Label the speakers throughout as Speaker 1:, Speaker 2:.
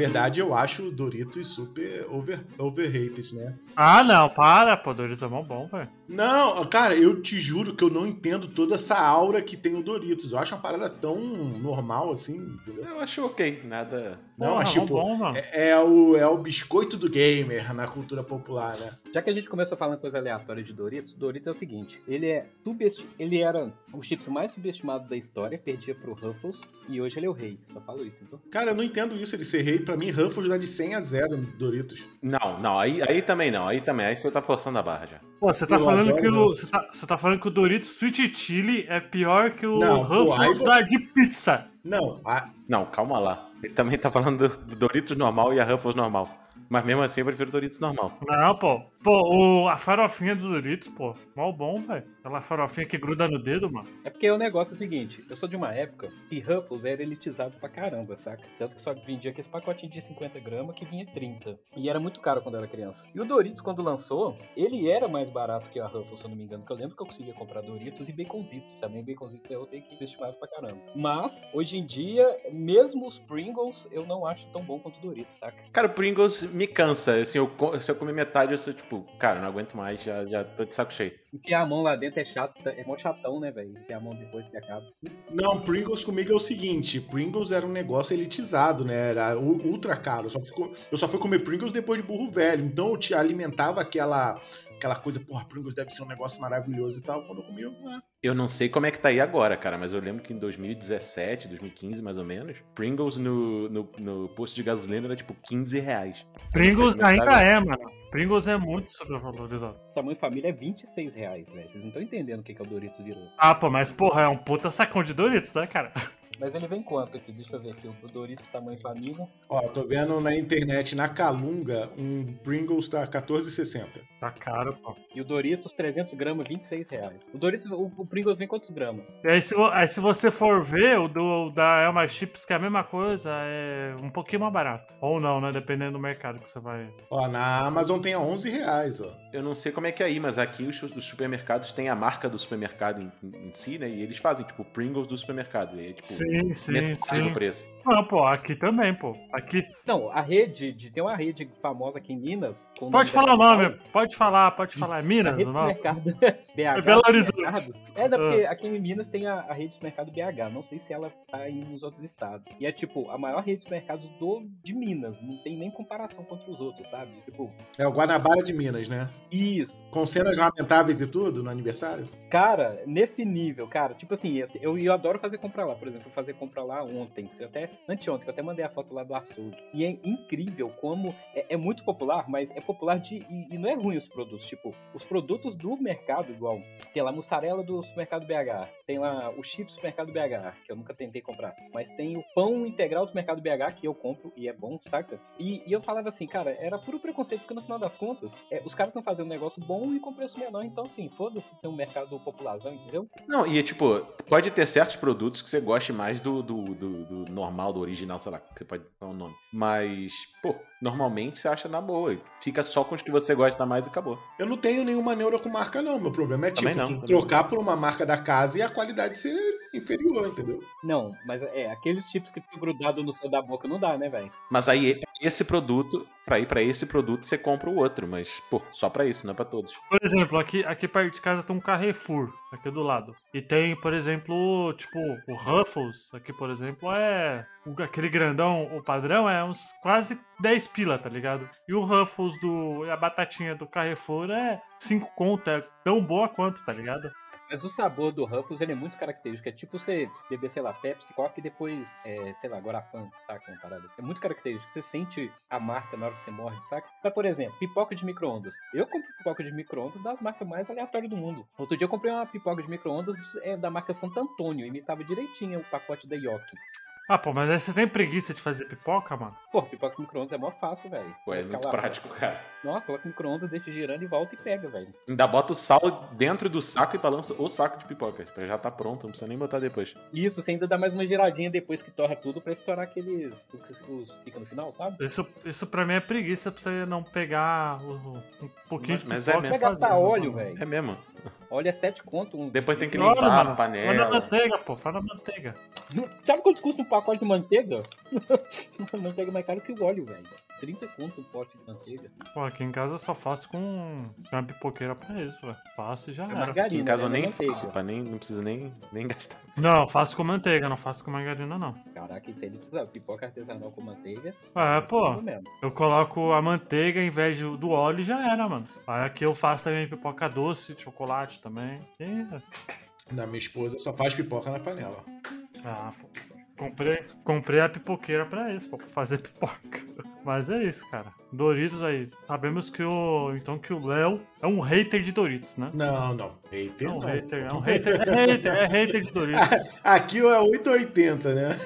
Speaker 1: verdade, eu acho o Doritos super over, overrated, né?
Speaker 2: Ah, não, para, pô, Doritos é mó bom, velho.
Speaker 1: Não, cara, eu te juro que eu não entendo toda essa aura que tem o Doritos. Eu acho uma parada tão normal assim, entendeu?
Speaker 3: Eu acho ok, nada.
Speaker 1: Não,
Speaker 2: Porra,
Speaker 1: tipo,
Speaker 2: bom, mano.
Speaker 1: é, é o, é o biscoito do gamer na cultura popular, né?
Speaker 4: Já que a gente começou falando coisa aleatória de Doritos, Doritos é o seguinte, ele é subesti ele era o chips mais subestimado da história, perdia pro Ruffles, e hoje ele é o rei. Só falo isso, então.
Speaker 1: Cara, eu não entendo isso, ele ser rei. Pra mim, Ruffles dá de 100 a 0 no Doritos.
Speaker 3: Não, não, aí, aí também não, aí também. Aí você tá forçando a barra já.
Speaker 2: Pô, você tá
Speaker 1: Eu
Speaker 2: falando que o. Você tá, você tá falando que o Doritos Sweet Chili é pior que o
Speaker 1: Não,
Speaker 2: Ruffles da de pizza.
Speaker 1: Não, a-
Speaker 3: Não, calma lá. Ele também tá falando do, do Doritos normal e a Ruffles normal. Mas mesmo assim eu prefiro o Doritos normal.
Speaker 2: Não, pô. Pô, o, a farofinha do Doritos, pô, mal bom, velho. Aquela farofinha que gruda no dedo, mano.
Speaker 4: É porque o negócio é o seguinte, eu sou de uma época que Ruffles era elitizado pra caramba, saca? Tanto que só vendia aquele pacotinho de 50 gramas que vinha 30. E era muito caro quando eu era criança. E o Doritos, quando lançou, ele era mais barato que a Ruffles, se eu não me engano. Que eu lembro que eu conseguia comprar Doritos e Baconzitos. Também Baconzitos é outro que estimado pra caramba. Mas, hoje em dia, mesmo os Pringles, eu não acho tão bom quanto o Doritos, saca?
Speaker 3: Cara, o Pringles me cansa. Assim, eu, se eu comer metade, eu sou tipo, cara, não aguento mais, já, já tô de saco cheio.
Speaker 4: Enfiar a mão lá dentro é chato, é mó chatão, né, velho? Enfiar a mão depois que acaba.
Speaker 1: não, Pringles comigo é o seguinte: Pringles era um negócio elitizado, né? Era ultra caro. Eu só fui comer Pringles depois de burro velho. Então eu te alimentava aquela, aquela coisa, porra, Pringles deve ser um negócio maravilhoso e tal. Quando eu comia, ah,
Speaker 3: Eu não sei como é que tá aí agora, cara, mas eu lembro que em 2017, 2015 mais ou menos, Pringles no, no, no posto de gasolina era tipo 15 reais.
Speaker 2: Pringles ainda é, mano. Pringles é muito sobrevalorizado.
Speaker 4: O tamanho família é 26 reais, velho. Vocês não estão entendendo o que, que é o Doritos virou.
Speaker 2: Ah, pô, mas porra, é um puta sacão de Doritos, né, cara?
Speaker 4: Mas ele vem quanto aqui? Deixa eu ver aqui. O Doritos tamanho família.
Speaker 1: Ó, tô vendo na internet, na Calunga, um Pringles tá 14,60.
Speaker 2: Tá caro, pô.
Speaker 4: E o Doritos, 300 gramas, 26 reais. O Doritos, o, o Pringles vem quantos gramas?
Speaker 2: Aí se, vo- aí, se você for ver, o do, o da Elma Chips, que é a mesma coisa, é um pouquinho mais barato. Ou não, né? Dependendo do mercado que você vai.
Speaker 1: Ó, na Amazon tem a 11 reais, ó.
Speaker 3: Eu não sei como é que é aí, mas aqui os, os supermercados têm a marca do supermercado em, em si, né? E eles fazem, tipo, Pringles do supermercado. E é, tipo,
Speaker 2: Sim, sim,
Speaker 3: metade do
Speaker 2: sim.
Speaker 3: preço.
Speaker 2: Não, pô, aqui também, pô. Aqui.
Speaker 4: Não, a rede, de, tem uma rede famosa aqui em Minas.
Speaker 2: Pode
Speaker 4: nome
Speaker 2: falar o nome, pode falar, pode falar. É
Speaker 4: A
Speaker 2: Minas
Speaker 4: rede
Speaker 2: o
Speaker 4: do
Speaker 2: nome?
Speaker 4: mercado BH.
Speaker 2: Belo Horizonte.
Speaker 4: É, não, porque aqui em Minas tem a, a rede de mercado BH. Não sei se ela tá aí nos outros estados. E é tipo, a maior rede de mercados do, de Minas. Não tem nem comparação contra os outros, sabe? Tipo,
Speaker 1: É o Guanabara de Minas, né?
Speaker 4: isso.
Speaker 1: Com cenas lamentáveis e tudo no aniversário?
Speaker 4: Cara, nesse nível, cara, tipo assim, eu, eu, eu adoro fazer compra lá. Por exemplo, fui fazer compra lá ontem, que até anteontem, que eu até mandei a foto lá do açougue. E é incrível como é, é muito popular, mas é popular de. E, e não é ruim os produtos. Tipo, os produtos do mercado, igual. Tem lá a mussarela do supermercado BH. Tem lá o chips do supermercado BH, que eu nunca tentei comprar. Mas tem o pão integral do supermercado BH, que eu compro e é bom, saca? E, e eu falava assim, cara, era puro preconceito, porque no final das contas, é, os caras estão fazendo um negócio bom e com preço menor. Então, assim, foda-se ter um mercado popularzão, entendeu?
Speaker 3: Não, e tipo, pode ter certos produtos que você goste mais do, do, do, do normal, do original, sei lá, que você pode dar um nome. Mas, pô, normalmente você acha na boa. Fica só com os que você gosta mais e acabou.
Speaker 1: Eu não tenho nenhuma neura com marca, não. Meu problema é, tipo,
Speaker 3: não,
Speaker 1: trocar por uma marca da casa e a qualidade ser inferior, entendeu?
Speaker 4: Não, mas é, aqueles chips que ficam grudados no céu da boca não dá, né, velho?
Speaker 3: Mas aí, esse produto, pra ir pra esse produto, você compra o outro. Mas, pô, só pra isso, não é pra todos.
Speaker 2: Por exemplo, aqui, aqui perto de casa tem um Carrefour, aqui do lado. E tem, por exemplo, tipo, o Ruffles, aqui, por exemplo, é. Aquele grandão, o padrão, é uns quase 10 pila, tá ligado? E o Ruffles do. A batatinha do Carrefour é 5 conto, é tão boa quanto, tá ligado?
Speaker 4: Mas o sabor do Ruffles, ele é muito característico. É tipo você beber, sei lá, Pepsi, Coca e depois, é, sei lá, Guarapã, saca? Uma parada. assim. É muito característico. Você sente a marca na hora que você morde, saca? Mas, por exemplo, pipoca de micro-ondas. Eu compro pipoca de micro-ondas das marcas mais aleatórias do mundo. Outro dia eu comprei uma pipoca de micro-ondas é, da marca Santo Antônio. Imitava direitinho o pacote da Yoki.
Speaker 2: Ah, pô, mas aí você tem preguiça de fazer pipoca, mano?
Speaker 4: Pô, pipoca de micro-ondas é mó fácil, velho.
Speaker 3: Pô, é muito
Speaker 4: lá,
Speaker 3: prático, cara.
Speaker 4: Não, coloca no micro-ondas, deixa girando e volta e pega, velho.
Speaker 3: Ainda bota o sal dentro do saco e balança o saco de pipoca. Pra já tá pronto, não precisa nem botar depois.
Speaker 4: Isso, você ainda dá mais uma giradinha depois que torra tudo pra estourar aqueles. Os, que- os fica no final, sabe?
Speaker 2: Isso, isso pra mim é preguiça pra você não pegar o- um pouquinho
Speaker 3: Mas-
Speaker 2: de
Speaker 3: mas é
Speaker 2: pipoca
Speaker 3: mesmo.
Speaker 4: gastar
Speaker 2: né,
Speaker 4: óleo, velho.
Speaker 3: É mesmo.
Speaker 4: Óleo é 7 conto. Um...
Speaker 3: Depois tem que
Speaker 2: Olha,
Speaker 3: limpar
Speaker 2: mano,
Speaker 3: a
Speaker 2: Fala na
Speaker 3: panela.
Speaker 2: manteiga, pô. Fala na manteiga.
Speaker 4: Sabe quanto custa um pacote de manteiga? manteiga é mais caro que o óleo, velho. 30 conto um pote de manteiga.
Speaker 2: Pô, aqui em casa eu só faço com uma pipoqueira pra isso, velho. Faço e já
Speaker 4: É
Speaker 2: era.
Speaker 4: margarina.
Speaker 3: Aqui em casa eu
Speaker 4: né? É
Speaker 3: nem
Speaker 4: manteiga.
Speaker 3: faço, pra nem, não precisa nem, nem gastar.
Speaker 2: Não, eu faço com manteiga, não faço com margarina, não.
Speaker 4: Caraca, isso aí não precisa. Pipoca artesanal com manteiga.
Speaker 2: É, pô.
Speaker 4: tudo mesmo.
Speaker 2: Eu coloco a manteiga em vez do do óleo e já era, mano. Aí aqui eu faço também pipoca doce, de chocolate também. E...
Speaker 1: Na minha esposa só faz pipoca na panela.
Speaker 2: Ah, pô. Comprei, comprei a pipoqueira pra isso, pra fazer pipoca. Mas é isso, cara. Doritos aí. Sabemos que o. Então que o Léo é um hater de Doritos, né?
Speaker 1: Não, não. Hater
Speaker 2: É um
Speaker 1: não.
Speaker 2: hater, é um hater, é hater, é hater de Doritos.
Speaker 1: Aqui é 880, né?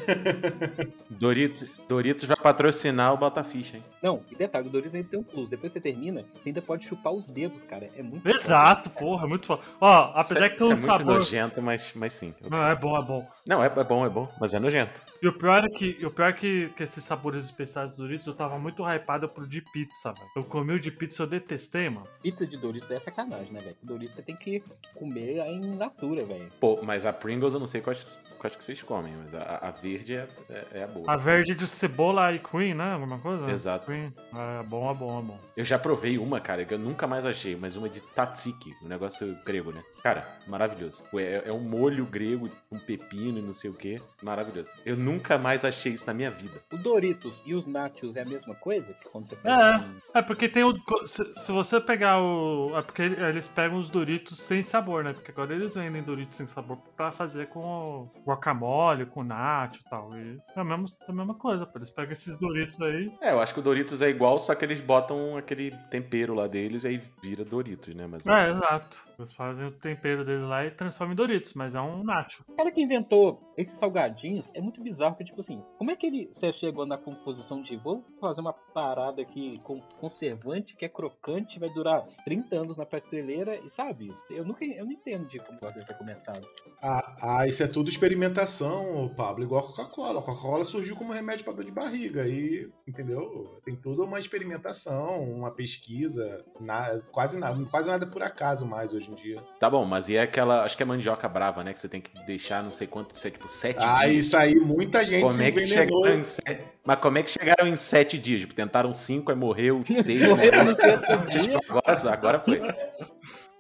Speaker 3: Doritos, Doritos vai patrocinar o Botaficha, hein?
Speaker 4: Não, e detalhe, o Doritos ainda tem um plus. Depois que você termina, você ainda pode chupar os dedos, cara. É muito
Speaker 2: Exato, porra, é muito foda. Ó, apesar que tem
Speaker 3: Isso
Speaker 2: um
Speaker 3: é muito
Speaker 2: sabor.
Speaker 3: nojento, mas, mas sim.
Speaker 2: Não, é bom, é bom.
Speaker 3: Não, é, é bom, é bom, mas é nojento.
Speaker 2: E o pior é que, o pior é que, que esses sabores especiais dos Doritos, eu tava muito hypado pro de pizza, velho. Eu comi o de pizza, eu detestei, mano.
Speaker 4: Pizza de Doritos é sacanagem, né, velho? Doritos você tem que comer em natura, velho.
Speaker 3: Pô, mas a Pringles eu não sei quais, quais que vocês comem, mas a, a verde é, é, é a boa.
Speaker 2: A verde de cebola e cream, né? Alguma coisa?
Speaker 3: Exato.
Speaker 2: Cream. É bom, é bom, é bom.
Speaker 3: Eu já provei uma, cara, que eu nunca mais achei, mas uma de tzatziki, um negócio grego, né? Cara, maravilhoso. É, é um molho grego com pepino e não sei o que. Maravilhoso. Eu nunca mais achei isso na minha vida.
Speaker 4: O Doritos e os Nachos é a mesma coisa? Que quando você
Speaker 2: É.
Speaker 4: pega um-
Speaker 2: É porque tem o. Se, se você pegar o. É porque eles pegam os Doritos sem sabor, né? Porque agora eles vendem Doritos sem sabor pra fazer com o guacamole, com nacho e tal. E é a mesma, é a mesma coisa, pô. Eles pegam esses Doritos aí.
Speaker 3: É, eu acho que o Doritos é igual, só que eles botam aquele tempero lá deles e aí vira Doritos, né? Mas
Speaker 2: É, exato. Eles fazem o tempero deles lá e transformam em Doritos, mas é um nacho.
Speaker 4: O cara que inventou esses salgadinhos é muito bizarro, porque, tipo assim, como é que ele você chegou na composição de vou fazer uma parada aqui com conservante que é crocante, vai durar 30 anos na prateleira e sabe? Eu nunca eu não entendo de como pode ter começado.
Speaker 1: Ah, ah, isso é tudo experimentação, Pablo, igual a Coca-Cola. A Coca-Cola surgiu como remédio para dor de barriga e, entendeu? Tem toda uma experimentação, uma pesquisa, na- quase nada, quase nada por acaso mais hoje em dia.
Speaker 3: Tá bom, mas e é aquela. Acho que é mandioca brava, né? Que você tem que deixar não sei quanto, isso é tipo sete
Speaker 1: Ah,
Speaker 3: dias.
Speaker 1: isso aí, muita gente
Speaker 3: Como
Speaker 1: se
Speaker 3: é que chegaram em sete... Mas como é que chegaram em sete dias? Tipo, Tentaram cinco, aí morreu seis.
Speaker 4: Morreram
Speaker 3: morreu-
Speaker 4: dia.
Speaker 3: Agora, agora foi.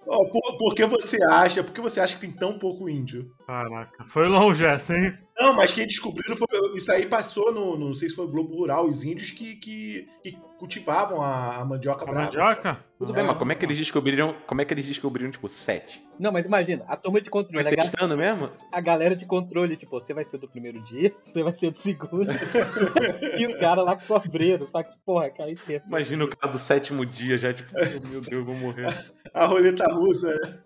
Speaker 1: Ó, por, por que você acha? Por que você acha que tem tão pouco índio?
Speaker 2: Caraca, foi longe essa, hein?
Speaker 1: Não, mas quem descobriram foi. Isso aí passou no. Não sei se foi Globo Rural, os índios que, que, que cultivavam a, a mandioca
Speaker 2: A
Speaker 1: brava.
Speaker 2: mandioca?
Speaker 3: Tudo
Speaker 1: É.
Speaker 3: bem, mas como é que eles descobriram? Como é que eles descobriram, tipo, sete?
Speaker 4: Não, mas imagina, a turma de controle, ga-
Speaker 3: testando mesmo?
Speaker 4: a galera de controle, tipo, você vai ser do primeiro dia, você vai ser do segundo. e o cara lá com o obreiro, sabe? Porra, cara, isso é
Speaker 3: Imagina o cara do sétimo dia já, tipo, meu Deus, eu vou morrer.
Speaker 1: A roleta russa. né?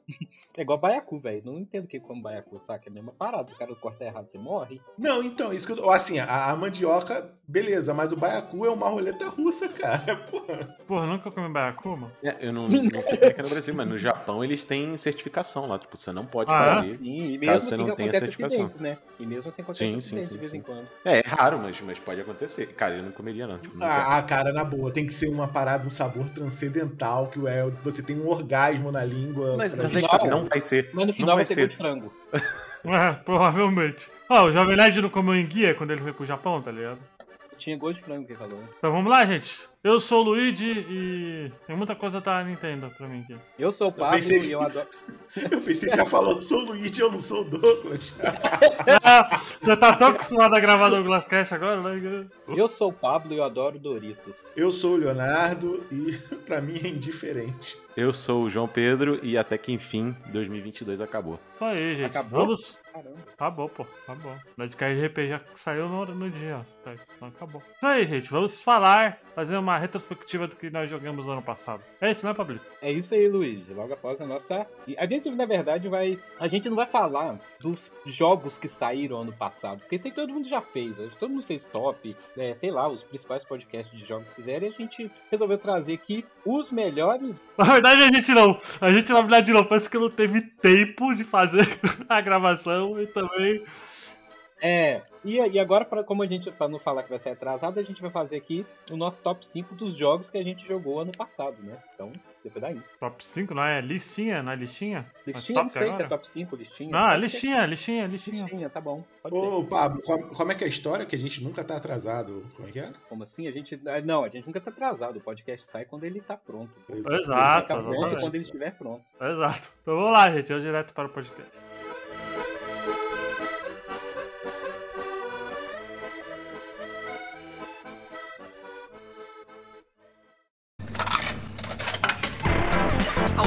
Speaker 4: É igual baiacu, velho. Não entendo que como baiacu, saca? É a mesma parada. Se o cara corta errado, você morre.
Speaker 1: Não, então, isso que eu. Assim, a, a mandioca, beleza, mas o baiacu é uma roleta russa, cara. Porra.
Speaker 2: Porra, nunca comi baiacu, mano.
Speaker 3: É, eu não, não sei como é que é no Brasil, mas no Japão eles têm certificação lá. Tipo, você não pode
Speaker 2: Ah, é?
Speaker 3: fazer.
Speaker 4: Sim, e
Speaker 3: Caso
Speaker 4: mesmo
Speaker 3: você
Speaker 4: assim
Speaker 3: não
Speaker 4: que
Speaker 3: tenha certificação.
Speaker 4: né? E mesmo assim acontece
Speaker 3: Sim, sim, sim,
Speaker 4: de vez
Speaker 3: sim.
Speaker 4: em quando.
Speaker 3: É, é raro, mas, mas pode acontecer. Cara, eu não comeria, não. Tipo, nunca.
Speaker 1: Ah, cara, na boa, tem que ser uma parada, um sabor transcendental, que é, você tem um orgasmo na língua.
Speaker 3: mas, mas tá, não vai ser.
Speaker 4: Mas no
Speaker 3: Não
Speaker 4: final vai
Speaker 3: vai
Speaker 4: ter
Speaker 3: ser.
Speaker 4: gol de frango.
Speaker 2: É, provavelmente. Ó, o Jovem Nerd não comeu enguia quando ele foi pro Japão, tá ligado?
Speaker 4: Tinha gol de frango que ele falou. né?
Speaker 2: Então vamos lá, gente. Eu sou o Luigi e tem muita coisa da Nintendo pra mim aqui.
Speaker 4: Eu sou o Pablo
Speaker 1: pensei que-
Speaker 4: e eu adoro.
Speaker 1: Eu pensei que ela falou, sou o Luigi, eu não sou o Douglas.
Speaker 2: Ah, Você tá tão acostumado a gravar Douglas Cash agora, né?
Speaker 4: Eu sou o Pablo e eu adoro Doritos.
Speaker 1: Eu sou o Leonardo e pra mim é indiferente.
Speaker 3: Eu sou o João Pedro e até que enfim 2022 acabou.
Speaker 2: Isso aí, gente.
Speaker 4: Acabou?
Speaker 2: Vamos.
Speaker 4: Caramba.
Speaker 2: Acabou, pô. Acabou. Nerdcast RP já saiu no, no dia, ó. Tá, Então acabou. Isso aí, gente. Vamos falar, fazer uma retrospectiva do que nós jogamos no ano passado. É isso, né, Pablito?
Speaker 4: É isso aí, Luiz. Logo após a nossa. A gente, na verdade, vai. A gente não vai falar dos jogos que saíram ano passado. Porque isso aí todo mundo já fez. Todo mundo fez top. é, sei lá, os principais podcasts de jogos fizeram. E a gente resolveu trazer aqui os melhores.
Speaker 2: Na verdade, a gente não. A gente, na verdade, não. Parece que não teve tempo de fazer a gravação e também
Speaker 4: É, e, e agora, pra, como a gente, pra não falar que vai ser atrasado, a gente vai fazer aqui o nosso top 5 dos jogos que a gente jogou ano passado, né? Então, depois daí.
Speaker 2: Top 5, não é listinha? Não é listinha?
Speaker 4: Listinha,
Speaker 2: É
Speaker 4: não
Speaker 2: top
Speaker 4: sei se é
Speaker 2: agora?
Speaker 4: top 5, listinha.
Speaker 2: Não, é
Speaker 4: ser.
Speaker 2: listinha, listinha, listinha.
Speaker 4: Listinha, tá bom. Pode ser.
Speaker 1: Ô, Pablo, como como é que é a história? Que a gente nunca tá atrasado. Como é que é?
Speaker 4: Como assim? A gente. ah, Não, a gente nunca tá atrasado. O podcast sai quando ele tá pronto. Ele
Speaker 2: Exato,
Speaker 4: fica pronto
Speaker 2: exatamente.
Speaker 4: quando ele estiver pronto.
Speaker 2: Exato. Então vamos lá, gente. Eu direto para o podcast.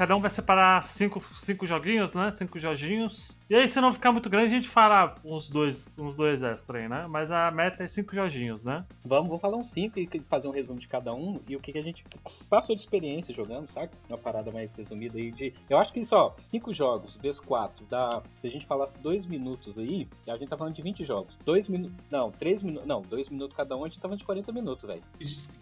Speaker 2: Cada um vai separar cinco, cinco joguinhos, né? Cinco joginhos. E aí, se não ficar muito grande, a gente fala uns dois, uns dois extra aí, né? Mas a meta é cinco joginhos, né?
Speaker 4: Vamos, vamos falar uns 5 e fazer um resumo de cada um e o que, que a gente passou de experiência jogando, sabe? Uma parada mais resumida aí de. Eu acho que só, 5 jogos, vezes 4, dá. Se a gente falasse 2 minutos aí, a gente tá falando de 20 jogos. 2 minutos. Não, 3 minutos. Não, 2 minutos cada um, a gente tá falando de 40 minutos, velho.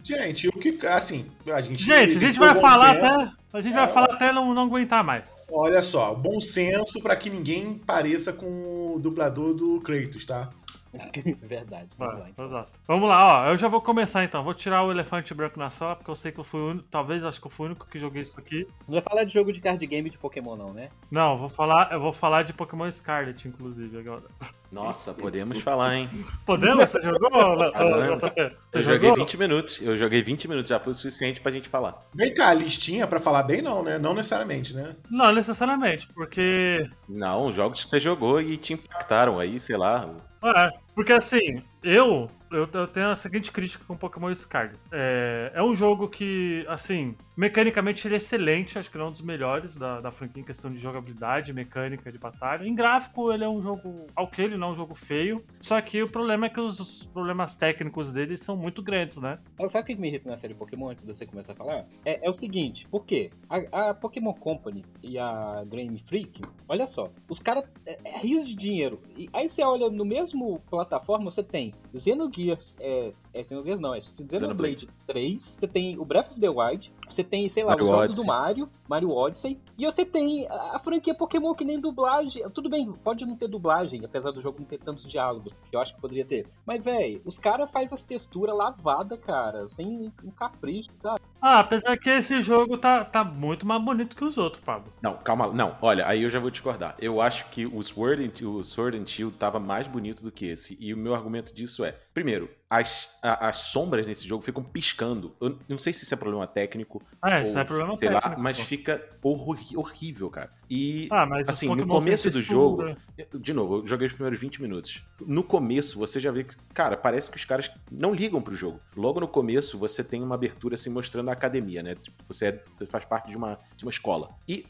Speaker 1: Gente, o que. Assim, a gente.
Speaker 2: Gente, a gente vai falar até. A gente vai falar até não, não aguentar mais.
Speaker 1: Olha só, bom senso pra que ninguém pareça com o dublador do Kratos, tá?
Speaker 4: Verdade. Vamos lá,
Speaker 2: Vai,
Speaker 4: então.
Speaker 2: exato. Vamos lá, ó. Eu já vou começar então. Vou tirar o elefante branco na sala, porque eu sei que eu fui o único. Talvez acho que eu fui o único que joguei isso aqui.
Speaker 4: Não vai falar de jogo de card game de Pokémon, não, né?
Speaker 2: Não, eu vou falar, eu vou falar de Pokémon Scarlet, inclusive, agora.
Speaker 3: Nossa, podemos falar, hein?
Speaker 2: Podemos? Você jogou? Você
Speaker 3: Eu
Speaker 2: jogou?
Speaker 3: joguei 20 minutos. Eu joguei 20 minutos, já foi o suficiente pra gente falar.
Speaker 1: Vem cá, listinha pra falar bem, não, né? Não necessariamente, né?
Speaker 2: Não, necessariamente, porque.
Speaker 3: Não, jogos que você jogou e te impactaram aí, sei lá.
Speaker 2: É, porque assim, eu, eu, eu tenho a seguinte crítica com Pokémon Scarlet. É, é um jogo que, assim, mecanicamente ele é excelente, acho que ele é um dos melhores da, da franquia em questão de jogabilidade, mecânica de batalha. Em gráfico, ele é um jogo ok, ele não é um jogo feio. Só que o problema é que os, problemas técnicos dele são muito grandes, né?
Speaker 4: Sabe o que me irrita na série Pokémon antes de você começar a falar? É, é o seguinte, por quê? A, a Pokémon Company e a Game Freak, olha só, os caras é, é de dinheiro. E aí você olha no mesmo plataforma, você tem Xenogears, é, é Xenogears não, é Xenoblade 3, você tem o Breath of the Wild, você tem, sei lá,
Speaker 3: Mario
Speaker 4: os jogos
Speaker 3: Odyssey.
Speaker 4: do Mario, Mario Odyssey, e você tem a, a franquia Pokémon que nem dublagem. Tudo bem, pode não ter dublagem, apesar do jogo não ter tantos diálogos, que eu acho que poderia ter. Mas, velho, os caras fazem as texturas lavadas, cara, sem um capricho, sabe?
Speaker 2: Ah, apesar que esse jogo tá, tá muito mais bonito que os outros, Pablo.
Speaker 3: Não, calma. Não, olha, aí eu já vou discordar. Eu acho que o Sword and, o Sword and Shield tava mais bonito do que esse. E o meu argumento disso é: primeiro, as, a- as sombras nesse jogo ficam piscando. Eu não sei se isso é problema técnico.
Speaker 2: Ah, isso
Speaker 3: ou,
Speaker 2: é problema
Speaker 3: sei
Speaker 2: técnico.
Speaker 3: lá, mas
Speaker 2: pô.
Speaker 3: fica horror- horrível, cara. E
Speaker 2: Ah, mas
Speaker 3: assim, no começo do jogo, de novo, eu joguei os primeiros 20 minutos. No começo, você já vê que, cara, parece que os caras não ligam pro jogo. Logo no começo, você tem uma abertura assim mostrando a academia, né? Tipo, você é- faz parte de uma, de uma escola. E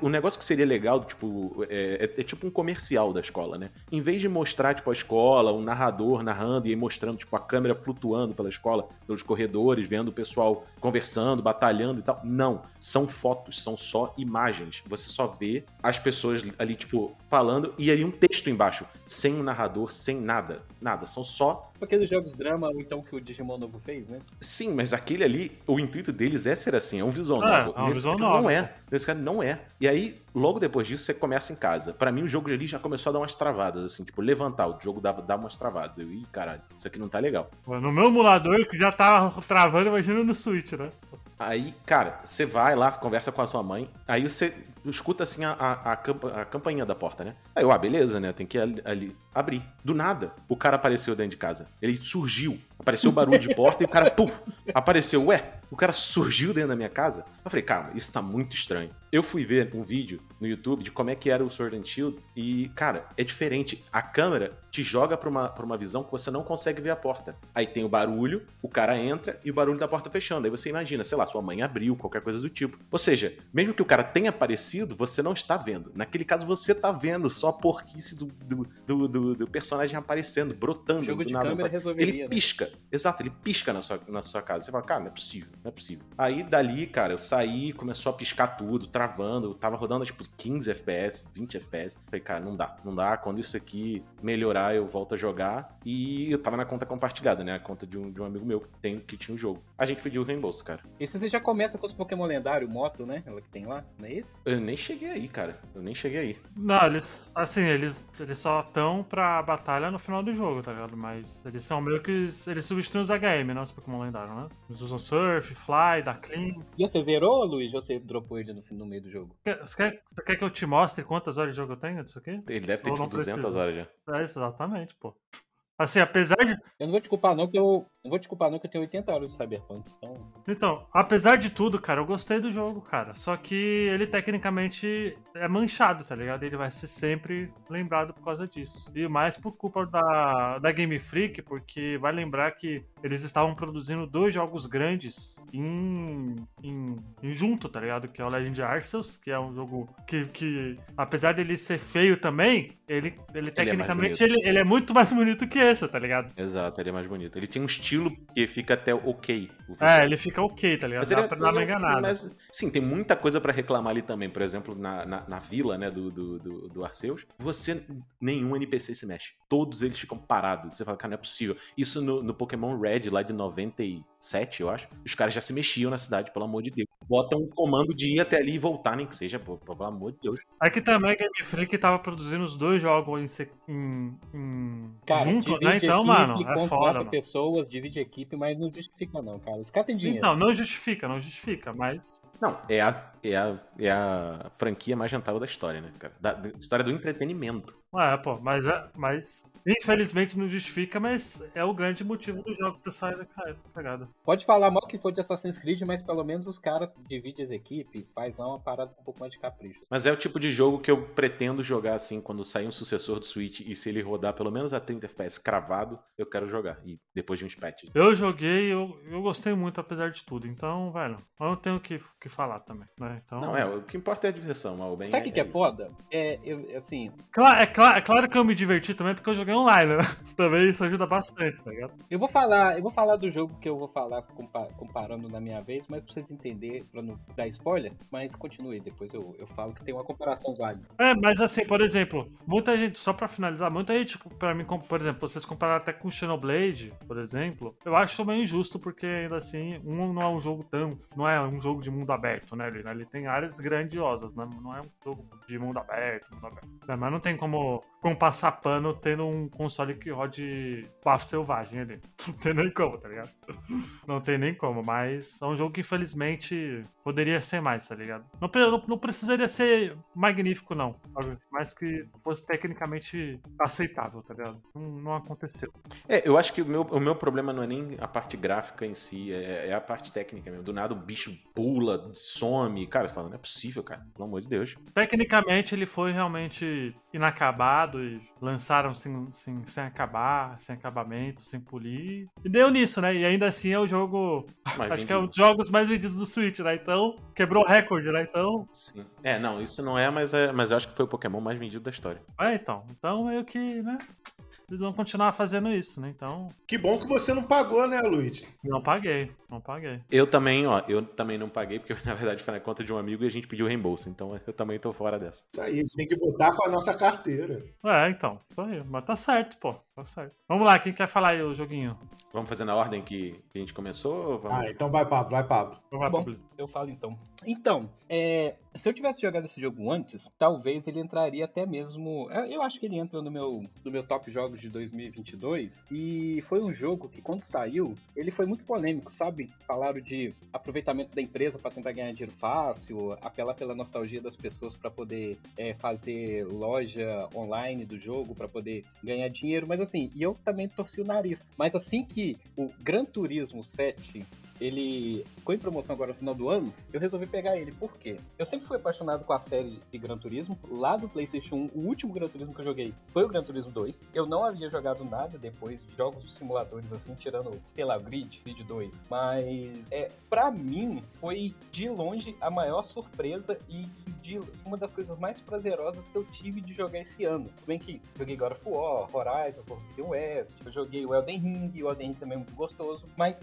Speaker 3: o negócio que seria legal, tipo, é, é- é tipo um comercial da escola, né? Em vez de mostrar, tipo, a escola, um narrador narrando e aí mostrando, tipo, a câmera flutuando pela escola, pelos corredores, vendo o pessoal conversando, batalhando e tal. Não. São fotos, são só imagens. Você só vê as pessoas ali, tipo, falando e ali um texto embaixo. Sem um narrador, sem nada. Nada. São só.
Speaker 4: Aqueles jogos drama, ou então que o Digimon novo fez, né?
Speaker 3: Sim, mas aquele ali, o intuito deles é ser assim, é um visual
Speaker 2: É,
Speaker 3: novel.
Speaker 2: é um
Speaker 3: Nesse
Speaker 2: visual novel.
Speaker 3: não é. Nesse caso não é. E aí, logo depois disso, você começa em casa. Pra mim, o jogo ali já começou a dar umas travadas, assim, tipo, levantar. O jogo dava, dava umas travadas. Eu, ih, caralho, isso aqui não tá legal.
Speaker 2: No meu emulador, que já tá travando, imagina no Switch, né?
Speaker 3: Aí, cara, você vai lá, conversa com a sua mãe, aí você escuta assim a, a, a, campa- a campainha da porta, né? Aí eu, ah, beleza, né? Tem que ali, ali abrir. Do nada, o cara apareceu dentro de casa. Ele surgiu. Apareceu o barulho de porta e o cara, pum, apareceu. Ué, o cara surgiu dentro da minha casa? Eu falei, cara, isso tá muito estranho. Eu fui ver um vídeo no YouTube de como é que era o Sword and Shield e, cara, é diferente. A câmera te joga pra uma, pra uma visão que você não consegue ver a porta. Aí tem o barulho, o cara entra e o barulho da porta fechando. Aí você imagina, sei lá, sua mãe abriu, qualquer coisa do tipo. Ou seja, mesmo que o cara tenha aparecido, você não está vendo. Naquele caso, você tá vendo só a porquice do, do, do, do- personagem aparecendo, brotando.
Speaker 4: O jogo de
Speaker 3: nada.
Speaker 4: câmera resolveria.
Speaker 3: Ele
Speaker 4: né?
Speaker 3: pisca, exato, ele pisca na sua, na sua casa. Você fala, cara, não é possível, não é possível. Aí dali, cara, eu saí, começou a piscar tudo, travando, eu tava rodando tipo 15 FPS, 20 FPS. Falei, cara, não dá, não dá. Quando isso aqui melhorar, eu volto a jogar. E eu tava na conta compartilhada, né? A conta de um, de um amigo meu que, tem, que tinha o jogo. A gente pediu o reembolso, cara.
Speaker 4: Esse você já começa com os Pokémon lendário, moto, né? Ela que tem lá, não é isso?
Speaker 3: Eu nem cheguei aí, cara. Eu nem cheguei aí.
Speaker 2: Não, eles, assim, eles, eles só estão pra batalha no final do jogo, tá ligado? Mas eles são meio que. Eles substituem os HM, né? Os Pokémon lendários, né? Eles usam Surf, Fly, da Clean.
Speaker 4: E você zerou, Luiz? Ou você dropou ele no, no meio do jogo?
Speaker 2: Quer, você, quer, você quer que eu te mostre quantas horas de jogo eu tenho disso aqui?
Speaker 3: Ele deve ter tipo
Speaker 2: não
Speaker 3: 200
Speaker 2: preciso.
Speaker 3: horas já.
Speaker 2: É isso, exatamente, pô. Assim, apesar de.
Speaker 4: Eu não vou te culpar, não, que eu. Não vou te culpar, não, que eu tenho 80 horas de Cyberpunk. Então.
Speaker 2: Então, apesar de tudo, cara, eu gostei do jogo, cara. Só que ele tecnicamente é manchado, tá ligado? Ele vai ser sempre lembrado por causa disso. E mais por culpa da, da Game Freak, porque vai lembrar que eles estavam produzindo dois jogos grandes em, em, em junto, tá ligado? Que é o Legend Arceus, que é um jogo que, que apesar dele ser feio também, ele, ele tecnicamente
Speaker 3: bonito.
Speaker 2: ele, ele é muito mais bonito que esse, tá ligado?
Speaker 3: Exato, ele é mais bonito. Ele tem um estilo que fica até ok. o
Speaker 2: É, ele fica ok, tá ligado?
Speaker 3: Mas
Speaker 2: Dá
Speaker 3: ele é-
Speaker 2: pra dar uma
Speaker 3: é-
Speaker 2: enganada.
Speaker 3: Mas, sim, tem muita coisa pra reclamar ali também. Por exemplo, na, na, na vila, né, do, do, do, do Arceus, você, nenhum NPC se mexe. Todos eles ficam parados. Você fala, cara, não é possível. Isso no, no Pokémon Red, lá de 97, eu acho, os caras já se mexiam na cidade, pelo amor de Deus. Botam um comando de ir até ali e voltar, nem que seja, pô, pelo amor de Deus.
Speaker 2: Aqui também a Game Freak tava produzindo os dois jogos em, se- em- em-
Speaker 4: Cara,
Speaker 2: junto, né? Então, mano, é foda, mano.
Speaker 4: pessoas, divide equipe, mas não justifica, não, cara. Os caras têm dinheiro.
Speaker 2: Então, não justifica, não justifica, mas.
Speaker 3: Não, é a, é a, é a franquia mais rentável da história, né, cara? Da, da história do entretenimento.
Speaker 2: É, pô, mas, é, mas infelizmente não justifica, mas é o grande motivo dos jogos ter saído ca- cagada.
Speaker 4: Pode falar mal que for de Assassin's Creed, mas pelo menos os caras dividem as equipes, faz lá uma parada com um pouco mais de capricho.
Speaker 3: Mas é o tipo de jogo que eu pretendo jogar assim quando sair um sucessor do Switch e se ele rodar pelo menos a 30 FPS cravado, eu quero jogar. E depois de uns patches.
Speaker 2: Eu joguei, eu, eu gostei muito, apesar de tudo. Então, velho, eu não tenho o que, que falar também, né? Então,
Speaker 3: Não, é, o que importa é a diversão, mal ou bem.
Speaker 4: Sabe o que, que é
Speaker 3: isso.
Speaker 4: foda? É, eu, assim,
Speaker 2: Cla- é, cla- é claro que eu me diverti também porque eu joguei online, né? Também isso ajuda bastante, tá ligado?
Speaker 4: eu vou falar, eu vou falar do jogo que eu vou falar compa- comparando na minha vez, mas pra vocês entenderem, pra não dar spoiler, mas continue, depois eu, eu falo que tem uma comparação válida.
Speaker 2: É, mas assim, por exemplo, muita gente, só pra finalizar, muita gente, pra mim, por exemplo, vocês compararam até com Xenoblade, por exemplo, eu acho meio injusto, porque ainda assim, um não é um jogo tão. Não é um jogo de mundo aberto, né? Ele, ele tem áreas grandiosas, né? Não é um jogo de mundo aberto, mundo aberto. É, mas não tem como, como passar pano tendo um console que rode bafo selvagem ali. Não tem nem como, tá ligado? Não tem nem como, mas é um jogo que infelizmente poderia ser mais, tá ligado? Não, não, não precisaria ser magnífico, não. Mas que fosse tecnicamente aceitável, tá ligado? Não, não aconteceu.
Speaker 3: É, eu acho que o meu, o meu problema não é nem a parte gráfica em si, é, é a parte técnica mesmo. Do nada o bicho pula, some. Cara, você fala, não é possível, cara. Pelo amor de Deus.
Speaker 2: Tecnicamente ele foi realmente inacabado e lançaram sem, sem, sem acabar, sem acabamento, sem polir. E deu nisso, né? E ainda assim é o jogo.
Speaker 3: Mas
Speaker 2: acho que é um
Speaker 3: vendido.
Speaker 2: dos jogos mais vendidos do Switch, né? Então, quebrou recorde, né? Então.
Speaker 3: Sim. É, não, isso não é, mas, é, mas eu acho que foi o Pokémon mais vendido da história.
Speaker 2: É, então. Então meio que, né? Eles vão continuar fazendo isso, né? Então,
Speaker 1: Que bom que você não pagou, né, Luiz?
Speaker 2: não paguei, não paguei.
Speaker 3: Eu também, ó, eu também não paguei, porque na verdade foi na conta de um amigo e a gente pediu reembolso. Então eu também tô fora dessa.
Speaker 1: Isso aí, a gente tem que botar com a nossa carteira.
Speaker 2: É, então. Aí. Mas tá certo, pô. Tá certo. Vamos lá, quem quer falar aí o joguinho?
Speaker 3: Vamos fazer na ordem que, que a gente começou? ou Vamos...
Speaker 1: Ah, então vai, Pablo, vai, Pablo.
Speaker 2: Então vai,
Speaker 4: Bom,
Speaker 2: Pablo.
Speaker 4: eu falo então. Então, é, se eu tivesse jogado esse jogo antes, talvez ele entraria até mesmo. é, Eu acho que ele entra no meu, no meu top jogos de 2022. E foi um jogo que, quando saiu, ele foi muito polêmico, sabe? Falaram de aproveitamento da empresa para tentar ganhar dinheiro fácil, apelar pela nostalgia das pessoas para poder é, fazer loja online do jogo, para poder ganhar dinheiro. Mas assim, e eu também torci o nariz. Mas assim que o Gran Turismo 7 ele ficou em promoção agora no final do ano, eu resolvi pegar ele. Por quê? Eu sempre fui apaixonado com a série de Gran Turismo. Lá do PlayStation 1, o último Gran Turismo que eu joguei foi o Gran Turismo 2. Eu não havia jogado nada depois de jogos de simuladores assim, tirando, sei lá, Grid, Grid 2. Mas, é, pra mim, foi de longe a maior surpresa e de uma das coisas mais prazerosas que eu tive de jogar esse ano. Bem que joguei God of War, Horizon, Forbidden West, eu joguei o Elden Ring, o Elden Ring também é muito gostoso. Mas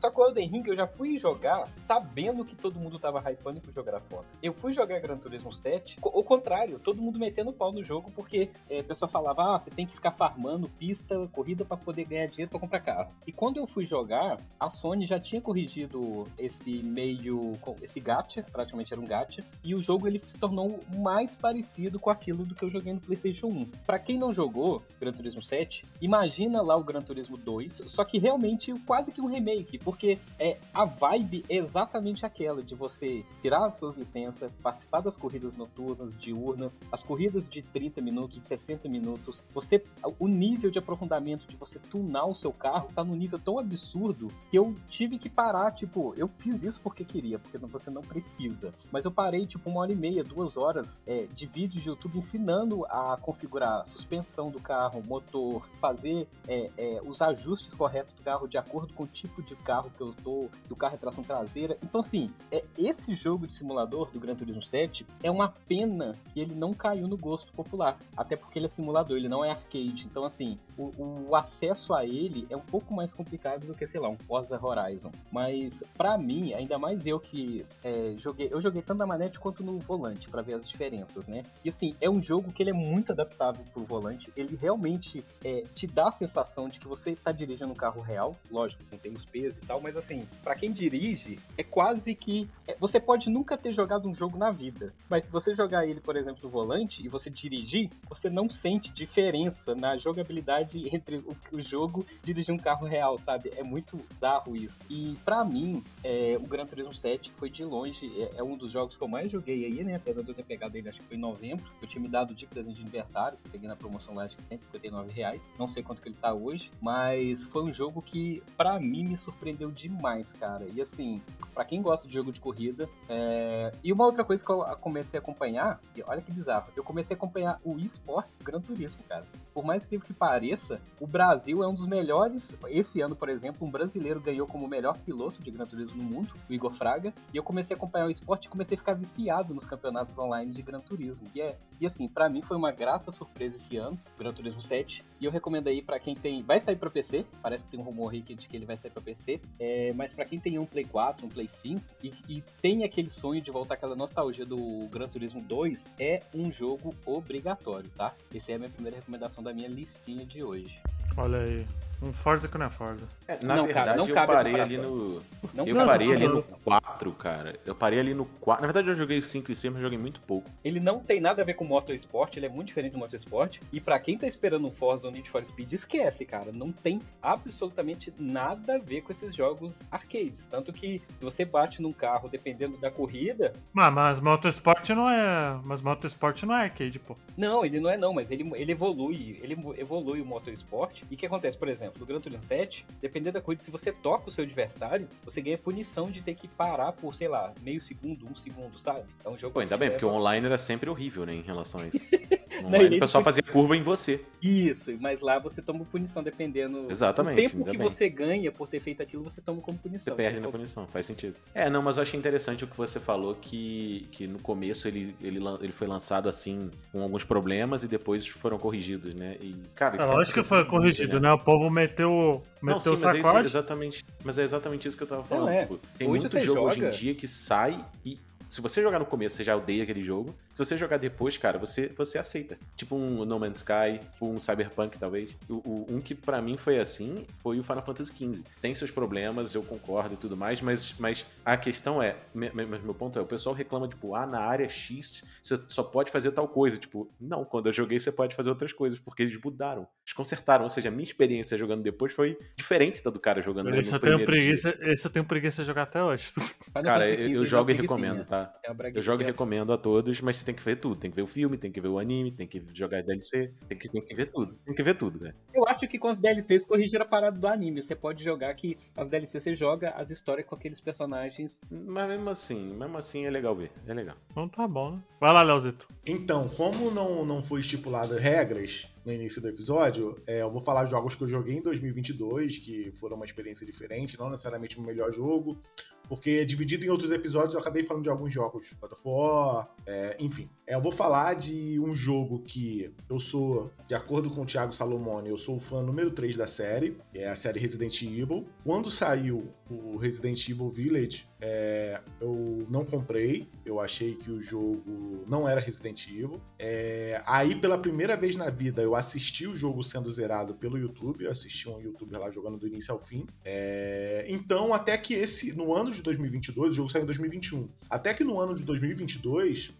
Speaker 4: só que o Elden Ring eu já fui jogar sabendo que todo mundo tava hypando pro jogar a foto. Eu fui jogar Gran Turismo 7, o contrário, todo mundo metendo pau no jogo porque é, a pessoa falava, ah, você tem que ficar farmando pista, corrida para poder ganhar dinheiro para comprar carro. E quando eu fui jogar, a Sony já tinha corrigido esse meio, esse gacha, praticamente era um gacha, e o jogo ele se tornou mais parecido com aquilo do que eu joguei no PlayStation 1. Para quem não jogou Gran Turismo 7, imagina lá o Gran Turismo 2, só que realmente quase que um remake, porque é a vibe é exatamente aquela de você tirar as suas licenças, participar das corridas noturnas, diurnas, as corridas de 30 minutos, de 60 minutos. Você o nível de aprofundamento de você tunar o seu carro tá num nível tão absurdo que eu tive que parar, tipo, eu fiz isso porque queria, porque você não precisa. Mas eu parei tipo uma hora e meia, duas horas é, de vídeos de YouTube ensinando a configurar suspensão do carro, motor, fazer é, é, os ajustes corretos do carro de acordo com o tipo de carro que eu tô, do carro é tração traseira. Então, assim, é, esse jogo de simulador do Gran Turismo 7 é uma pena que ele não caiu no gosto popular. Até porque ele é simulador, ele não é arcade. Então, assim, o, o acesso a ele é um pouco mais complicado do que, sei lá, um Forza Horizon. Mas, para mim, ainda mais eu que é, joguei, eu joguei tanto na manete quanto no volante para ver as diferenças, né? E assim, é um jogo que ele é muito adaptável pro volante. Ele realmente é, te dá a sensação de que você tá dirigindo um carro real. Lógico, não tem os pesos e tal, mas assim, para quem dirige, é quase que. É, você pode nunca ter jogado um jogo na vida, mas se você jogar ele, por exemplo, no volante e você dirigir, você não sente diferença na jogabilidade entre o, o jogo e dirigir um carro real, sabe? É muito darro isso. E para mim, é, o Gran Turismo 7 foi de longe, é, é, um dos jogos que eu mais joguei aí, né? Apesar de eu ter pegado ele, acho que foi em novembro. Eu tinha me dado de presente de aniversário, peguei na promoção lá, acho que 159 reais. Não sei quanto que ele tá hoje, mas foi um jogo que, para mim, me surpreendeu demais, cara. E assim, para quem gosta de jogo de corrida, é... e uma outra coisa que eu comecei a acompanhar, e olha que bizarro, eu comecei a acompanhar o eSports Gran Turismo, cara. Por mais incrível que pareça, o Brasil é um dos melhores. Esse ano, por exemplo, um brasileiro ganhou como melhor piloto de Gran Turismo no mundo, o Igor Fraga, e eu comecei a acompanhar o esporte e comecei a ficar viciado nos campeonatos online de Gran Turismo. E, é, e assim, para mim foi uma grata surpresa esse ano, Gran Turismo 7, e eu recomendo aí para quem tem. Vai sair para PC, parece que tem um rumor aí de que ele vai sair para PC, é, mas para quem tem um Play 4, um Play 5 e, e tem aquele sonho de voltar aquela nostalgia do Gran Turismo 2, é um jogo obrigatório, tá? Essa é a minha primeira recomendação da minha listinha de hoje.
Speaker 2: Olha aí. Um Forza que não é Forza.
Speaker 3: É, na
Speaker 4: Não,
Speaker 3: verdade,
Speaker 4: cara, não
Speaker 3: eu parei ali no.
Speaker 4: Não
Speaker 3: eu parei
Speaker 2: não,
Speaker 3: ali no 4, cara. Eu parei ali no 4. Na verdade, eu joguei o 5 e 6, mas joguei muito pouco.
Speaker 4: Ele não tem nada a ver com Motorsport, ele é muito diferente do Motorsport. E pra quem tá esperando um Forza ou Need for Speed, esquece, cara. Não tem absolutamente nada a ver com esses jogos arcades. Tanto que se você bate num carro, dependendo da corrida,
Speaker 2: Mas, mas Motorsport não é. Mas Motorsport não é arcade, pô.
Speaker 4: Não, ele não é não, mas ele, ele evolui, ele evolui o motorsport. E o que acontece, por exemplo, no Gran Turismo 7, dependendo da corrida, se você toca o seu adversário, você ganha punição de ter que parar por, sei lá, meio segundo, um segundo, sabe? É um jogo
Speaker 3: Pô, ainda
Speaker 4: que
Speaker 3: bem,
Speaker 4: te
Speaker 3: porque o
Speaker 4: leva-
Speaker 3: online era sempre horrível, né, em relação a isso. Online, o pessoal fazia curva em você.
Speaker 4: Isso, mas lá você toma punição dependendo
Speaker 3: Exatamente,
Speaker 4: do tempo que
Speaker 3: bem.
Speaker 4: você ganha por ter feito aquilo, você toma como
Speaker 3: Você
Speaker 4: punição.
Speaker 3: perde na punição, faz sentido. É, não, mas eu achei interessante o que você falou, que, que no começo ele, ele, ele foi lançado assim, com alguns problemas e depois foram corrigidos, né? E, cara,
Speaker 2: É
Speaker 3: isso tem
Speaker 2: lógico que foi
Speaker 3: muito,
Speaker 2: corrigido, né? O povo meteu,
Speaker 3: Não,
Speaker 2: meteu
Speaker 3: sim,
Speaker 2: o
Speaker 3: mas é, isso,
Speaker 2: sacode.
Speaker 3: exatamente, mas é exatamente isso que eu tava falando.
Speaker 4: é.
Speaker 3: tem
Speaker 4: Hoje
Speaker 3: muito jogo hoje em
Speaker 4: joga-
Speaker 3: dia que sai e. Se você jogar no começo, você já odeia aquele jogo. Se você jogar depois, cara, você, você aceita. Tipo um No Man's Sky, tipo um Cyberpunk, talvez. O, o- um que pra mim foi assim foi o Final Fantasy XV. Tem seus problemas, eu concordo e tudo mais, mas, mas a questão é, mas meu ponto é, o pessoal reclama, tipo, ah, na área X você só pode fazer tal coisa. Tipo, não, quando eu joguei você pode fazer outras coisas, porque eles mudaram. Eles consertaram. Ou seja, a minha experiência jogando depois foi diferente da do cara jogando no
Speaker 2: Esse eu, tenho
Speaker 3: primeiro dia.
Speaker 2: preguiça, esse eu tenho preguiça de jogar até hoje.
Speaker 3: Cara, eu, eu jogo e recomendo, tá? Jogar.
Speaker 4: Braguinha
Speaker 3: Eu jogo e
Speaker 4: é-
Speaker 3: recomendo a todos, mas você tem que ver tudo. Tem que ver o filme, tem que ver o anime, tem que jogar DLC, tem que, tem que ver tudo. Tem que ver tudo, né?
Speaker 4: Eu acho que com as DLCs corrigiram a parada do anime. Você pode jogar que as DLCs você joga as histórias com aqueles personagens.
Speaker 3: Mas mesmo assim, mesmo assim é legal ver. É legal.
Speaker 2: Então tá bom, né? Vai lá, Leozito.
Speaker 1: Então, como não, não foi estipulado regras no início do episódio, é, eu vou falar jogos que eu joguei em 2022, que foram uma experiência diferente, não necessariamente o melhor jogo, porque dividido em outros episódios eu acabei falando de alguns jogos, God of War, é, enfim. É, eu vou falar de um jogo que eu sou, de acordo com o Thiago Salomone, eu sou o fã número 3 da série, é a série Resident Evil. Quando saiu o Resident Evil Village, é, eu não comprei, eu achei que o jogo não era Resident Evil. É, aí, pela primeira vez na vida, eu assisti o jogo sendo zerado pelo YouTube, eu assisti um youtuber lá jogando do início ao fim. É, então, até que esse, no ano de 2022, o jogo saiu em 2021, até que no ano de 2022,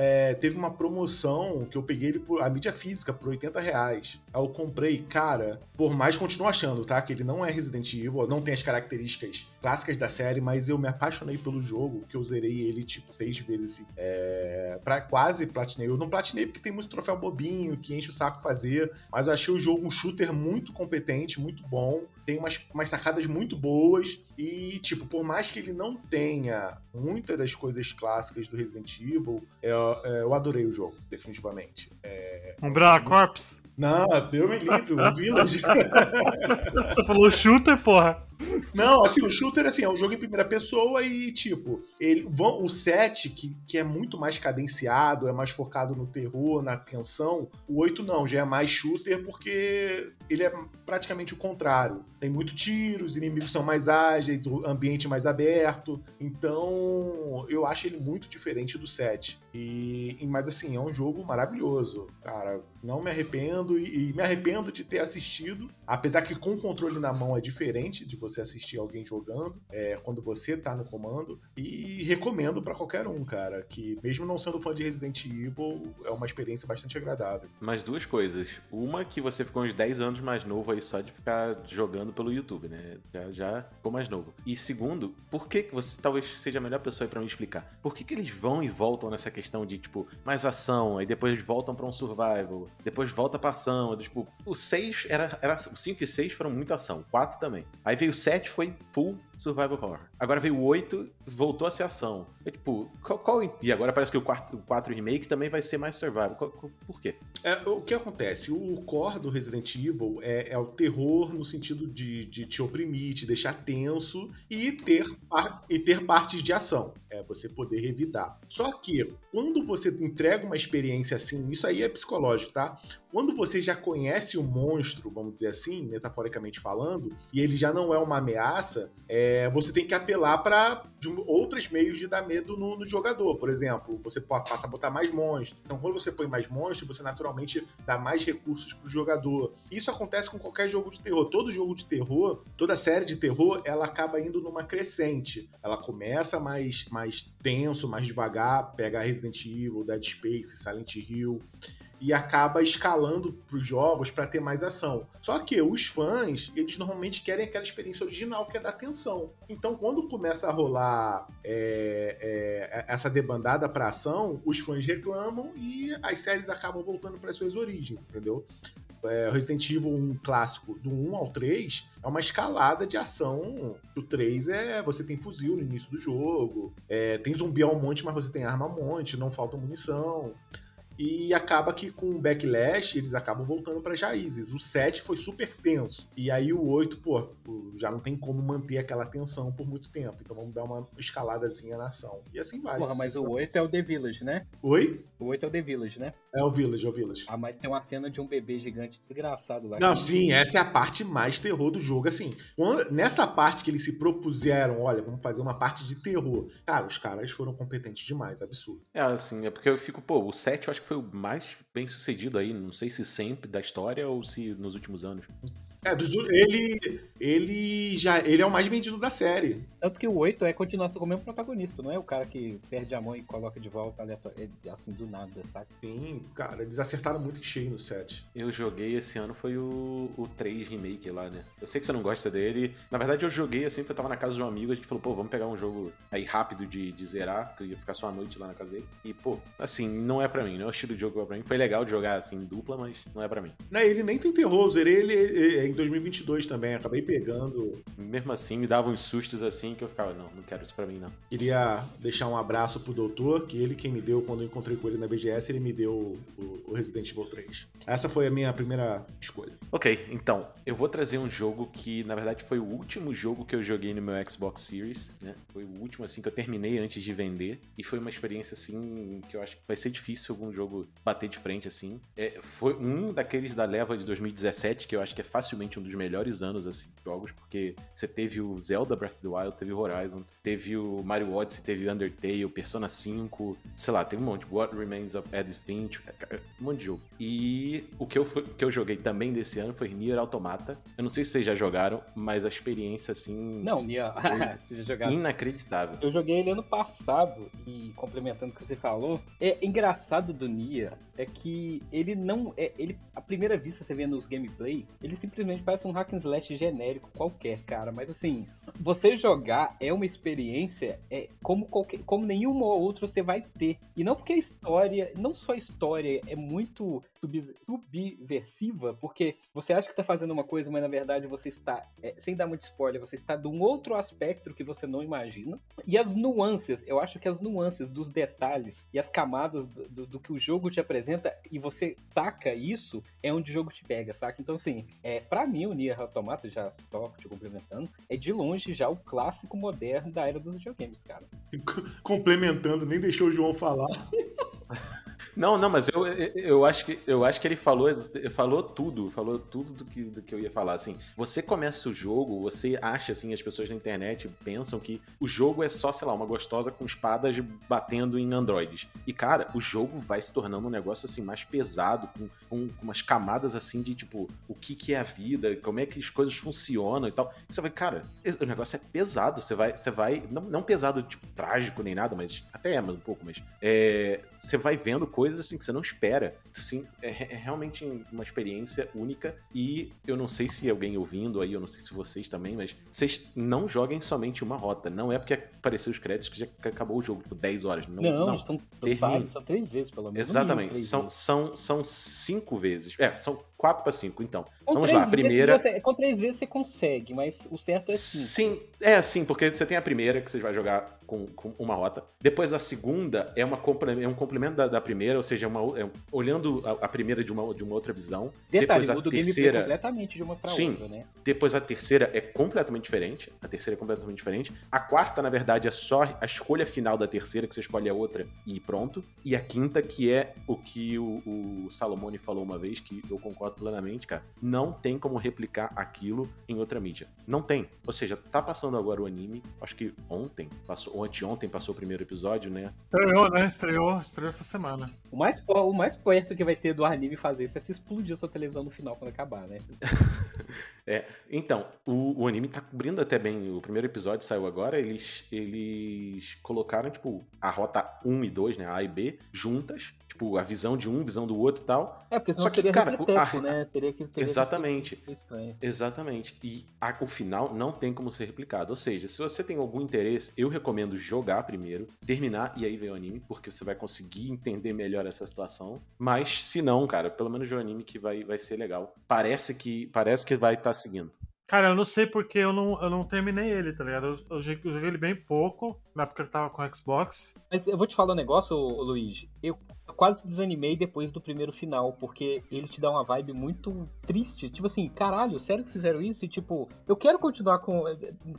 Speaker 1: é, teve uma promoção que eu peguei ele por a mídia física por 80 reais. Aí eu comprei, cara, por mais continuo achando, tá? Que ele não é Resident Evil, não tem as características clássicas da série, mas eu me apaixonei pelo jogo, que eu zerei ele tipo seis vezes. É, pra quase platinei. Eu não platinei porque tem muito troféu bobinho que enche o saco fazer, mas eu achei o jogo um shooter muito competente, muito bom. Tem umas, umas sacadas muito boas. E, tipo, por mais que ele não tenha muitas das coisas clássicas do Resident Evil, eu, é, eu adorei o jogo, definitivamente. É,
Speaker 2: Umbrella Corps.
Speaker 1: Não, deu me livre, o Village.
Speaker 2: Você falou shooter, porra.
Speaker 1: Não, assim, o shooter assim, é um jogo em primeira pessoa e, tipo, ele, vão- o 7, que, que é muito mais cadenciado, é mais focado no terror, na tensão, o 8 não, já é mais shooter porque ele é praticamente o contrário. Tem muito tiro, os inimigos são mais ágeis, o ambiente mais aberto. Então, eu acho ele muito diferente do 7. E, mas assim, é um jogo maravilhoso. Cara, não me arrependo e, e me arrependo de ter assistido, apesar que com o controle na mão é diferente de você assistir alguém jogando, é, quando você tá no comando. E recomendo pra qualquer um, cara, que mesmo não sendo fã de Resident Evil, é uma experiência bastante agradável.
Speaker 3: Mas duas coisas. Uma, que você ficou uns 10 anos mais novo aí só de ficar jogando pelo YouTube, né? Já, já ficou mais novo. E segundo, por que que você talvez seja a melhor pessoa pra me explicar? Por que que eles vão e voltam nessa questão de, tipo, mais ação, aí depois voltam pra um survival, depois volta pra ação, tipo, o 6 era, era... O 5 e 6 foram muito ação, o 4 também. Aí veio o 7, foi full survival horror. Agora veio o 8, voltou a ser ação. É tipo, qual, qual- E agora parece que o 4, o 4 Remake também vai ser mais survival. Qual- qual- por quê?
Speaker 1: É, o que acontece? O core do Resident Evil é, é o terror no sentido de, de te oprimir, te deixar tenso e ter, e ter partes de ação. É você poder revidar. Só que quando você entrega uma experiência assim, isso aí é psicológico, tá? Quando você já conhece o monstro, vamos dizer assim, metaforicamente falando, e ele já não é uma ameaça, é, você tem que apelar para outros meios de dar medo no, no jogador. Por exemplo, você passa a botar mais monstros. Então, quando você põe mais monstros, você naturalmente dá mais recursos pro jogador. Isso acontece com qualquer jogo de terror. Todo jogo de terror, toda série de terror, ela acaba indo numa crescente. Ela começa mais, mais tenso, mais devagar, pega Resident Evil, Dead Space, Silent Hill e acaba escalando pros jogos para ter mais ação. Só que os fãs, eles normalmente querem aquela experiência original que é da atenção. Então, quando começa a rolar é, é, essa debandada para ação, os fãs reclamam e as séries acabam voltando para suas origens, entendeu? É, Resident Evil 1 clássico, do 1 ao 3, é uma escalada de ação. O 3 é você tem fuzil no início do jogo, é, tem zumbi ao monte, mas você tem arma ao monte, não falta munição. E acaba que com o backlash eles acabam voltando para raízes. O 7 foi super tenso. E aí o 8, pô, já não tem como manter aquela tensão por muito tempo. Então vamos dar uma escaladazinha na ação. E assim vai.
Speaker 4: Porra, mas o 8 é o The Village, né?
Speaker 1: Oi?
Speaker 4: O 8 é o The Village, né?
Speaker 1: É o Village, é o Village.
Speaker 4: Ah, mas tem uma cena de um bebê gigante desgraçado lá.
Speaker 1: Não, sim, essa é a parte mais terror do jogo. Assim, quando- nessa parte que eles se propuseram, olha, vamos fazer uma parte de terror. Cara, os caras foram competentes demais, absurdo.
Speaker 3: É, assim, é porque eu fico, pô, o 7 eu acho que foi o mais bem sucedido aí, não sei se sempre da história ou se nos últimos anos.
Speaker 1: É, dos- ele, ele já ele é o mais vendido da série.
Speaker 4: Tanto que o 8 é continuação com o mesmo protagonista, não é o cara que perde a mão e coloca de volta aleatório, é assim, do nada, sabe?
Speaker 1: Sim, cara, eles acertaram muito cheio no set.
Speaker 3: Eu joguei esse ano foi o, o 3 Remake lá, né? Eu sei que você não gosta dele. Na verdade, eu joguei assim porque eu tava na casa de um amigo. A gente falou, pô, vamos pegar um jogo aí rápido de, de zerar, que eu ia ficar só a noite lá na casa dele. E, pô, assim, não é pra mim, não é o estilo de jogo que é pra mim. Foi legal de jogar assim, em dupla, mas não é pra mim.
Speaker 1: Não, ele nem tem terror, eu zerei ele eh, em 2022 também, acabei pegando.
Speaker 3: Mesmo assim, me dava uns sustos assim que eu ficava, não, não quero isso pra mim, não.
Speaker 1: Queria deixar um abraço pro doutor, que ele quem me deu quando eu encontrei com ele na BGS, ele me deu o, o Resident Evil 3. Essa foi a minha primeira escolha.
Speaker 3: Ok, então, eu vou trazer um jogo que, na verdade, foi o último jogo que eu joguei no meu Xbox Series, né? Foi o último, assim, que eu terminei antes de vender. E foi uma experiência, assim, que eu acho que vai ser difícil algum jogo bater de frente, assim. É, foi um daqueles da leva de 2017, que eu acho que é facilmente um dos melhores anos, assim, de jogos, porque você teve o Zelda Breath of the Wild, teve o Horizon, teve o Mario Odyssey, teve o Undertale, Persona 5, sei lá, teve um monte. What Remains of Edith Finch, um monte de jogo. E o que eu, que eu joguei também desse ano foi Nier Automata. Eu não sei se vocês já jogaram, mas a experiência, assim,
Speaker 4: Não, Nia, vocês já jogaram.
Speaker 3: inacreditável.
Speaker 4: Eu joguei ele ano passado e complementando o que você falou, é engraçado do Nia é que ele não é ele à primeira vista você vê nos gameplay, ele simplesmente parece um hack and slash genérico qualquer, cara, mas assim, você jogar é uma experiência é como qualquer como nenhuma outra você vai ter. E não porque a história, não só a história é muito subversiva, porque você acha que tá fazendo uma coisa, mas na verdade você está, é, sem dar muito spoiler, você está de um outro aspecto que você não imagina. E as nuances, eu acho que as nuances dos detalhes e as camadas do, do- do que o jogo te apresenta e você taca isso, é onde o jogo te pega, saca? Então, assim, é, pra mim, o Nier Automata, já só te complementando, é de longe já o clássico moderno da era dos videogames, cara.
Speaker 1: Complementando, nem deixou o João falar.
Speaker 3: Não, não, mas eu, eu, acho que eu acho que ele falou, falou tudo, falou tudo do que, do que eu ia falar. Assim, você começa o jogo, você acha assim, as pessoas na internet pensam que o jogo é só, sei lá, uma gostosa com espadas batendo em androides. E cara, o jogo vai se tornando um negócio assim mais pesado, com, com, com umas camadas assim de tipo o que, que é a vida, como é que as coisas funcionam e tal. E você vai, cara, o negócio é pesado. Você vai, você vai, não, não pesado tipo trágico nem nada, mas até é, mas um pouco, mas é, você vai vendo coisas assim que você não espera. Assim, é, é realmente uma experiência única e eu não sei se alguém ouvindo aí, eu não sei se vocês também, mas vocês não joguem somente uma rota. Não é porque apareceu os créditos que já acabou o jogo, tipo 10 horas. Não,
Speaker 4: Não,
Speaker 3: não.
Speaker 4: vários, são três vezes pelo menos.
Speaker 3: Exatamente. São,
Speaker 4: vezes.
Speaker 3: são, são cinco vezes. É, são quatro para cinco, então.
Speaker 4: Com
Speaker 3: Vamos lá, primeira-
Speaker 4: você- com três vezes você consegue, mas o certo é cinco.
Speaker 3: Sim, é sim, porque você tem a primeira que você vai jogar com, com uma rota. Depois a segunda é, uma, é um complemento da, da primeira, ou seja, uma, é, olhando a, a primeira de uma, de uma outra visão.
Speaker 4: Detalhe,
Speaker 3: depois a terceira.
Speaker 4: gameplay completamente de uma pra
Speaker 3: Sim.
Speaker 4: outra, né?
Speaker 3: Depois a terceira é completamente diferente. A terceira é completamente diferente. A quarta, na verdade, é só a escolha final da terceira, que você escolhe a outra e pronto. E a quinta, que é o que o, o Salomone falou uma vez, que eu concordo plenamente, cara. Não tem como replicar aquilo em outra mídia. Não tem. Ou seja, tá passando agora o anime. Acho que ontem, passou, ou anteontem passou o primeiro episódio, né?
Speaker 2: Estreou, né? Estreou, estreou essa semana.
Speaker 4: O mais, o mais perto que vai ter do anime fazer isso é se explodir a sua televisão no final quando acabar, né?
Speaker 3: Então, o, o anime tá cobrindo até bem. O primeiro episódio saiu agora. Eles, eles colocaram, tipo, a rota 1 e 2, né? A e B, juntas. Tipo, a visão de um, visão do outro e tal.
Speaker 4: É, porque senão
Speaker 3: Só que,
Speaker 4: seria
Speaker 3: cara, a-
Speaker 4: né? Teria que teria que
Speaker 3: Exatamente.
Speaker 4: ser estranho.
Speaker 3: Exatamente. E a- o final não tem como ser replicado. Ou seja, se você tem algum interesse, eu recomendo jogar primeiro, terminar e aí ver o anime, porque você vai conseguir entender melhor essa situação. Mas se não, cara, pelo menos ver o anime que vai, vai ser legal. Parece que parece que vai estar seguindo.
Speaker 2: Cara, eu não sei porque eu não, eu não terminei ele, tá ligado? Eu, eu joguei eu joguei ele bem pouco, na época que eu tava com o Xbox.
Speaker 4: Mas eu vou te falar um negócio, Luigi. Eu quase desanimei depois do primeiro final, porque ele te dá uma vibe muito triste. Tipo assim, caralho, sério que fizeram isso? E tipo, eu quero continuar com,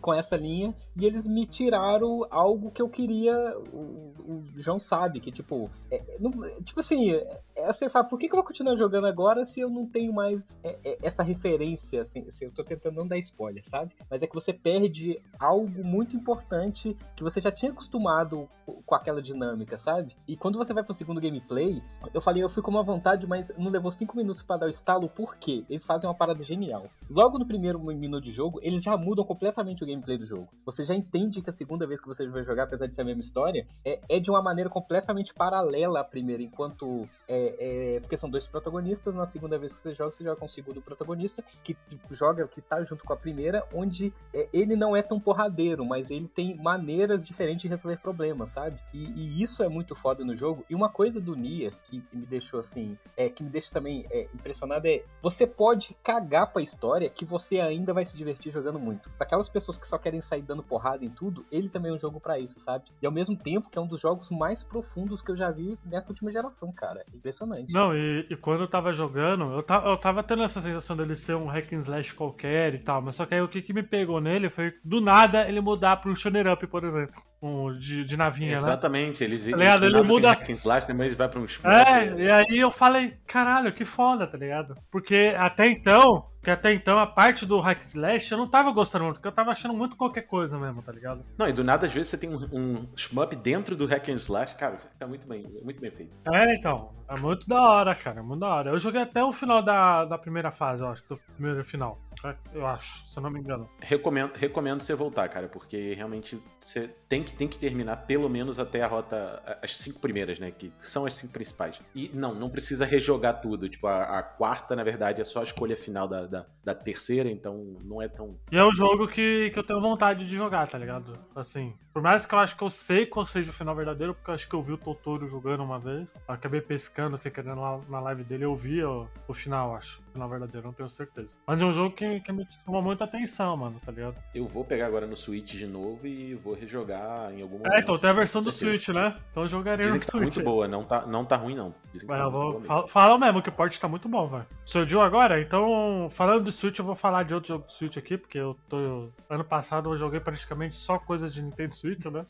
Speaker 4: com essa linha e eles me tiraram algo que eu queria. O, o João sabe, que tipo, é- não- tipo assim, é, é, você fala, por que, que eu vou continuar jogando agora se eu não tenho mais é, é, essa referência? Assim, assim, eu tô tentando não dar spoiler, sabe? Mas é que você perde algo muito importante que você já tinha acostumado com aquela dinâmica, sabe? E quando você vai pro segundo gameplay, gameplay, eu falei, eu fui com uma vontade, mas não levou 5 minutos pra dar o estalo, por quê? Eles fazem uma parada genial. Logo no primeiro minuto de jogo, eles já mudam completamente o gameplay do jogo. Você já entende que a segunda vez que você vai jogar, apesar de ser a mesma história, é, é de uma maneira completamente paralela à primeira, enquanto. É, é, porque são dois protagonistas, na segunda vez que você joga, você joga com o segundo protagonista, que joga, que tá junto com a primeira, onde é, ele não é tão porradeiro, mas ele tem maneiras diferentes de resolver problemas, sabe? E, e isso é muito foda no jogo. E uma coisa do Nier que me deixou assim, é, que me deixa também é, impressionado é você pode cagar pra história que você ainda vai se divertir jogando muito. Pra aquelas pessoas que só querem sair dando porrada em tudo, ele também é um jogo para isso, sabe? E ao mesmo tempo que é um dos jogos mais profundos que eu já vi nessa última geração, cara. Impressionante.
Speaker 2: Não, e, e quando eu tava jogando, eu tava, eu tava tendo essa sensação dele ser um hack and slash qualquer e tal, mas só que aí o que, que me pegou nele foi do nada ele mudar pro Shonen Up, por exemplo. Um, de, de navinha, né?
Speaker 3: Exatamente, eles
Speaker 2: Tá ligado? Ele muda-
Speaker 3: hack and slash, depois vai pra um
Speaker 2: É, e aí eu falei, caralho, que foda, tá ligado? Porque até então, porque até então a parte do hack slash eu não tava gostando muito, porque eu tava achando muito qualquer coisa mesmo, tá ligado?
Speaker 3: Não, e do nada, às vezes, você tem um, um shmup dentro do hack and slash, cara, fica muito bem, muito bem feito.
Speaker 2: É, então, é muito da hora, cara, é muito da hora. Eu joguei até o final da, da primeira fase, eu acho, do primeiro final. É, Eu acho, se eu não me engano.
Speaker 3: Recomendo, recomendo você voltar, cara, porque realmente você tem que, tem que terminar pelo menos até a rota, as cinco primeiras, né, que são as cinco principais. E não, não precisa rejogar tudo, tipo, a, a quarta, na verdade, é só a escolha final da, da, da terceira, então não é tão...
Speaker 2: E é um jogo que, que eu tenho vontade de jogar, tá ligado? Assim, por mais que eu acho que eu sei qual seja o final verdadeiro, porque eu acho que eu vi o Totoro jogando uma vez. Eu acabei pescando, sem querer, lá na live dele, eu vi o, o final, acho. O final verdadeiro, não tenho certeza. Mas é um jogo que, que me chamou muita atenção, mano, tá ligado?
Speaker 3: Eu vou pegar agora no Switch de novo e vou rejogar em algum momento.
Speaker 2: É, então tem a versão do. Switch, né? Então eu jogarei
Speaker 3: Dizem
Speaker 2: no
Speaker 3: que tá
Speaker 2: Switch.
Speaker 3: muito boa, não tá, não tá ruim não. Dizem que
Speaker 2: Mas
Speaker 3: tá
Speaker 2: vou.
Speaker 3: boa mesmo.
Speaker 2: Fala, fala mesmo que o port tá muito bom, velho. Surgiu agora? Então, falando do Switch, eu vou falar de outro jogo do Switch aqui, porque eu tô. Ano passado eu joguei praticamente só coisas de Nintendo Switch, né?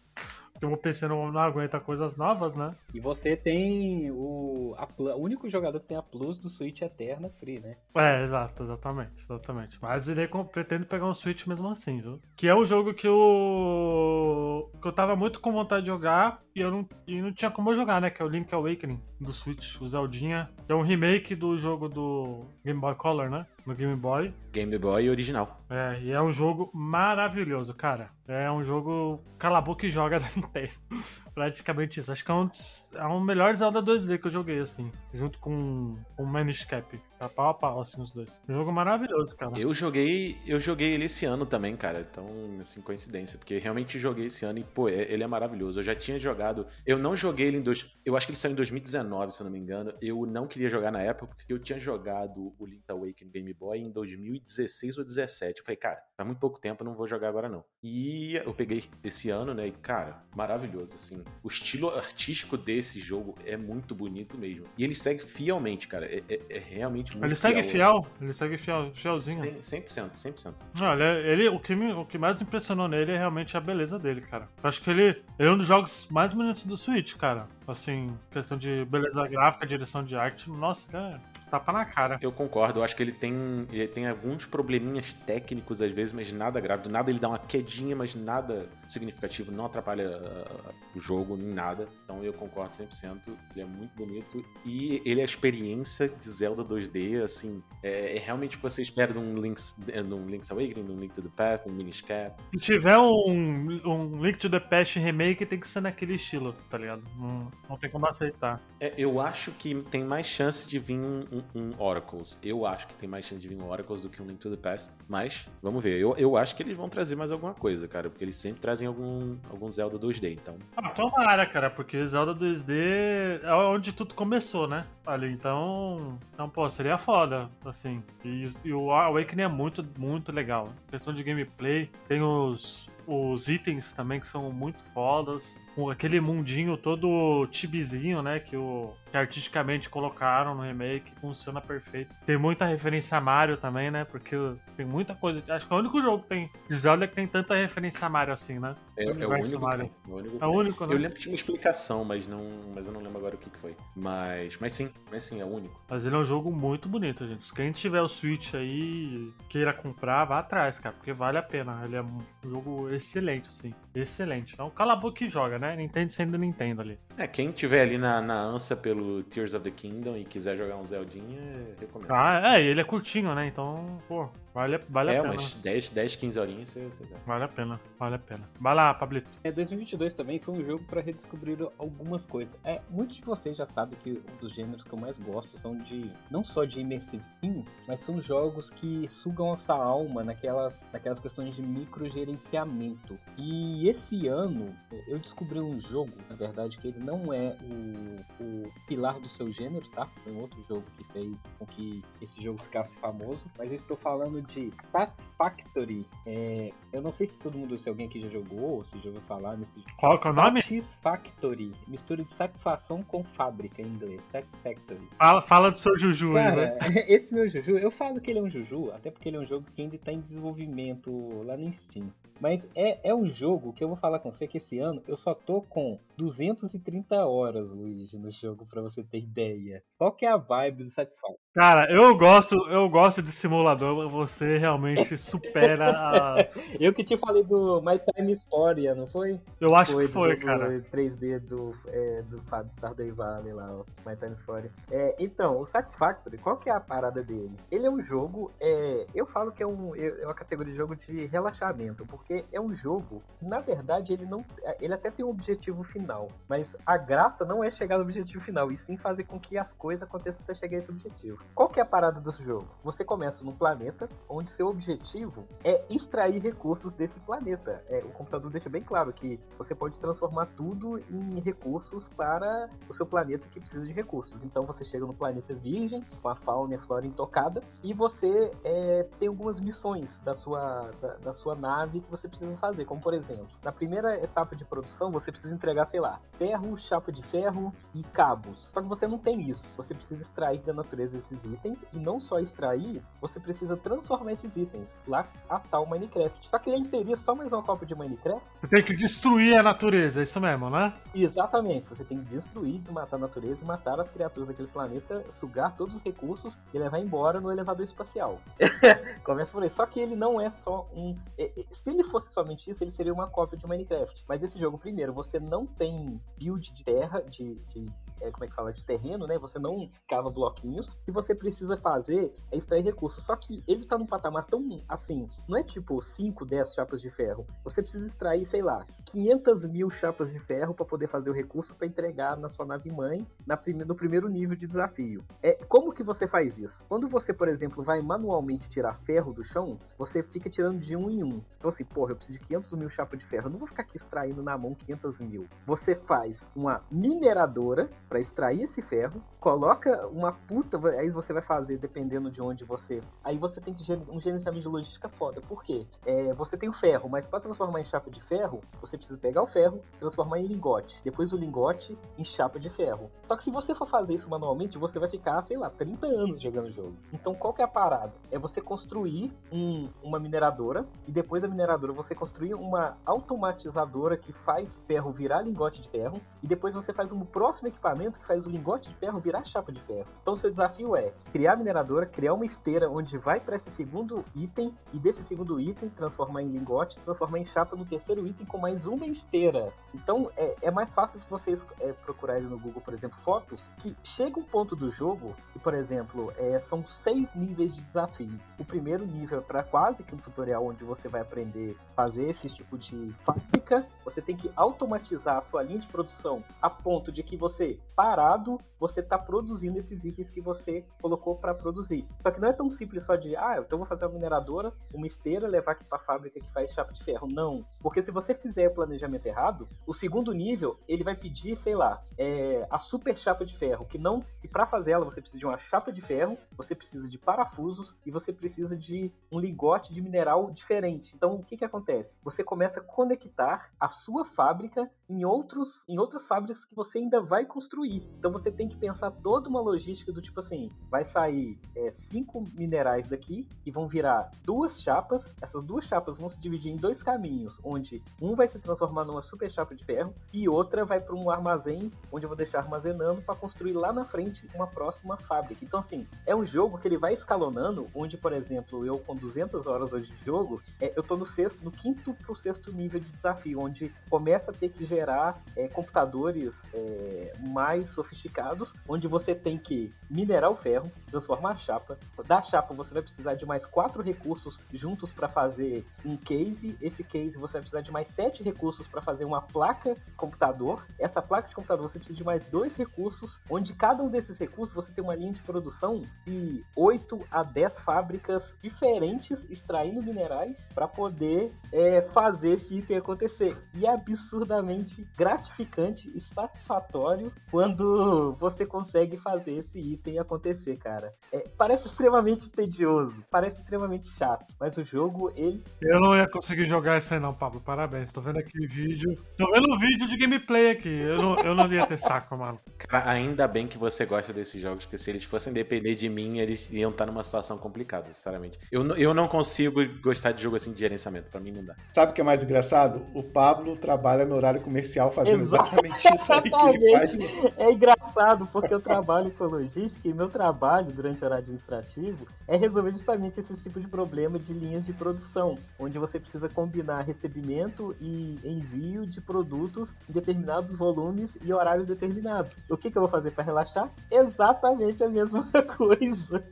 Speaker 2: Porque o PC não, não aguenta coisas novas, né?
Speaker 4: E você tem o, a o único jogador que tem a Plus do Switch Eterna Free, né?
Speaker 2: É, exato, exatamente, exatamente. Mas ele pretende pegar um Switch mesmo assim, viu? Que é um jogo que eu. que eu tava muito com vontade de jogar e eu não, e não tinha como eu jogar, né? Que é o Link Awakening do Switch, o Zeldinha. É um remake do jogo do Game Boy Color, né? No Game Boy.
Speaker 3: Game Boy original.
Speaker 2: É, e é um jogo maravilhoso, cara. É um jogo cala a boca e joga da Nintendo. Praticamente isso. Acho que é um, dos- é o melhor Zelda 2D que eu joguei, assim. Junto com o Manish Cap. Tá pau a pau, assim, os dois. Um jogo maravilhoso, cara.
Speaker 3: Eu joguei, eu joguei ele esse ano também, cara. Então, assim, coincidência, porque realmente joguei esse ano e pô, é- ele é maravilhoso. Eu já tinha jogado, eu não joguei ele em dois, eu acho que ele saiu em 2019, se eu não me engano. Eu não queria jogar na época porque eu tinha jogado o Link's Awakening Game Boy em 2016 ou 17. Eu falei, cara, faz muito pouco tempo, eu não vou jogar agora não. E eu peguei esse ano, né? E cara, maravilhoso assim. O estilo artístico desse jogo é muito bonito mesmo. E ele segue fielmente, cara. É, é- é realmente muito
Speaker 2: Ele segue fiel, ele segue fiel, fielzinho.
Speaker 3: 100%, 100%.
Speaker 2: Olha, ele, o, que me- o que mais impressionou nele é realmente a beleza dele, cara. Eu acho que ele, ele é um dos jogos mais bonitos do Switch, cara. Assim, questão de beleza gráfica, direção de arte. Nossa, é tapa na cara.
Speaker 3: Eu concordo, eu acho que ele tem, ele tem alguns probleminhas técnicos às vezes, mas nada grave. Do nada ele dá uma quedinha, mas nada significativo, não atrapalha ah, o jogo nem nada. Então eu concordo 100%. Ele é muito bonito e ele é a experiência de Zelda 2D, assim, é, é realmente o que você espera de um Link's, de um Link's Awakening, de um Link to the Past, de um Minish Cap.
Speaker 2: Se tiver um, um Link to the Past remake, tem que ser naquele estilo, tá ligado? Não, não tem como aceitar.
Speaker 3: É, eu acho que tem mais chance de vir um, um- um Oracles. Eu acho que tem mais chance de vir um Oracles do que um Link to the Past. Mas, vamos ver. Eu, eu acho que eles vão trazer mais alguma coisa, cara. Porque eles sempre trazem algum, algum Zelda 2D. Então,
Speaker 2: Ah, tomara, cara, porque Zelda 2D é onde tudo começou, né? Ali, então. Então, pô, seria foda, assim. E, e o Awakening é muito, muito legal. Questão de gameplay, tem os, os itens também que são muito fodas. Com aquele mundinho todo tibizinho, né? Que, o, que artisticamente colocaram no remake, funciona perfeito. Tem muita referência a Mario também, né? Porque tem muita coisa. Acho que é o único jogo que tem de Zelda que tem tanta referência a Mario assim, né?
Speaker 3: é, é o único
Speaker 2: Mario.
Speaker 3: tem. É o único
Speaker 2: É o único, né?
Speaker 3: Eu lembro que tinha uma explicação, mas, não, mas eu não lembro agora o que, que foi. Mas, mas sim, mas sim, é o único.
Speaker 2: Mas ele é um jogo muito bonito, gente. Se quem tiver o Switch aí queira comprar, vá atrás, cara, porque vale a pena. Ele é um jogo excelente, assim. Excelente. Então, cala a boca e joga, né? Nintendo sendo Nintendo ali.
Speaker 3: É, quem tiver ali na, na ânsia pelo Tears of the Kingdom e quiser jogar um Zeldinha, recomendo.
Speaker 2: Ah, é, ele é curtinho, né? Então, pô, vale, vale
Speaker 3: é,
Speaker 2: a pena.
Speaker 3: umas 10, 10, 15 horinhas você, você zera.
Speaker 2: Vale a pena, vale a pena. Vai lá, Pablito.
Speaker 4: É, 2022 também foi um jogo pra redescobrir algumas coisas. É, muitos de vocês já sabem que um dos gêneros que eu mais gosto são de não só de immersive sims, mas são jogos que sugam nossa alma naquelas, naquelas questões de microgerenciamento. E esse ano eu descobri um jogo, na verdade, que ele não é o, o pilar do seu gênero, tá? Foi um outro jogo que fez com que esse jogo ficasse famoso, mas eu estou falando de Satisfactory. É, eu não sei se todo mundo, se alguém aqui já jogou, ou se já ouviu falar nesse jogo.
Speaker 2: Qual que é o nome?
Speaker 4: Satisfactory. Mistura de satisfação com fábrica em inglês. Satisfactory.
Speaker 2: Fala, fala do seu Juju aí,
Speaker 4: Cara,
Speaker 2: né?
Speaker 4: esse meu Juju, eu falo que ele é um Juju, até porque ele é um jogo que ainda está em desenvolvimento lá no Steam. Mas é, é um jogo que eu vou falar com você que esse ano eu só tô com 230 horas, Luigi, no jogo, pra você ter ideia. Qual que é a vibe do Satisfy?
Speaker 2: Cara, eu gosto, eu gosto de simulador, mas você realmente supera as.
Speaker 4: Eu que te falei do My Time Sporia, não foi?
Speaker 2: Eu acho que
Speaker 4: do
Speaker 2: foi,
Speaker 4: jogo
Speaker 2: cara.
Speaker 4: 3D do, é, do Fábio Stardew Valley lá, o My Time Sporia. É, então, o Satisfactory, qual que é a parada dele? Ele é um jogo, é, eu falo que é, um, é uma categoria de jogo de relaxamento, porque é um jogo, na verdade, ele não. Ele até tem um objetivo final, mas a graça não é chegar no objetivo final, e sim fazer com que as coisas aconteçam até chegar a esse objetivo. Qual que é a parada do jogo? Você começa num planeta onde seu objetivo é extrair recursos desse planeta. É, o computador deixa bem claro que você pode transformar tudo em recursos para o seu planeta que precisa de recursos. Então você chega no planeta virgem, com a fauna e a flora intocada, e você é, tem algumas missões da sua, da, da sua nave que você precisa fazer. Como por exemplo, na primeira etapa de produção você precisa entregar, sei lá, ferro, chapa de ferro e cabos. Só que você não tem isso. Você precisa extrair da natureza esses itens e não só extrair, você precisa transformar esses itens lá a tal Minecraft. Só que aí seria só mais uma cópia de Minecraft?
Speaker 2: Você tem que destruir a natureza, é isso mesmo, né?
Speaker 4: Exatamente. Você tem que destruir, desmatar a natureza e matar as criaturas daquele planeta, sugar todos os recursos e levar embora no elevador espacial. Começa por aí. Só que ele não é só um. é- é- Se ele fosse somente isso, ele seria uma cópia de Minecraft. Mas esse jogo, primeiro, você não tem build de terra, de. de- é, como é que fala? De terreno, né? Você não cava bloquinhos. Que você precisa fazer é extrair recursos. Só que ele tá num patamar tão assim. Não é tipo 5, 10 chapas de ferro. Você precisa extrair, sei lá, 500 mil chapas de ferro para poder fazer o recurso para entregar na sua nave mãe na prime- no primeiro nível de desafio. É, como que você faz isso? Quando você, por exemplo, vai manualmente tirar ferro do chão, você fica tirando de um em um. Então assim, porra, eu preciso de 500 mil chapas de ferro. Eu não vou ficar aqui extraindo na mão 500 mil. Você faz uma mineradora para extrair esse ferro, coloca uma puta, aí você vai fazer dependendo de onde você. Aí você tem que ger- um gerenciamento de logística foda. Por quê? É, você tem o ferro, mas para transformar em chapa de ferro, você precisa pegar o ferro, transformar em lingote. Depois o lingote em chapa de ferro. Só que se você for fazer isso manualmente, você vai ficar, sei lá, 30 anos jogando o jogo. Então qual que é a parada? É você construir um- uma mineradora e depois da mineradora você construir uma automatizadora que faz ferro virar lingote de ferro e depois você faz um próximo equipamento que faz o lingote de ferro virar chapa de ferro. Então seu desafio é criar a mineradora, criar uma esteira onde vai para esse segundo item e desse segundo item transformar em lingote, transformar em chapa no terceiro item com mais uma esteira. Então é, é mais fácil vocês é, procurarem no Google, por exemplo, fotos que chega um ponto do jogo e, por exemplo, é, são seis níveis de desafio. O primeiro nível é para quase que um tutorial onde você vai aprender a fazer esse tipo de fábrica. Você tem que automatizar a sua linha de produção a ponto de que você, parado, você está produzindo esses itens que você colocou para produzir. Só que não é tão simples só de, ah, então vou fazer uma mineradora, uma esteira, levar aqui para a fábrica que faz chapa de ferro. Não. Porque se você fizer o planejamento errado, o segundo nível, ele vai pedir, sei lá, é, a super chapa de ferro, que não. E para fazer ela, você precisa de uma chapa de ferro, você precisa de parafusos e você precisa de um lingote de mineral diferente. Então, o que que acontece? Você começa a conectar a sua fábrica em outros em outras fábricas que você ainda vai construir. Então você tem que pensar toda uma logística do tipo assim, vai sair é, cinco minerais daqui e vão virar duas chapas. Essas duas chapas vão se dividir em dois caminhos, onde um vai se transformar numa super chapa de ferro e outra vai para um armazém onde eu vou deixar armazenando para construir lá na frente uma próxima fábrica. Então assim, é um jogo que ele vai escalonando, onde por exemplo, eu com 200 horas hoje de jogo, é, eu tô no sexto, no quinto pro sexto nível de desafio, onde começa a ter que gerar é, computadores é, mais sofisticados, onde você tem que minerar o ferro, transformar a chapa. Da chapa você vai precisar de mais quatro recursos juntos para fazer um case. Esse case você vai precisar de mais sete recursos para fazer uma placa computador. Essa placa de computador você precisa de mais dois recursos, onde cada um desses recursos você tem uma linha de produção de 8 a 10 fábricas diferentes extraindo minerais para poder é, fazer esse item acontecer. E é absurdamente gratificante e satisfatório quando você consegue fazer esse item acontecer, cara. É, parece extremamente tedioso, parece extremamente chato, mas o jogo, ele.
Speaker 2: Eu não ia conseguir jogar isso aí, não, Pablo. Parabéns. Tô vendo aqui vídeo. Tô vendo um vídeo de gameplay aqui. Eu não, eu não ia ter saco, mano.
Speaker 3: Cara, ainda bem que você gosta desses jogos, porque se eles fossem depender de mim, eles iam estar numa situação complicada, sinceramente. Eu, eu não consigo gostar de jogo assim de gerenciamento, pra mim não dá.
Speaker 1: Sabe o que é mais engraçado? O Pablo trabalha no horário comercial fazendo
Speaker 4: Exato.
Speaker 1: exatamente isso que ele faz.
Speaker 4: É engraçado porque eu trabalho com logística e meu trabalho durante o horário administrativo é resolver justamente esse tipo de problema de linhas de produção, onde você precisa combinar recebimento e envio de produtos em determinados volumes e horários determinados. O que, que eu vou fazer para relaxar? Exatamente a mesma coisa.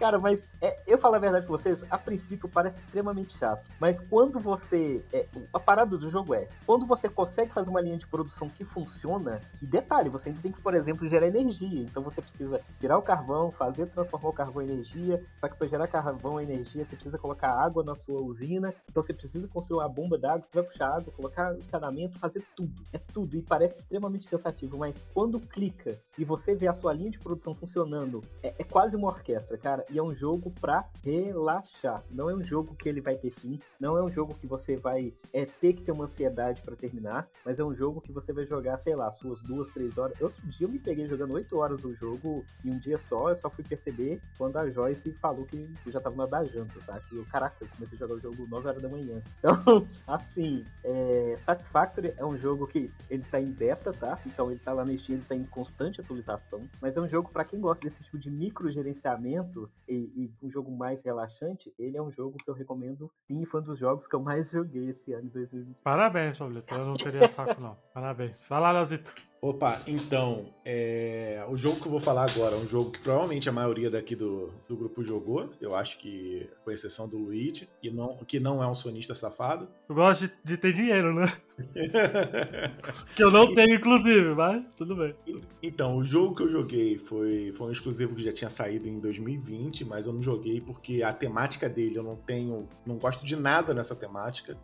Speaker 4: Cara, mas é, eu falo a verdade com vocês, a princípio parece extremamente chato. Mas quando você. É, a parada do jogo é, quando você consegue fazer uma linha de produção que funciona, e detalhe, você ainda tem que, por exemplo, gerar energia. Então você precisa tirar o carvão, fazer transformar o carvão em energia. Só que para gerar carvão e energia, você precisa colocar água na sua usina. Então você precisa construir uma bomba d'água que vai puxar água, colocar encanamento, fazer tudo. É tudo. E parece extremamente cansativo. Mas quando clica e você vê a sua linha de produção funcionando, é, é quase uma orquestra, cara. E é um jogo pra relaxar. Não é um jogo que ele vai ter fim. Não é um jogo que você vai é, ter que ter uma ansiedade pra terminar. Mas é um jogo que você vai jogar, sei lá, suas duas, três horas. Outro dia eu me peguei jogando oito horas o jogo em um dia só. Eu só fui perceber quando a Joyce falou que eu já tava na da janta, tá? Que eu, caraca, eu comecei a jogar o jogo 9 horas da manhã. Então, assim, é, Satisfactory é um jogo que ele tá em beta, tá? Então ele tá lá no Steam, ele tá em constante atualização. Mas é um jogo pra quem gosta desse tipo de micro gerenciamento e, e um jogo mais relaxante, ele é um jogo que eu recomendo. Sim, foi um dos jogos que eu mais joguei esse ano de 2020.
Speaker 2: Parabéns, Pablito. Eu não teria saco, não. Parabéns. Vai lá, Leozito.
Speaker 1: Opa, então, é, o jogo que eu vou falar agora é um jogo que provavelmente a maioria daqui do, do grupo jogou. Eu acho que, com exceção do Luigi, que não, que não é um sonista safado.
Speaker 2: Eu gosto de, de ter dinheiro, né? Que eu não tenho, inclusive, mas tudo bem.
Speaker 1: Então, o jogo que eu joguei foi, foi um exclusivo que já tinha saído em 2020, mas eu não joguei porque a temática dele eu não tenho. não gosto de nada nessa temática,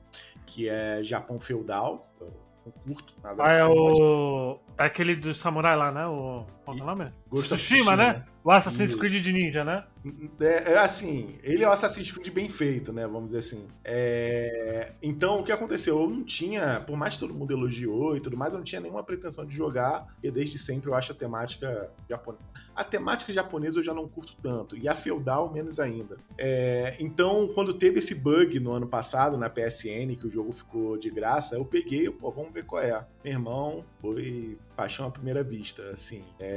Speaker 1: que é Japão feudal. Curto
Speaker 2: Ah, é o. É aquele do samurai lá, né? O. Qual é o nome?
Speaker 1: Ghost
Speaker 2: Tsushima, né? O Assassin's
Speaker 1: Isso.
Speaker 2: Creed de Ninja, né?
Speaker 1: É, é assim, ele é o Assassin's Creed bem feito, né? Vamos dizer assim. É, Então, o que aconteceu? Eu não tinha, por mais que todo mundo elogiou e tudo mais, eu não tinha nenhuma pretensão de jogar, porque desde sempre eu acho a temática japonesa. A temática japonesa eu já não curto tanto, e a feudal menos ainda. É, Então, quando teve esse bug no ano passado na PSN, que o jogo ficou de graça, eu peguei, pô, vamos ver qual é. Meu irmão, foi paixão à primeira vista, assim. É,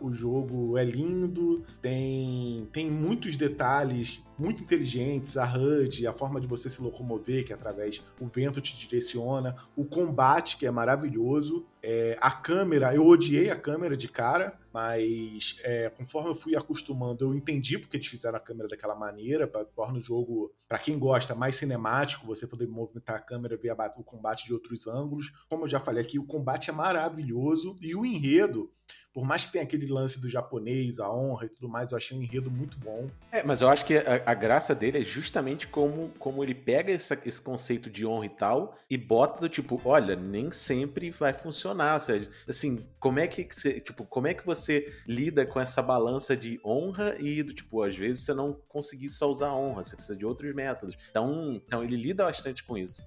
Speaker 1: o jogo é lindo, tem, tem muitos detalhes muito inteligentes, a HUD, a forma de você se locomover, que através o vento te direciona, o combate, que é maravilhoso, é, a câmera, eu odiei a câmera de cara, mas é, conforme eu fui acostumando, eu entendi porque eles fizeram a câmera daquela maneira, para torna o jogo, para quem gosta, mais cinemático, você poder movimentar a câmera, ver a o combate de outros ângulos. Como eu já falei aqui, o combate é maravilhoso e o enredo, por mais que tenha aquele lance do japonês, a honra e tudo mais, eu achei o enredo muito bom.
Speaker 3: É, mas eu acho que a, a graça dele é justamente como, como ele pega essa- esse conceito de honra e tal e bota do tipo, olha, nem sempre vai funcionar. seja, Assim, como é que você, tipo, como é que você lida com essa balança de honra e do tipo, às vezes você não conseguir só usar honra, você precisa de outros métodos. Então, então ele lida bastante com isso.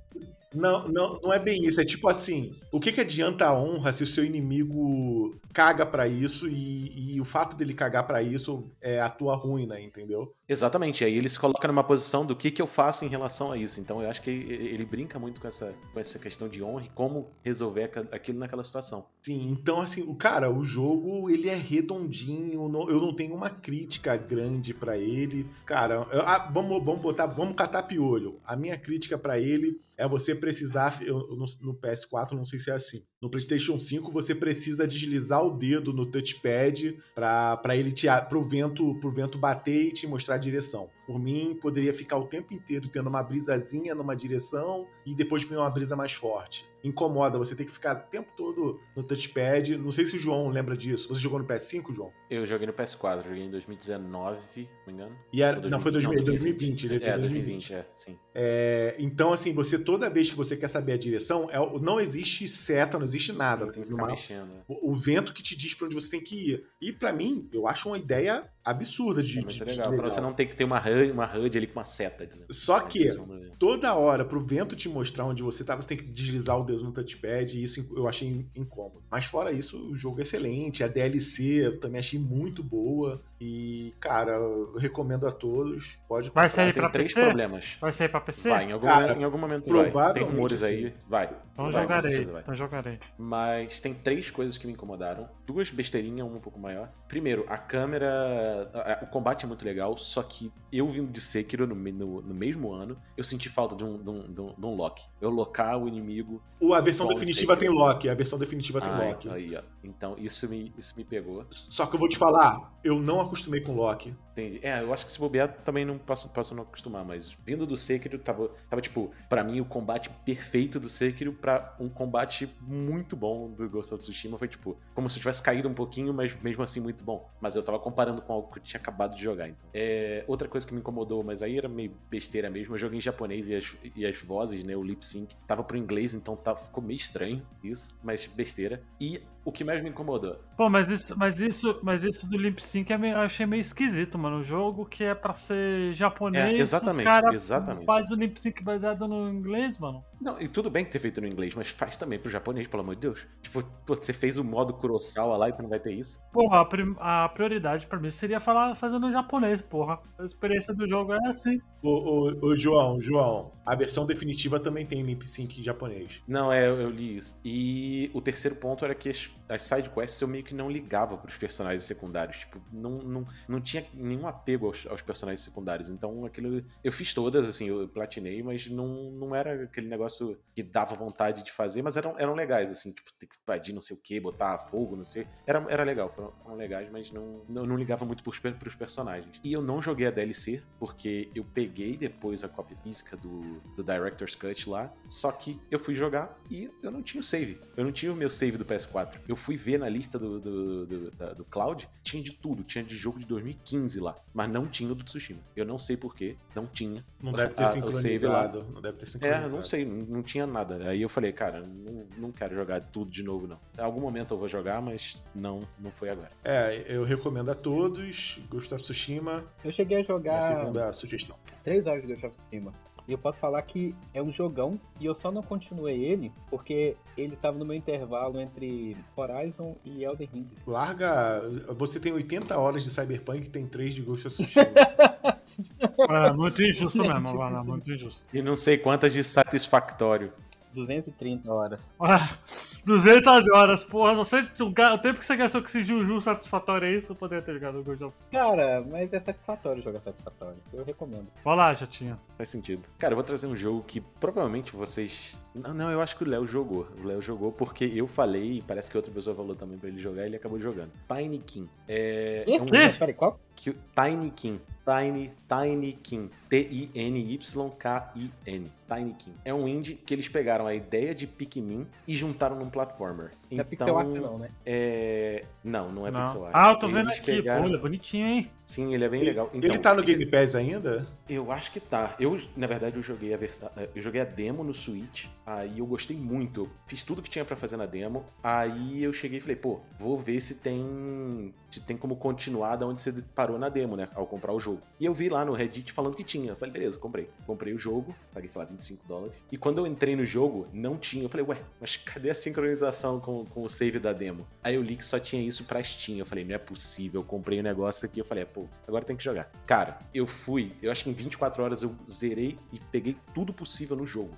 Speaker 1: Não, não, não é bem isso. É tipo assim: o que, que adianta a honra se o seu inimigo caga pra isso e, e o fato dele cagar pra isso é a tua ruína, entendeu?
Speaker 3: Exatamente, aí ele se coloca numa posição do que, que eu faço em relação a isso. Então eu acho que ele, ele brinca muito com essa, com essa questão de honra e como resolver aquilo naquela situação.
Speaker 1: Sim, então assim, o cara, o jogo ele é redondinho, eu não tenho uma crítica grande pra ele. Cara, eu- ah, vamos, vamos botar, vamos catar piolho. A minha crítica pra ele é você precisar, eu, no, no PS4 não sei se é assim. No PlayStation 5 você precisa deslizar o dedo no touchpad pra ele te pro vento, pro vento bater e te mostrar a direção. Por mim, poderia ficar o tempo inteiro tendo uma brisazinha numa direção e depois vir uma brisa mais forte. Incomoda, você tem que ficar o tempo todo no touchpad. Não sei se o João lembra disso. Você jogou no PS5, João?
Speaker 3: Eu joguei no PS4, joguei em 2019, não me engano.
Speaker 1: E era,
Speaker 3: Ou
Speaker 1: não, foi
Speaker 3: 2020,
Speaker 1: 2020, 2020. ele é de
Speaker 3: É, 2020, é, sim.
Speaker 1: É, então, assim, você toda vez que você quer saber a direção, é, não existe seta, não existe nada.
Speaker 3: Tem mexendo. né?
Speaker 1: o, o vento que te diz pra onde você tem que ir. E pra mim, eu acho uma ideia absurda de,
Speaker 3: É muito
Speaker 1: de
Speaker 3: legal. Pra você não ter que ter uma HUD, uma HUD ali com uma seta. dizendo.
Speaker 1: Só que toda hora pro vento te mostrar onde você tá, você tem que deslizar o dedo no touchpad e isso eu achei incômodo. Mas fora isso, o jogo é excelente, a DLC eu também achei muito boa e, cara, eu recomendo a todos. Pode
Speaker 2: Vai
Speaker 1: comprar.
Speaker 2: sair
Speaker 3: Tem
Speaker 2: pra
Speaker 3: três
Speaker 2: PC?
Speaker 3: problemas.
Speaker 2: Vai sair pra PC?
Speaker 3: Vai, em algum,
Speaker 1: Cara,
Speaker 3: momento, em algum momento vai. Tem rumores
Speaker 1: sim.
Speaker 3: aí, vai.
Speaker 2: Então
Speaker 3: vai,
Speaker 2: jogarei.
Speaker 3: vai.
Speaker 2: Então jogarei.
Speaker 3: Mas tem três coisas que me incomodaram. Duas besteirinhas, uma um pouco maior. Primeiro, a câmera. O combate é muito legal, só que eu vindo de Sekiro no, no, no mesmo ano, eu senti falta de um, de, um, de, um, de um lock. Eu locar o inimigo.
Speaker 1: O- A versão definitiva tem lock, a versão definitiva tem
Speaker 3: Ai,
Speaker 1: lock.
Speaker 3: aí, ó. Então isso me, isso me pegou.
Speaker 1: Só que eu vou te falar, eu não acostumei com lock.
Speaker 3: Entendi. É, eu acho que se bobear também não posso, posso não acostumar, mas vindo do Sekiro, tava, tava tipo, pra mim o combate perfeito do Sekiro pra um combate muito bom do Ghost of Tsushima foi tipo, como se eu tivesse caído um pouquinho, mas mesmo assim muito bom. Mas eu tava comparando com algo que eu tinha acabado de jogar, então. É, outra coisa que me incomodou, mas aí era meio besteira mesmo, eu joguei em japonês e as, e as vozes, né, o lip sync, tava pro inglês, então tá, ficou meio estranho isso, mas besteira. E o que mais me incomodou,
Speaker 2: Pô, mas isso, mas isso, mas isso do Limp Sync é eu achei meio esquisito, mano. O jogo que é pra ser japonês,
Speaker 3: É,
Speaker 2: os
Speaker 3: exatamente,
Speaker 2: caras
Speaker 3: exatamente.
Speaker 2: fazem o Limp Sync baseado no inglês, mano.
Speaker 3: Não, e tudo bem ter feito no inglês, mas faz também pro japonês, pelo amor de Deus. Tipo, pô, você fez o modo Kurosawa lá e tu não vai ter isso?
Speaker 2: Porra, a, prim- a prioridade pra mim seria falar fazendo japonês, porra. A experiência do jogo é assim.
Speaker 1: Ô, ô, ô, João, João, a versão definitiva também tem lip sync em japonês.
Speaker 3: Não, é, eu, eu li isso. E o terceiro ponto era que as, as side quests eu meio que não ligava pros personagens secundários. Tipo, não, não, não tinha nenhum apego aos, aos personagens secundários. Então, aquilo. Eu fiz todas, assim, eu platinei, mas não, não era aquele negócio que dava vontade de fazer, mas eram, eram legais, assim, tipo, ter que invadir não sei o que, botar fogo, não sei. Era, era legal, foram, foram legais, mas não, não, não ligava muito pros, pros personagens. E eu não joguei a DLC, porque eu peguei depois a cópia física do, do Director's Cut lá, só que eu fui jogar e eu não tinha o save. Eu não tinha o meu save do PS4. Eu fui ver na lista do, do, do, do Cloud, tinha de tudo, tinha de jogo de 2015 lá, mas não tinha o do Tsushima. Eu não sei porquê, não tinha.
Speaker 1: Não deve ter
Speaker 3: Ah, o save lá.
Speaker 1: sincronizado. Não deve ter
Speaker 3: É,
Speaker 1: sincronizado.
Speaker 3: não sei, não, não tinha nada. Aí eu falei, cara, não, não quero jogar tudo de novo, não. Em algum momento eu vou jogar, mas não, não foi agora.
Speaker 1: É, eu recomendo a todos. Ghost of Tsushima,
Speaker 4: Eu cheguei a
Speaker 1: é a
Speaker 4: jogar
Speaker 1: segunda sugestão.
Speaker 4: três horas de Ghost of Tsushima. E eu posso falar que é um jogão e eu só não continuei ele porque ele tava no meu intervalo entre Horizon e Elden Ring.
Speaker 1: Larga. Você tem 80 horas de Cyberpunk e tem 3 de Ghost of Tsushima.
Speaker 2: É muito injusto mesmo, mano. Muito injusto.
Speaker 3: E não sei quantas de satisfactório.
Speaker 4: 230 horas.
Speaker 2: Ah, 200 horas, porra. Você, o tempo que você gastou com esse Juju satisfatório aí, você poderia ter jogado o Ghost of
Speaker 4: Cara, mas é satisfatório jogar satisfatório. Eu recomendo.
Speaker 2: Vai lá, Jatinha.
Speaker 3: Faz sentido. Cara, eu vou trazer um jogo que provavelmente vocês. Não, não, eu acho que o Léo jogou. O Léo jogou porque eu falei e parece que outra pessoa falou também pra ele jogar e ele acabou jogando. Tiny King. É, é um
Speaker 4: peraí, qual?
Speaker 3: Que Tiny King. Tiny, Tiny King. T-I-N-Y-K-I-N. Tiny King. É um indie que eles pegaram a ideia de Pikmin e juntaram num platformer.
Speaker 4: Não é pixel art não, né?
Speaker 3: é... Não, não é
Speaker 2: Não.
Speaker 3: pixel art.
Speaker 2: Ah, eu tô vendo
Speaker 3: Eles
Speaker 2: aqui.
Speaker 3: pegaram-
Speaker 2: Pô, ele é bonitinho, hein?
Speaker 3: Sim, ele é bem legal.
Speaker 1: Ele tá no Game Pass ainda?
Speaker 3: Eu acho que tá. Eu, na verdade, eu joguei a versa... eu joguei a demo no Switch, aí eu gostei muito. Fiz tudo que tinha pra fazer na demo. Aí eu cheguei e falei, pô, vou ver se tem se tem como continuar da onde você parou na demo, né, ao comprar o jogo. E eu vi lá no Reddit falando que tinha. Eu falei, beleza, comprei. Comprei o jogo, paguei, sei lá, 25 dólares. E quando eu entrei no jogo, não tinha. Eu falei, ué, mas cadê a sincronização com, com o save da demo? Aí eu li que só tinha isso pra Steam. Eu falei, não é possível. Eu comprei o um negócio aqui. Eu falei, é, pô, agora tem que jogar. Cara, eu fui, eu acho que em 24 horas eu zerei e peguei tudo possível no jogo.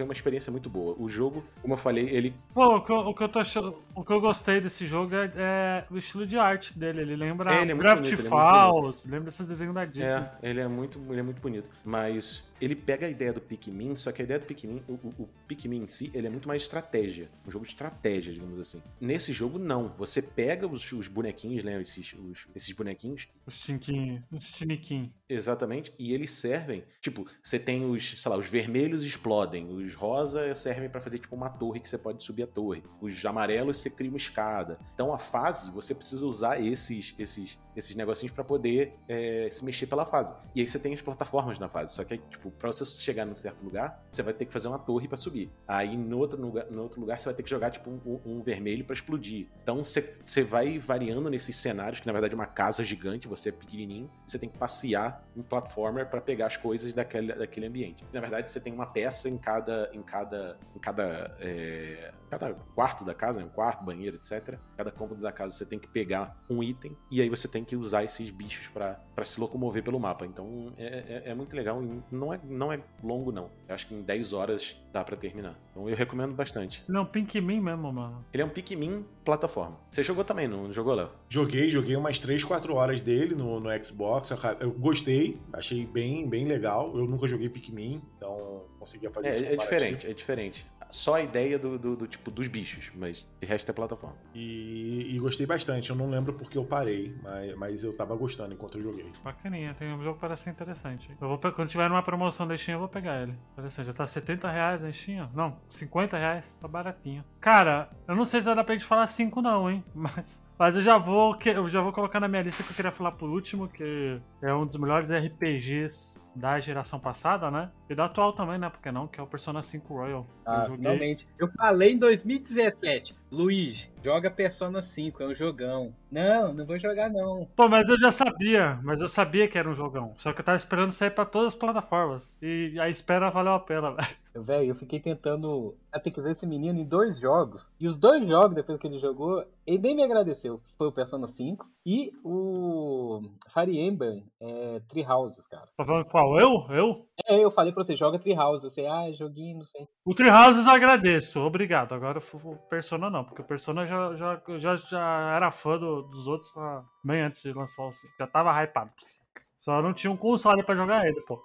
Speaker 3: É, foi uma experiência muito boa. O jogo, como eu falei, ele.
Speaker 2: Pô, o que eu, o que eu, tô achando, o que eu gostei desse jogo é, é o estilo de arte dele. Ele lembra
Speaker 3: É, ele é
Speaker 2: Gravity
Speaker 3: bonito, ele é
Speaker 2: Falls, lembra esses desenhos da Disney.
Speaker 3: É, ele é muito, ele é muito bonito. Mas ele pega a ideia do Pikmin, só que a ideia do Pikmin, o, o, o Pikmin em si, ele é muito mais estratégia. Um jogo de estratégia, digamos assim. Nesse jogo, não. Você pega os, os bonequinhos, né? Esses, os- esses bonequinhos,
Speaker 2: Os Chinquinhos, os Chiniquim.
Speaker 3: Exatamente, e eles servem, tipo, você tem os, sei lá, os vermelhos explodem, os rosa servem pra fazer tipo uma torre que você pode subir a torre, os amarelos você cria uma escada. Então a fase você precisa usar esses esses esses negocinhos pra poder é, se mexer pela fase. E aí você tem as plataformas na fase, só que aí, tipo, pra você chegar num certo lugar, você vai ter que fazer uma torre pra subir. Aí no outro lugar, no outro lugar você vai ter que jogar tipo um, um vermelho pra explodir. Então você você vai variando nesses cenários, que na verdade é uma casa gigante, você é pequenininho, você tem que passear um platformer para pegar as coisas daquele, daquele ambiente. Na verdade, você tem uma peça em cada em cada em cada, é, cada quarto da casa, né? um quarto, banheiro, etc. Cada cômodo da casa você tem que pegar um item e aí você tem que usar esses bichos para se locomover pelo mapa. Então é, é, é muito legal e não é não é longo não. Eu acho que em 10 horas dá para terminar. Então eu recomendo bastante.
Speaker 2: Ele é um Pinkmin mesmo, mano.
Speaker 3: Ele é um Pikmin plataforma. Você jogou também, não jogou, Léo?
Speaker 1: Joguei, joguei umas 3, 4 horas dele no, no Xbox. Eu, eu gostei, achei bem, bem legal. Eu nunca joguei Pikmin, então conseguia fazer
Speaker 3: É, é
Speaker 1: comparativo.
Speaker 3: diferente, é diferente. Só a ideia do, do, do tipo dos bichos, mas de resto é plataforma.
Speaker 1: E, e gostei bastante. Eu não lembro porque eu parei, mas, mas eu tava gostando enquanto eu joguei.
Speaker 2: Bacaninha, tem um jogo que parece interessante. Eu vou, quando tiver numa promoção da Steam, eu vou pegar ele. Interessante, já tá 70 reais na Steam? Não, 50 reais, tá baratinho. Cara, eu não sei se vai dar pra gente falar 5 não, hein? Mas, mas eu já vou eu já vou colocar na minha lista que eu queria falar por último, que é um dos melhores RPGs da geração passada, né? E da atual também, né? Porque não, que é o Persona 5 Royal.
Speaker 4: Ah,
Speaker 2: eu joguei.
Speaker 4: finalmente. Eu falei em 2017, Luiz, joga Persona 5, é um jogão. Não, não vou jogar não.
Speaker 2: Pô, mas eu já sabia, mas eu sabia que era um jogão. Só que eu tava esperando sair pra todas as plataformas. E a espera valeu a pena, velho.
Speaker 4: Velho, eu fiquei tentando catequizar esse menino em dois jogos. E os dois jogos, depois que ele jogou, ele nem me agradeceu. Foi o Persona 5 e o Fire Emblem é, Tree Houses, cara.
Speaker 2: Tá falando qual? Eu? Eu?
Speaker 4: É, eu falei pra você, joga Tree Houses. Você, ah, joguinho, não sei.
Speaker 2: O Treehouses eu agradeço, obrigado. Agora o Persona não, porque o Persona já, já, já, já era fã do- dos outros ah, bem antes de lançar o 5. Já tava hypado pro 5. Só não tinha um console pra jogar ele, pô.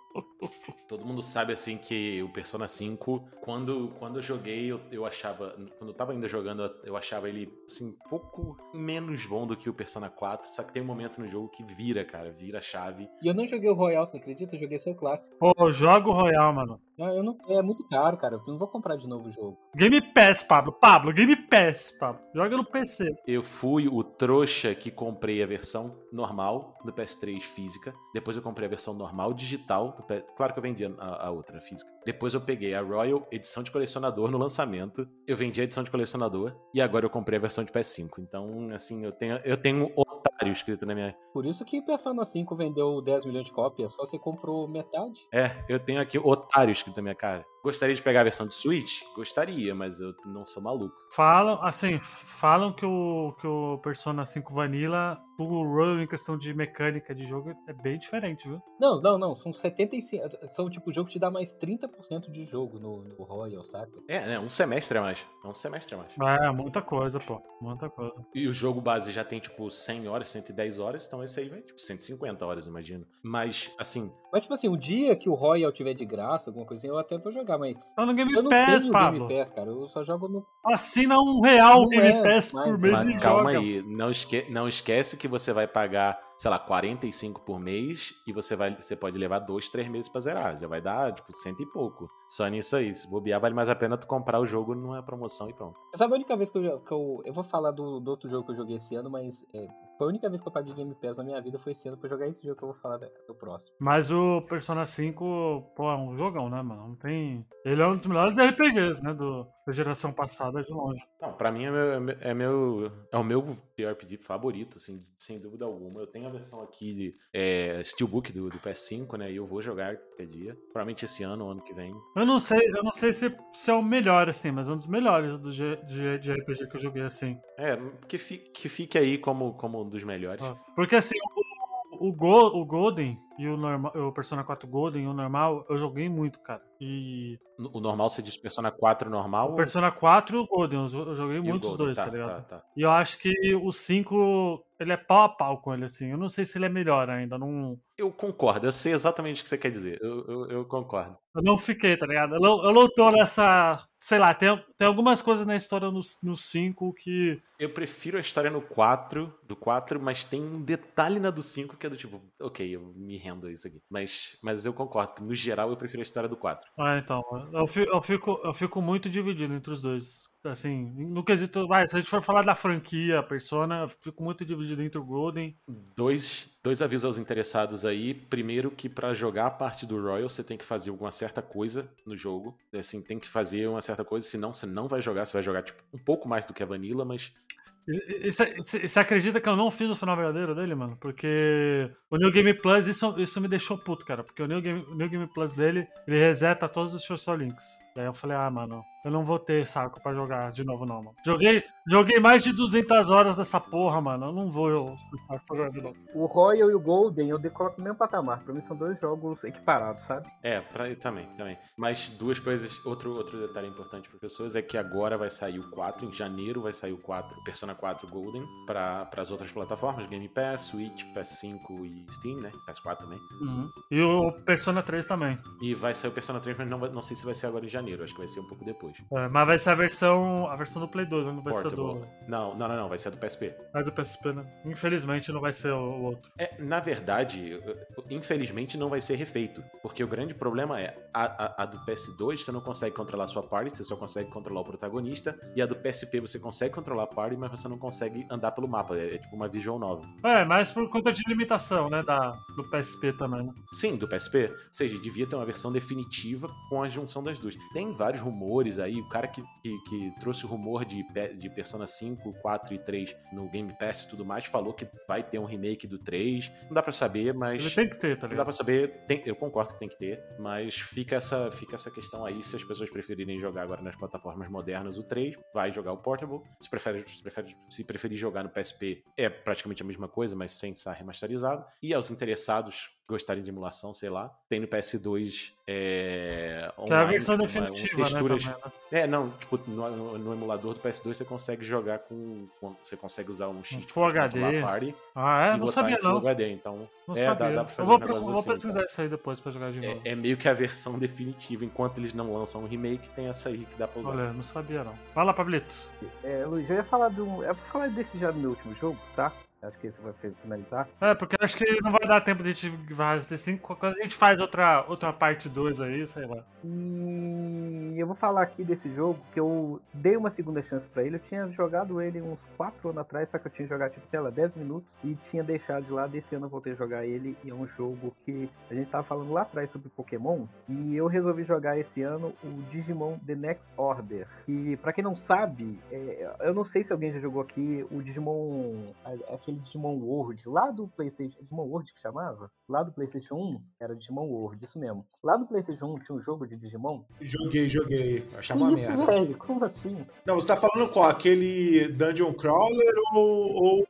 Speaker 3: Todo mundo sabe assim que o Persona 5, quando, quando eu joguei, eu, eu achava. Quando eu tava ainda jogando, eu achava ele assim, um pouco menos bom do que o Persona 4. Só que tem um momento no jogo que vira, cara, vira a chave.
Speaker 4: E eu não joguei o Royal, você acredita? Eu joguei só o clássico.
Speaker 2: Pô, joga o Royal, mano.
Speaker 4: Eu não, é muito caro, cara. Eu não vou comprar de novo o jogo.
Speaker 2: Game Pass, Pablo. Pablo, Game Pass, Pablo. Joga no PC.
Speaker 3: Eu fui o trouxa que comprei a versão normal do PS3 física. Depois eu comprei a versão normal digital. Do PS... Claro que eu vendi a, a outra a física. Depois eu peguei a Royal edição de colecionador no lançamento. Eu vendi a edição de colecionador. E agora eu comprei a versão de PS5. Então, assim, eu tenho, eu tenho um otário escrito na minha.
Speaker 4: Por isso que Persona 5 vendeu 10 milhões de cópias, só você comprou metade.
Speaker 3: É, eu tenho aqui otário escrito na minha cara. Gostaria de pegar a versão de Switch? Gostaria, mas eu não sou maluco.
Speaker 2: Falam, assim, falam que o, que o Persona 5 Vanilla, o Royal em questão de mecânica de jogo, é bem diferente, viu?
Speaker 4: Não, não, não. São 75. São tipo, o jogo te dá mais 30% de jogo no, no Royal, saca?
Speaker 3: É, né? Um semestre a mais. É um semestre a mais.
Speaker 2: É, muita coisa, pô. Muita coisa.
Speaker 3: E o jogo base já tem, tipo, 100 horas, 110 horas, então esse aí vai, tipo, 150 horas, imagino. Mas, assim,
Speaker 4: Mas, tipo assim, o dia que o Royal tiver de graça, alguma coisinha, eu até vou jogar, mas
Speaker 2: Tá no Game
Speaker 4: eu não
Speaker 2: Pass,
Speaker 4: tenho
Speaker 2: Pablo.
Speaker 4: Game Pass, cara. Eu só jogo no.
Speaker 2: Assina um real
Speaker 4: Não
Speaker 2: Game
Speaker 4: é,
Speaker 2: Pass
Speaker 4: mas-
Speaker 2: por mês
Speaker 3: mas
Speaker 2: e
Speaker 3: calma
Speaker 2: joga.
Speaker 3: aí, não, esque não esquece que você vai pagar sei lá, 45 por mês e você vai, você pode levar dois, três meses pra zerar. Já vai dar, tipo, cento e pouco. Só nisso aí. Se bobear, vale mais a pena tu comprar o jogo numa promoção e pronto.
Speaker 4: Sabe a única vez que eu, que eu. Eu vou falar do, do outro jogo que eu joguei esse ano, mas é, foi a única vez que eu paguei Game Pass na minha vida foi esse ano pra jogar esse jogo que eu vou falar do próximo.
Speaker 2: Mas o Persona 5, pô, é um jogão, né, mano? Não tem. Ele é um dos melhores RPGs, né? Do, da geração passada de longe.
Speaker 3: Não, pra mim é meu, é meu- é. É o meu JRPG favorito, assim, sem dúvida alguma. Eu tenho a versão aqui de é, Steelbook do, do PS5, né? E eu vou jogar qualquer dia. Provavelmente esse ano ano que vem.
Speaker 2: Eu não sei, eu não sei se, se é o melhor, assim, mas é um dos melhores do G- de, de RPG que eu joguei assim.
Speaker 3: É, que fique, que fique aí como, como um dos melhores.
Speaker 2: Ó, Porque assim, o, o, Go- o Golden e o, normal, o Persona 4 Golden e o normal, eu joguei muito, cara. E
Speaker 3: O normal você diz Persona 4 normal?
Speaker 2: o Persona 4 e o Golden, eu jo- eu joguei
Speaker 3: o
Speaker 2: muito os
Speaker 3: Golden?
Speaker 2: dois, tá, ligado?
Speaker 3: Tá, tá.
Speaker 2: E eu acho que o 5, ele é pau a pau com ele, assim. Eu não sei se ele é melhor ainda, não...
Speaker 3: Eu concordo, eu sei exatamente o que você quer dizer. Eu, eu, eu concordo.
Speaker 2: Eu não fiquei, tá ligado? Eu não, eu não tô nessa. Sei lá, tem, tem algumas coisas na história no 5 que.
Speaker 3: Eu prefiro a história no 4, do 4, mas tem um detalhe na do 5 que é do tipo, ok, eu me rendo a isso aqui. Mas, mas eu concordo, que no geral eu prefiro a história do 4.
Speaker 2: Ah, então. Eu fico, eu fico, eu fico muito dividido entre os dois. Assim, no quesito. Se a gente for falar da franquia, Persona, eu fico muito dividido entre o Golden.
Speaker 3: Dois, dois avisos aos interessados aí. Primeiro, que pra jogar a parte do Royal, você tem que fazer alguma certa coisa no jogo. Assim, tem que fazer uma certa coisa, senão você não vai jogar. Você vai jogar, tipo, um pouco mais do que a Vanilla, mas
Speaker 2: Você acredita que eu não fiz o final verdadeiro dele, mano? Porque o New Game Plus, isso, isso me deixou puto, cara. Porque o New Game, o New Game Plus dele, ele reseta todos os social links. Daí eu falei, ah, mano, eu não vou ter saco pra jogar de novo, não, mano. Joguei, joguei mais de 200 horas dessa porra, mano. Eu não vou eu, ter saco pra jogar de novo.
Speaker 4: O Royal e o Golden eu coloco no mesmo patamar. Pra mim são dois jogos equiparados, sabe?
Speaker 3: É, pra, também, também. Mas duas coisas, outro, outro detalhe importante para pessoas é que agora vai sair o 4, em janeiro vai sair o 4, Persona 4 Golden, para as outras plataformas, Game Pass, Switch, PS5 e Steam, né? PS4 também.
Speaker 2: E o Persona 3 também.
Speaker 3: E vai sair o Persona 3, mas não, não sei se vai ser agora em janeiro, acho que vai ser um pouco depois.
Speaker 2: É, mas vai ser a versão, a versão do Play 2, né? não vai ser
Speaker 3: Portable.
Speaker 2: do,
Speaker 3: Não, não, não, não, vai ser do PSP.
Speaker 2: é do PSP, né? Infelizmente não vai ser o, o outro.
Speaker 3: É, na verdade, infelizmente não vai ser refeito. Porque o grande problema é a, a- a do PS2 você não consegue controlar a sua party, você só consegue controlar o protagonista. E a do PSP você consegue controlar a party, mas você não consegue andar pelo mapa. É, é tipo uma visual novel.
Speaker 2: É, mas por conta de limitação, né? Da, do PSP também, né?
Speaker 3: Sim, do PSP. Ou seja, devia ter uma versão definitiva com a junção das duas. Tem vários rumores aí. O cara que, que, que trouxe o rumor de, de Persona 5, 4 e 3 no Game Pass e tudo mais falou que vai ter um remake do 3. Não dá pra saber, mas.
Speaker 2: Ele tem que ter, tá
Speaker 3: Não dá
Speaker 2: ligado?
Speaker 3: pra saber, tem- eu concordo que tem que ter, mas fica essa, fica essa questão aí, se as pessoas preferirem jogar agora nas plataformas modernas o 3, vai jogar o Portable. Se, prefere, se, prefere- se preferir jogar no PSP, é praticamente a mesma coisa, mas sem estar remasterizado. E aos interessados gostarem de emulação, sei lá, tem no PS2 é,
Speaker 2: Que é a
Speaker 3: online,
Speaker 2: versão
Speaker 3: tipo, uma-
Speaker 2: definitiva,
Speaker 3: texturas,
Speaker 2: né? Também, né?
Speaker 3: é, não, tipo, no, no- emulador do PS2 você consegue jogar com, com- você consegue usar um shift
Speaker 2: Full
Speaker 3: pra controlar
Speaker 2: HD.
Speaker 3: party
Speaker 2: Ah, é? Não sabia,
Speaker 3: Full
Speaker 2: não.
Speaker 3: HD, então
Speaker 2: Não
Speaker 3: é, dá-
Speaker 2: sabia.
Speaker 3: dá pra fazer
Speaker 2: eu vou,
Speaker 3: um negócio
Speaker 2: vou
Speaker 3: assim,
Speaker 2: pesquisar
Speaker 3: tá?
Speaker 2: isso aí depois pra jogar de novo.
Speaker 3: É, é meio que a versão definitiva. Enquanto eles não lançam um remake, tem essa aí que dá pra usar.
Speaker 2: Olha, não sabia não. Vai lá, Pablito.
Speaker 4: É, Luiz, eu ia falar do. Eu vou falar desse já no meu último jogo, tá? Acho que esse vai finalizar.
Speaker 2: É, porque eu acho que não vai dar tempo de a gente fazer assim. Quando a gente faz outra, outra parte 2 aí, sei lá.
Speaker 4: E eu vou falar aqui desse jogo que eu dei uma segunda chance pra ele. Eu tinha jogado ele uns 4 anos atrás, só que eu tinha jogado tipo, sei lá, 10 minutos e tinha deixado de lado. Esse ano eu voltei a jogar ele e é um jogo que a gente tava falando lá atrás sobre Pokémon e eu resolvi jogar esse ano o Digimon The Next Order. E pra quem não sabe, é, eu não sei se alguém já jogou aqui o Digimon, a- aquele Digimon World lá do PlayStation, Digimon World que chamava? Lá do PlayStation 1 era Digimon World, isso mesmo. Lá do PlayStation 1 tinha um jogo de Digimon.
Speaker 1: Joguei, joguei. Achava uma
Speaker 4: isso,
Speaker 1: merda.
Speaker 4: velho? Como assim?
Speaker 1: Não, você tá falando qual? Aquele Dungeon Crawler ou. ou...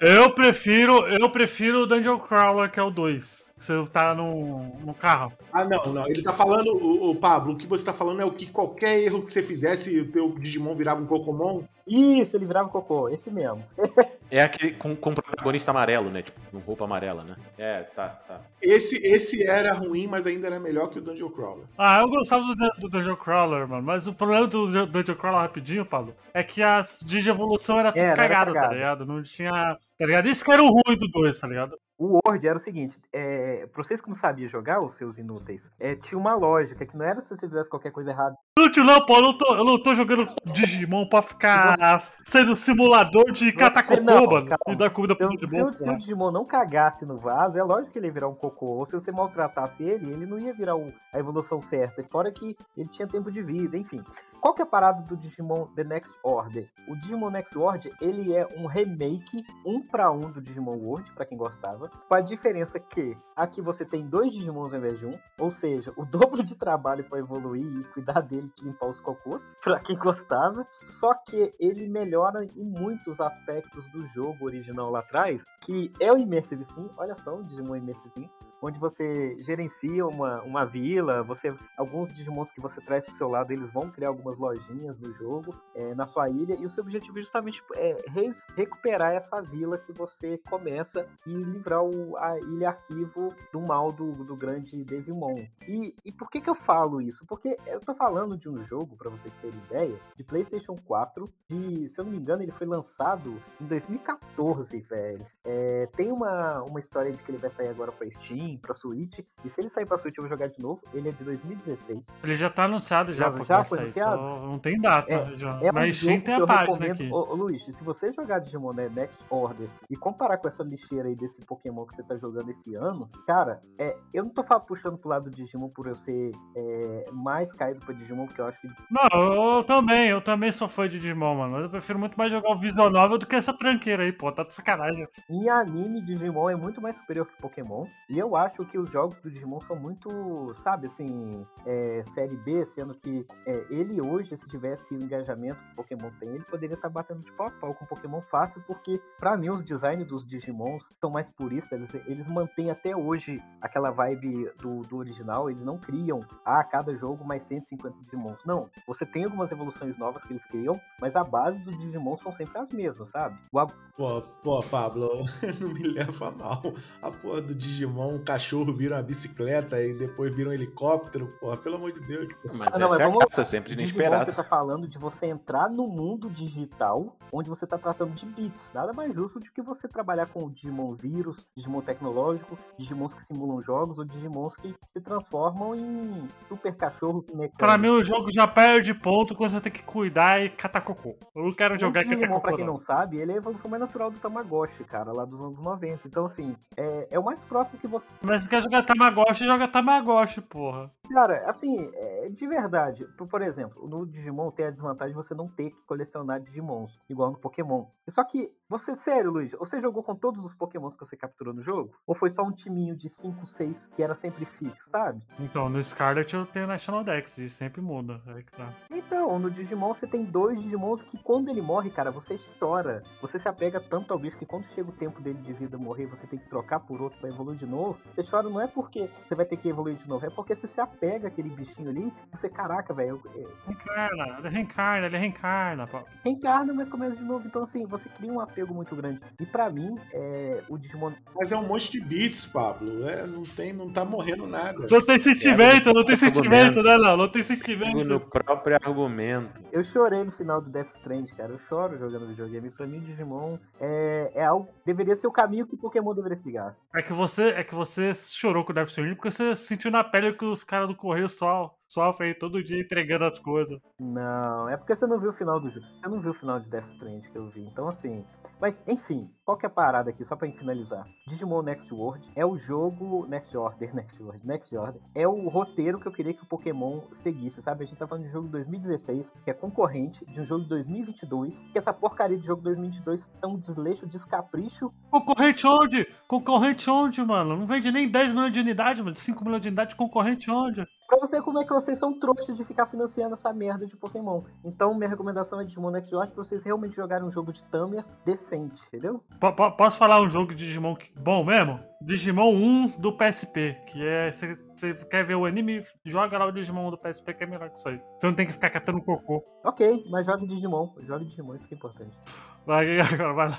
Speaker 2: Eu prefiro, eu prefiro o Dungeon Crawler, que é o 2. Você tá no, no carro.
Speaker 1: Ah, não, não. Ele tá falando, o, o Pablo, o que você tá falando é o que qualquer erro que você fizesse, o teu Digimon virava um Pokémon.
Speaker 4: Isso, ele virava cocô, esse mesmo.
Speaker 3: É aquele com, com protagonista amarelo, né? Tipo, com roupa amarela, né? É, tá, tá.
Speaker 1: Esse, esse era ruim, mas ainda era melhor que o Dungeon Crawler.
Speaker 2: Ah, eu gostava do, do Dungeon Crawler, mano. Mas o problema do Dun- Dungeon Crawler, rapidinho, Pablo, é que as Digievolução era tudo
Speaker 4: era
Speaker 2: cagada, tá ligado? Não tinha. Tá ligado? Isso que era o ruim do 2, tá ligado?
Speaker 4: O Word era o seguinte, é, pra vocês que não sabiam jogar, os seus inúteis, é, tinha uma lógica, que não era se você fizesse qualquer coisa errada.
Speaker 2: Inútil não, pô, eu não tô, eu não tô jogando Digimon pra ficar sendo simulador de catar cocô, mano. E dar comida pro
Speaker 4: Então, se,
Speaker 2: Digimon,
Speaker 4: o, se o. Digimon não cagasse no vaso, é lógico que ele ia virar um cocô. Ou se você maltratasse ele, ele não ia virar o- a evolução certa. E fora que ele tinha tempo de vida, enfim. Qual que é a parada do Digimon The Next Order? O Digimon Next Order, ele é um remake um pra um do Digimon World, pra quem gostava. Com a diferença que aqui você tem dois Digimons ao invés de um. Ou seja, o dobro de trabalho pra evoluir e cuidar dele que limpar os cocôs, pra quem gostava. Só que ele melhora em muitos aspectos do jogo original lá atrás, que é o Immersive Sim, olha só, o Digimon Immersive Sim, onde você gerencia uma, uma vila, você alguns Digimons que você traz pro seu lado, eles vão criar algumas lojinhas no jogo, é, na sua ilha, e o seu objetivo é justamente é, res- recuperar essa vila que você começa e livrar o, a ilha arquivo do mal do, do grande Devimon. E, e por que que eu falo isso? Porque eu tô falando de um jogo, para vocês terem ideia, de PlayStation 4, de, se eu não me engano, ele foi lançado em 2014, velho. É, tem uma, uma história de que ele vai sair agora pra Steam, pra Switch, e se ele sair pra Switch eu vou jogar de novo, ele é de 2016.
Speaker 2: Ele já tá anunciado já,
Speaker 4: Já- já
Speaker 2: vai
Speaker 4: foi
Speaker 2: sair,
Speaker 4: anunciado?
Speaker 2: só não tem data.
Speaker 4: É-
Speaker 2: já.
Speaker 4: É um
Speaker 2: Mas sim tem a página aqui.
Speaker 4: Ô, ô, Luiz, se você jogar Digimon né, Next Order e comparar com essa lixeira aí desse Pokémon que você tá jogando esse ano, cara, é, eu não tô puxando pro lado do Digimon por eu ser é, mais caído pra Digimon, porque eu acho que
Speaker 2: Não, eu também, eu também sou fã de Digimon, mano. Mas eu prefiro muito mais jogar o Visual Novel do que essa tranqueira aí, pô. Tá de sacanagem.
Speaker 4: Em anime, Digimon é muito mais superior que Pokémon. E eu acho que os jogos do Digimon são muito, sabe, assim, é, série B, sendo que é, ele hoje, se tivesse o engajamento que o Pokémon tem, ele poderia estar batendo de pau a pau com o Pokémon fácil, porque pra mim os designs dos Digimons são mais puristas, eles, eles mantêm até hoje aquela vibe do, do original, eles não criam, ah, cada jogo mais 150 Digimons. Não, você tem algumas evoluções novas que eles criam, mas a base do Digimon são sempre as mesmas, sabe? O,
Speaker 1: Pô, pô, Pablo, não me leva mal. A porra do Digimon, cachorro vira uma bicicleta e depois vira um helicóptero, porra, pelo amor de Deus.
Speaker 3: Mas
Speaker 4: Ah, não,
Speaker 3: essa
Speaker 4: mas
Speaker 3: é a caça, sempre inesperada.
Speaker 4: você tá falando de você entrar no mundo digital, onde você tá tratando de bits. Nada mais justo do que você trabalhar com Digimon vírus, Digimon tecnológico, Digimons que simulam jogos ou Digimons que se transformam em super cachorros mecânicos.
Speaker 2: Pra mim, o jogo já perde ponto quando você tem que cuidar e catar cocô. Eu não quero jogar e
Speaker 4: Digimon, pra
Speaker 2: cocô,
Speaker 4: quem
Speaker 2: não.
Speaker 4: não sabe, ele é a evolução mais natural do Tamagotchi, cara, lá dos anos 90. Então, assim, é, é o mais próximo que você
Speaker 2: Mas se quer jogar Tamagotchi, joga Tamagotchi, porra.
Speaker 4: Cara, assim, é, de verdade, por, exemplo, no Digimon tem a desvantagem de você não ter que colecionar Digimons, igual no Pokémon. Só que, você, sério, Luiz, você jogou com todos os Pokémons que você capturou no jogo? Ou foi só um timinho de 5, 6 que era sempre fixo, sabe?
Speaker 2: Então, no Scarlet eu tenho National Dex, e sempre muda. Aí que tá.
Speaker 4: Então, no Digimon você tem dois Digimons que quando ele morre, cara, você chora. Você se apega tanto ao bicho que quando chega o tempo dele de vida morrer, você tem que trocar por outro pra evoluir de novo. Você chora não é porque você vai ter que evoluir de novo, é porque você se apega àquele bichinho ali. Você, caraca, velho, eu- eu-
Speaker 2: Reencarna, ele reencarna, ele reencarna. pô.
Speaker 4: reencarna, mas começa de novo. Então, assim, você cria um apego muito grande. E pra mim, é, o Digimon.
Speaker 1: Mas é um monte de bits, Pablo. É, não, tem, não tá morrendo nada.
Speaker 2: Não tem sentimento, não tem sentimento, né, não? Não tem
Speaker 3: No
Speaker 2: sentimento.
Speaker 3: próprio argumento.
Speaker 4: Eu chorei no final do Death Strand, cara. Eu choro jogando videogame. Pra mim, Digimon é, é algo. Deveria ser o caminho que Pokémon deveria seguir.
Speaker 2: É que você, é que você chorou com o Death Stranding porque você sentiu na pele que os caras do Correio só sofrem aí todo dia entregando as coisas.
Speaker 4: Não, é porque você não viu o final do jogo. Você não viu o final de Death Strand que eu vi. Então, assim. Mas, enfim, qual que é a parada aqui, só pra finalizar? Digimon Next World é o jogo. Next Order, Next World, Next Order. É o roteiro que eu queria que o Pokémon seguisse, sabe? A gente tá falando de um jogo de 2016, que é concorrente de um jogo de 2022, que essa porcaria de jogo de 2022 é um desleixo, descapricho.
Speaker 2: Concorrente onde? Concorrente onde, mano? Não vende nem 10 milhões de unidade, mano. 5 milhões de unidade, concorrente onde?
Speaker 4: Pra você como é que vocês são trouxas de ficar financiando essa merda de Pokémon. Então, minha recomendação é Digimon Next World pra vocês realmente jogarem um jogo de Tamers decente, entendeu?
Speaker 2: Po- po- posso falar um jogo de Digimon que- bom mesmo? Digimon 1 do PSP, que é. Você você quer ver o anime, joga lá o Digimon do PSP, que é melhor que isso aí. Você não tem que ficar catando cocô.
Speaker 4: Ok, mas jogue Digimon. Jogue Digimon, isso que é importante.
Speaker 2: Vai, agora vai lá.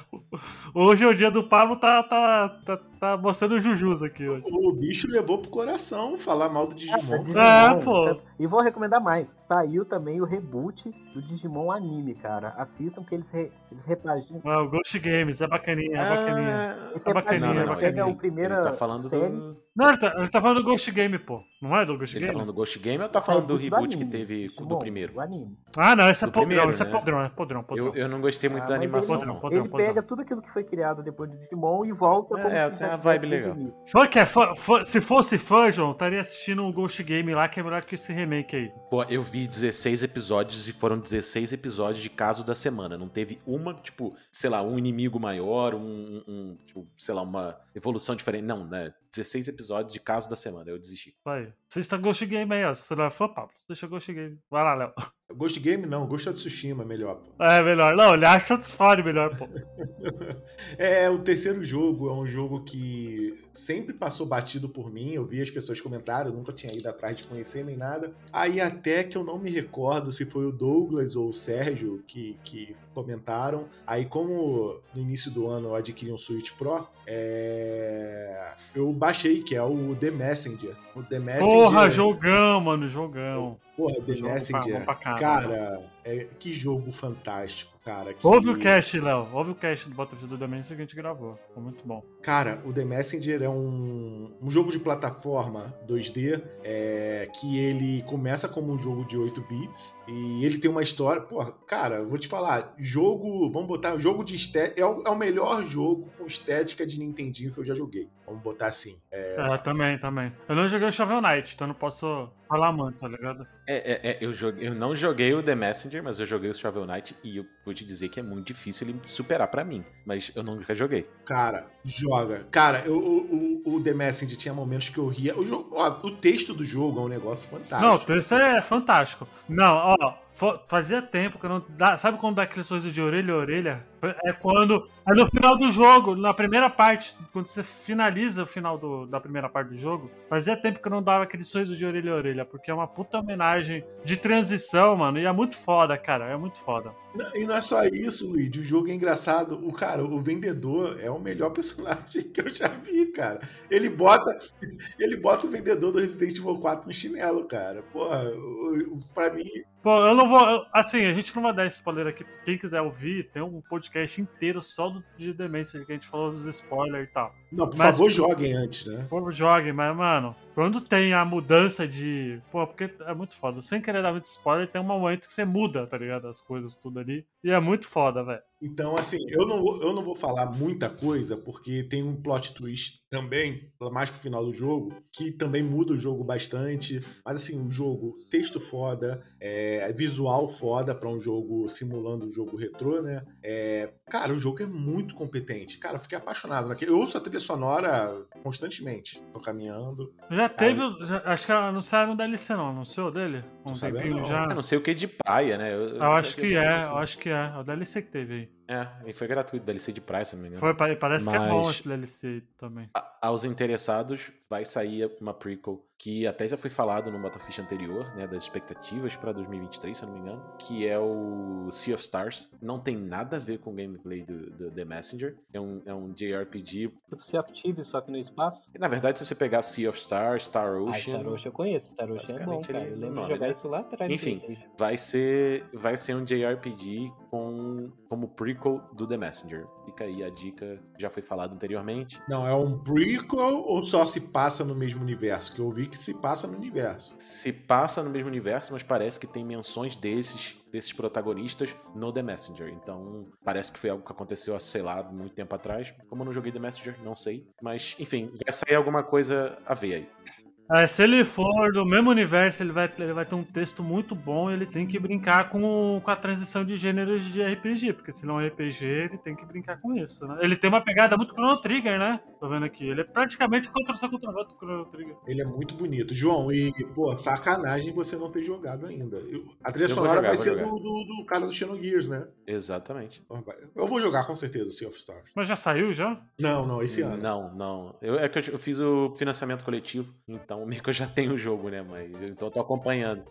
Speaker 2: Hoje é o dia do Pablo, tá, tá, tá, tá mostrando Jujus aqui hoje.
Speaker 1: O bicho levou pro coração falar mal do Digimon.
Speaker 2: É, pô.
Speaker 4: tanto- E vou recomendar mais. Saiu também o reboot do Digimon anime, cara. Assistam que eles, re, eles repaginam.
Speaker 2: Ah, o Ghost Games, é bacaninha, é bacaninha.
Speaker 3: Ah,
Speaker 4: Esse
Speaker 2: é bacaninha, é
Speaker 3: não, não,
Speaker 4: pega
Speaker 3: ele-
Speaker 4: o primeiro
Speaker 3: Ele tá falando
Speaker 4: série,
Speaker 3: do.
Speaker 2: Não, ele tá, ele tá falando do Ghost Game, pô. Não é do Ghost
Speaker 3: Ele tá
Speaker 2: Game?
Speaker 3: falando do Ghost Game ou tá falando do
Speaker 4: reboot
Speaker 3: reboot que
Speaker 4: anime,
Speaker 3: teve
Speaker 4: Digimon,
Speaker 3: do primeiro?
Speaker 4: O anime.
Speaker 2: Ah, não, esse é
Speaker 3: do
Speaker 2: podrão,
Speaker 3: primeiro,
Speaker 2: esse é
Speaker 3: né?
Speaker 2: podrão, é podrão, podrão.
Speaker 3: Eu, eu não gostei muito
Speaker 4: Ah,
Speaker 3: da animação,
Speaker 2: ele-
Speaker 3: não.
Speaker 2: Podrão,
Speaker 4: ele
Speaker 2: podrão.
Speaker 4: pega tudo aquilo que foi criado depois do Digimon e volta como
Speaker 3: É, tem uma vibe legal.
Speaker 2: Fã que é fã, fã- se fosse fã, João, estaria assistindo o Ghost Game lá, que é melhor que esse remake aí.
Speaker 3: Pô, eu vi 16 episódios e foram 16 episódios de caso da semana. Não teve uma, tipo, sei lá, um inimigo maior, um, um- um, tipo, sei lá, uma evolução diferente. Não, né? 16 episódios de caso da semana. Eu desisti.
Speaker 2: Vai. Você está Ghost Game aí, ó. Se você não é fã, Pablo, deixa Ghost Game. Vai lá, Léo.
Speaker 1: Ghost Game não, Ghost of Tsushima é melhor, pô.
Speaker 2: É melhor. Não, ele acha Satisfy melhor, pô.
Speaker 1: É, o terceiro jogo é um jogo que sempre passou batido por mim. Eu vi as pessoas comentarem, eu nunca tinha ido atrás de conhecer nem nada. Aí até que eu não me recordo se foi o Douglas ou o Sérgio que, que comentaram. Aí, como no início do ano eu adquiri um Switch Pro, é, eu baixei, que é o The Messenger. O The Messenger.
Speaker 2: Porra, jogão, mano, jogão.
Speaker 1: Porra, The
Speaker 2: Jogo pra-
Speaker 1: Messenger.
Speaker 2: bom pra caralho.
Speaker 1: cara, é, que jogo fantástico, cara. que-
Speaker 2: Ouve o cast, Léo. Ouve o cast do Battlefield do Dimension que a gente gravou. Ficou muito bom.
Speaker 1: Cara, o The Messenger é um, um jogo de plataforma 2D é, que ele começa como um jogo de 8 bits e ele tem uma história. Porra, cara, eu vou te falar, jogo. Vamos botar jogo de estética. É, o- é o melhor jogo com estética de Nintendinho que eu já joguei. Vamos botar assim. É,
Speaker 2: É, também, também. Eu não joguei o Shovel Knight, então eu não posso falar muito, tá ligado?
Speaker 3: É, é, é, eu, joguei- eu não joguei o The Messenger, mas eu joguei o Shovel Knight e eu vou te dizer que é muito difícil ele superar pra mim. Mas eu nunca joguei.
Speaker 1: Cara, joga. Cara, eu- o, o, The Messenger tinha momentos que eu ria. O, jogo, ó, o texto do jogo é um negócio fantástico.
Speaker 2: Não, o texto é fantástico. Não, ó, fazia tempo que eu não. dá- sabe quando dá aquele sorriso de orelha a orelha? É quando. É no final do jogo, na primeira parte, quando você finaliza o final do- da primeira parte do jogo. Fazia tempo que eu não dava aquele sorriso de orelha a orelha, porque é uma puta homenagem de transição, mano. E é muito foda, cara. É muito foda.
Speaker 1: E não é só isso, Luigi. O jogo é engraçado. O cara, o vendedor é o melhor personagem que eu já vi, cara. Ele bota, ele bota o vendedor do Resident Evil 4 no chinelo, cara. Porra, pra mim.
Speaker 2: Pô, eu não vou. Assim, a gente não vai dar esse spoiler aqui. Quem quiser ouvir, tem um podcast inteiro só do de Demência, que a gente falou dos spoilers e tal.
Speaker 1: Não, por
Speaker 2: Mas-
Speaker 1: favor, joguem antes, né?
Speaker 2: Pô, jogue, mas, mano, quando tem a mudança de. Pô, porque é muito foda. Sem querer dar muito spoiler, tem um momento que você muda, tá ligado? As coisas, tudo ali. E é muito foda, velho.
Speaker 1: Então, assim, eu não, vou, eu não vou falar muita coisa, porque tem um plot twist também, mais pro final do jogo, que também muda o jogo bastante. Mas, assim, o jogo, texto foda, é, visual foda pra um jogo simulando um jogo retrô, né? É, cara, o jogo é muito competente. Cara, eu fiquei apaixonado naquele. Eu ouço a trilha sonora constantemente. Tô caminhando.
Speaker 2: Já teve. o- já- acho que anunciaram no DLC, não. Anunciou dele? Um
Speaker 1: sabendo,
Speaker 2: tempinho
Speaker 1: não.
Speaker 2: já.
Speaker 3: Eu não sei o que de praia, né?
Speaker 2: Eu acho que é,
Speaker 3: assim.
Speaker 2: eu acho que é. É o DLC que teve aí.
Speaker 3: É, e foi gratuito, DLC de praia, se não me engano.
Speaker 2: Foi, parece que é bom
Speaker 3: Mas-
Speaker 2: esse DLC também.
Speaker 3: A- aos interessados, vai sair uma prequel que até já foi falado no Botafish anterior, né, das expectativas pra 2023, se eu não me engano, que é o Sea of Stars. Não tem nada a ver com o gameplay do, do The Messenger. É um, é um JRPG.
Speaker 4: Tipo Sea of Thieves, só que no espaço.
Speaker 3: E, na verdade, se você pegar Sea of Stars, Star
Speaker 4: Ah,
Speaker 3: Ocean,
Speaker 4: Star Ocean eu conheço. Star Ocean é bom, cara.
Speaker 3: ele-
Speaker 4: Eu lembro
Speaker 3: nome,
Speaker 4: de jogar
Speaker 3: né?
Speaker 4: isso lá atrás.
Speaker 3: Enfim. Vai ser vai ser um JRPG com como prequel do The Messenger. Fica aí a dica, já foi falado anteriormente.
Speaker 1: Não, é um prequel ou só se passa no mesmo universo? Que eu vi que se passa no universo.
Speaker 3: se passa no mesmo universo, mas parece que tem menções desses, desses protagonistas no The Messenger. Então, parece que foi algo que aconteceu há, sei lá, muito tempo atrás. Como eu não joguei The Messenger, não sei. Mas, enfim, vai sair alguma coisa a ver aí.
Speaker 2: É, se ele for do mesmo universo, ele vai, ele vai ter um texto muito bom e ele tem que brincar com, com a transição de gêneros de RPG, porque se não é RPG, ele tem que brincar com isso, né? Ele tem uma pegada muito Chrono Trigger, né? Tô vendo aqui. Ele é praticamente contra o contra o Chrono Trigger.
Speaker 1: Ele é muito bonito. João, e, pô, sacanagem você não ter jogado ainda. Eu- a trilha sonora
Speaker 3: jogar,
Speaker 1: vai ser do, do, do cara do Xenogears, né?
Speaker 3: Exatamente.
Speaker 1: Eu vou jogar com certeza, Sea of Stars.
Speaker 2: Mas já saiu já?
Speaker 1: Não, não, esse ano.
Speaker 3: Não, não. Eu, é que eu, eu fiz o financiamento coletivo, então meio que eu já tenho o jogo, né? Mas então eu tô acompanhando.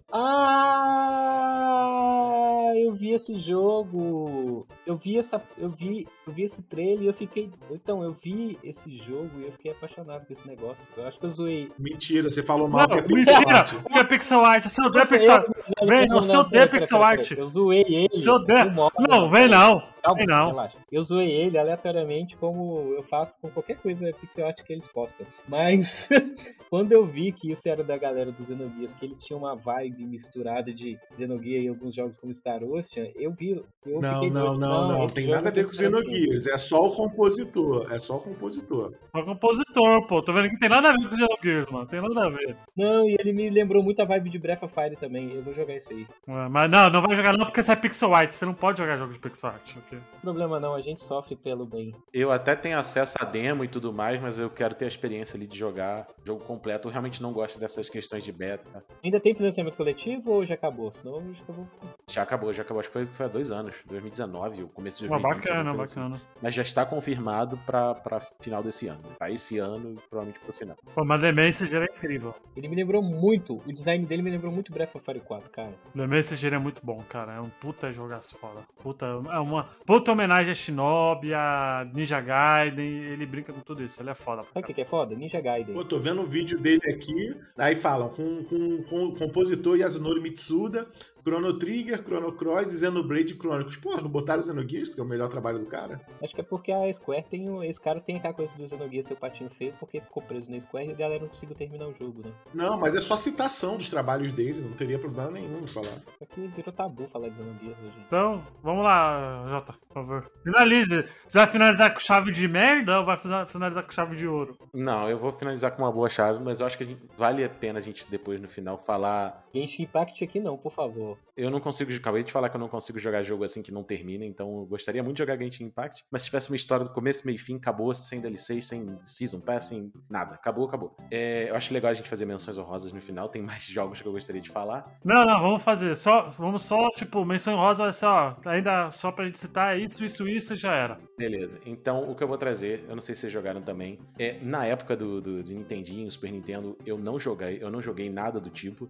Speaker 4: Ah, eu vi esse jogo. Eu vi essa, eu vi, eu vi esse trailer e eu fiquei, então eu vi esse jogo e eu fiquei apaixonado com esse negócio. Eu acho que eu zoei.
Speaker 1: Mentira, você falou mal
Speaker 2: Não,
Speaker 1: que é
Speaker 2: mentira! O é pixel art? Se eu der pixel art. Vem, não, se eu der pixel art.
Speaker 4: Eu zoei ele.
Speaker 2: Se eu der- Não, vem não.
Speaker 4: Calma,
Speaker 2: não.
Speaker 4: relaxa. Eu zoei ele aleatoriamente, como eu faço com qualquer coisa pixel art que eles postam. Mas quando eu vi que isso era da galera dos Xenogears, que ele tinha uma vibe misturada de Xenogear e alguns jogos como Star Ocean, eu vi. Eu
Speaker 1: Não,
Speaker 4: fiquei
Speaker 1: não, não, não.
Speaker 4: esse
Speaker 1: Tem nada a ver com Xenogears. É só o compositor. É só o compositor.
Speaker 2: É o compositor, pô. Tô vendo que tem nada a ver com Xenogears, mano. Tem nada a ver.
Speaker 4: Não, e ele me lembrou muito a vibe de Breath of Fire também. Eu vou jogar isso aí.
Speaker 2: É, Mas não, não vai jogar não porque isso é pixel art. Você não pode jogar jogos de pixel art, ok?
Speaker 4: Problema não, a gente sofre pelo bem.
Speaker 3: Eu até tenho acesso a demo e tudo mais, mas eu quero ter a experiência ali de jogar jogo completo. Eu realmente não gosto dessas questões de beta. tá?
Speaker 4: Ainda tem financiamento coletivo ou já acabou? Senão já acabou.
Speaker 3: Já acabou, já acabou. Acho que foi, foi há dois anos, 2019, o começo de
Speaker 2: Pô,
Speaker 3: 2020.
Speaker 2: bacana,
Speaker 3: alguma coisa assim.
Speaker 2: bacana.
Speaker 3: Mas já está confirmado pra, pra final desse ano. Pra esse ano e provavelmente pro final.
Speaker 2: Pô, mas The Message é incrível.
Speaker 4: Ele me lembrou muito, o design dele me lembrou muito Breath of Fire 4, cara.
Speaker 2: The Messenger é muito bom, cara. É um puta jogaço foda. Puta, é uma puta homenagem a Shinobi, a Ninja Gaiden. Ele brinca com tudo isso. Ele é foda.
Speaker 4: Sabe o que que é foda? Ninja Gaiden.
Speaker 1: Pô, tô vendo um vídeo dele aqui, aí falam com, com, com o compositor Yasunori Mitsuda, Chrono Trigger, Chrono Cross e Xenoblade Chronicles. Porra, não botaram o Xenogears, que é o melhor trabalho do cara?
Speaker 4: Acho que é porque a Square tem. o- Esse cara tem aquela coisa do Xenogears ser o patinho feio, porque ficou preso na Square e a galera não conseguiu terminar o jogo, né?
Speaker 1: Não, mas é só citação dos trabalhos dele, não teria problema nenhum falar.
Speaker 4: Aqui virou tabu falar de Xenogears hoje.
Speaker 2: Então, vamos lá, Jota, por favor. Finalize. Você vai finalizar com chave de merda ou vai fina- finalizar com chave de ouro?
Speaker 3: Não, eu vou finalizar com uma boa chave, mas eu acho que a gente- vale a pena a gente depois no final falar.
Speaker 4: Genshin Impact aqui não, por favor.
Speaker 3: Eu não consigo, acabei de falar que eu não consigo jogar jogo assim que não termina, então eu gostaria muito de jogar Genshin Impact, mas se tivesse uma história do começo, meio e fim, acabou, sem DLC, sem Season Pass, sem nada, acabou, acabou. É, eu acho legal a gente fazer menções honrosas no final, tem mais jogos que eu gostaria de falar.
Speaker 2: Não, não, vamos fazer. Só, vamos só, tipo, menção rosa vai ser, ó, ainda só pra gente citar isso, isso, isso e já era.
Speaker 3: Beleza, então o que eu vou trazer, eu não sei se vocês jogaram também, é na época do, do, do Nintendinho, Super Nintendo, eu não joguei, eu não joguei nada do tipo,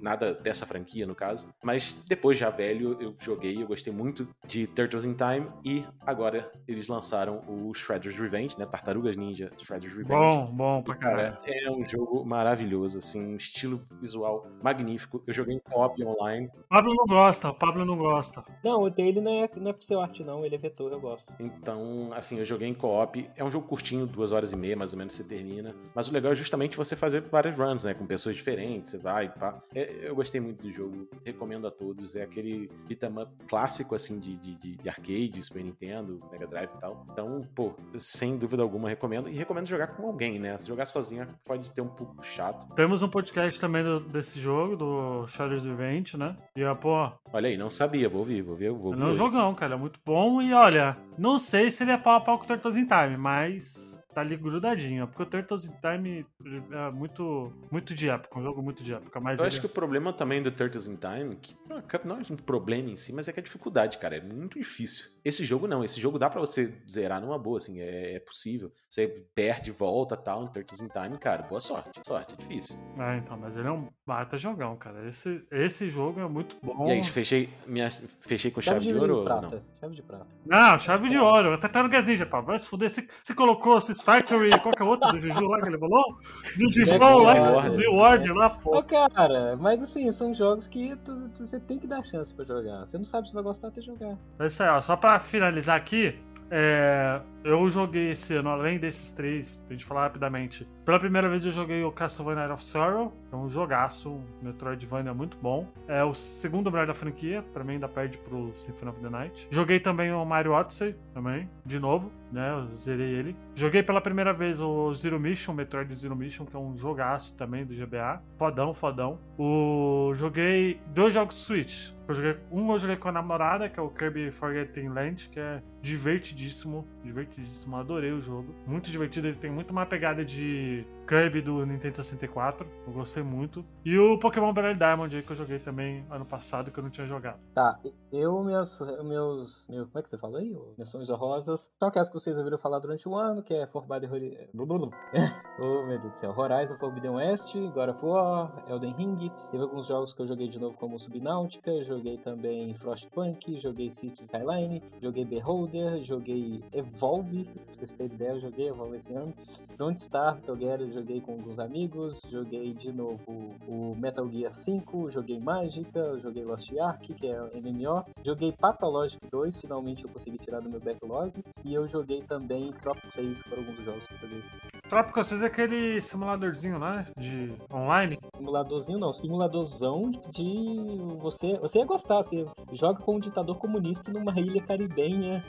Speaker 3: nada dessa franquia no caso, mas depois já velho eu joguei, eu gostei muito de Turtles in Time e agora eles lançaram o Shredder's Revenge, né, Tartarugas Ninja Shredder's Revenge.
Speaker 2: Bom, bom pra caralho.
Speaker 3: Cara, é um jogo maravilhoso, assim, um estilo visual magnífico. Eu joguei em co-op online,
Speaker 2: Pablo não gosta, o Pablo não gosta.
Speaker 4: Não, o dele não é, não é pixel art, não, ele é vetor, eu gosto.
Speaker 3: Então, assim, eu joguei em co-op. É um jogo curtinho, duas horas e meia, mais ou menos, você termina. Mas o legal é justamente você fazer várias runs, né? Com pessoas diferentes, você vai, pá. É, eu gostei muito do jogo, recomendo a todos. É aquele beat'em up clássico, assim, de, de, de- de arcade, Super Nintendo, Mega Drive e tal. Então, pô, sem dúvida alguma, recomendo. E recomendo jogar com alguém, né? Se jogar sozinho pode ser um pouco chato.
Speaker 2: Temos um podcast também do- desse jogo, do Shadow's Revenge, né? E, ó, pô,
Speaker 3: Olha aí, não sabia, vou ouvir, vou ver, vou ouvir.
Speaker 2: É um jogão, cara. É muito bom. E olha, não sei se ele é pau a pau com o Turtles in Time, mas tá ali grudadinho. Porque o Turtles in Time é muito, muito de época, um jogo muito de época. Mas
Speaker 3: Eu acho que o problema também do Turtles in Time, que é não é um problema em si, mas é que a dificuldade, cara, é muito difícil. Esse jogo não, esse jogo dá pra você zerar numa boa, assim, é, é possível. Você perde, volta tal, no Turtles in Time, cara, boa sorte. Sorte, é difícil.
Speaker 2: É, então, mas ele é um baita jogão, cara. Esse, esse jogo é muito bom.
Speaker 3: E aí, fechei, minha, fechei com chave, de ouro ou
Speaker 4: prata.
Speaker 3: não?
Speaker 4: Chave de prata.
Speaker 2: Não, chave de ouro. Até tá no Gazinha, pá. Vai se fuder. Se, se colocou Six Factory, qual que é outro do Juju lá que ele falou? Do Digimon lá,
Speaker 3: Order
Speaker 2: lá,
Speaker 4: Ô,
Speaker 2: pô.
Speaker 4: cara, mas assim, são jogos que tu- tu- você tem que dar chance pra jogar. Você não sabe se vai gostar até jogar.
Speaker 2: É isso aí, ó. Só pra finalizar aqui, é, eu joguei esse ano, além desses três, pra gente falar rapidamente. Pela primeira vez eu joguei o Castlevania Night of Sorrow, é um jogaço, Metroidvania muito bom. É o segundo melhor da franquia, pra mim ainda perde pro Symphony of the Night. Joguei também o Mario Odyssey, também, de novo, né, eu zerei ele. Joguei pela primeira vez o Zero Mission, Metroid Zero Mission, que é um jogaço também do GBA. Fodão, fodão. O... Joguei dois jogos Switch. Eu joguei, um eu joguei com a namorada, que é o Kirby Forgetting Land, que é divertidíssimo, divertidíssimo, adorei o jogo. Muito divertido, ele tem muito uma pegada de Kirby do Nintendo 64, eu gostei muito. E o Pokémon Battle Diamond que eu joguei também ano passado, que eu não tinha jogado.
Speaker 4: Tá, eu, meus, meus, meus como é que você falou aí? Minhas sonhos honrosas, são aquelas que vocês ouviram falar durante o ano, que é Forbidden Horizon, oh meu Deus do céu, Horizon Forbidden West, God of War, Elden Ring, teve alguns jogos que eu joguei de novo como Subnáutica, joguei também Frostpunk, joguei Cities Skyline, joguei Joguei Evolve, pra vocês terem ideia, eu joguei Evolve esse ano, Don't Starve Together, joguei com alguns amigos, joguei de novo o Metal Gear 5, joguei Mágica, joguei Lost Ark, que é MMO, joguei Pathologic 2, finalmente eu consegui tirar do meu backlog, e eu joguei também Tropic Phase, foram alguns jogos que eu joguei.
Speaker 2: Tropical 6 é aquele simuladorzinho, né? De online.
Speaker 4: Simuladorzinho não, simuladorzão de você. Você ia gostar, você joga com um ditador comunista numa ilha caribenha,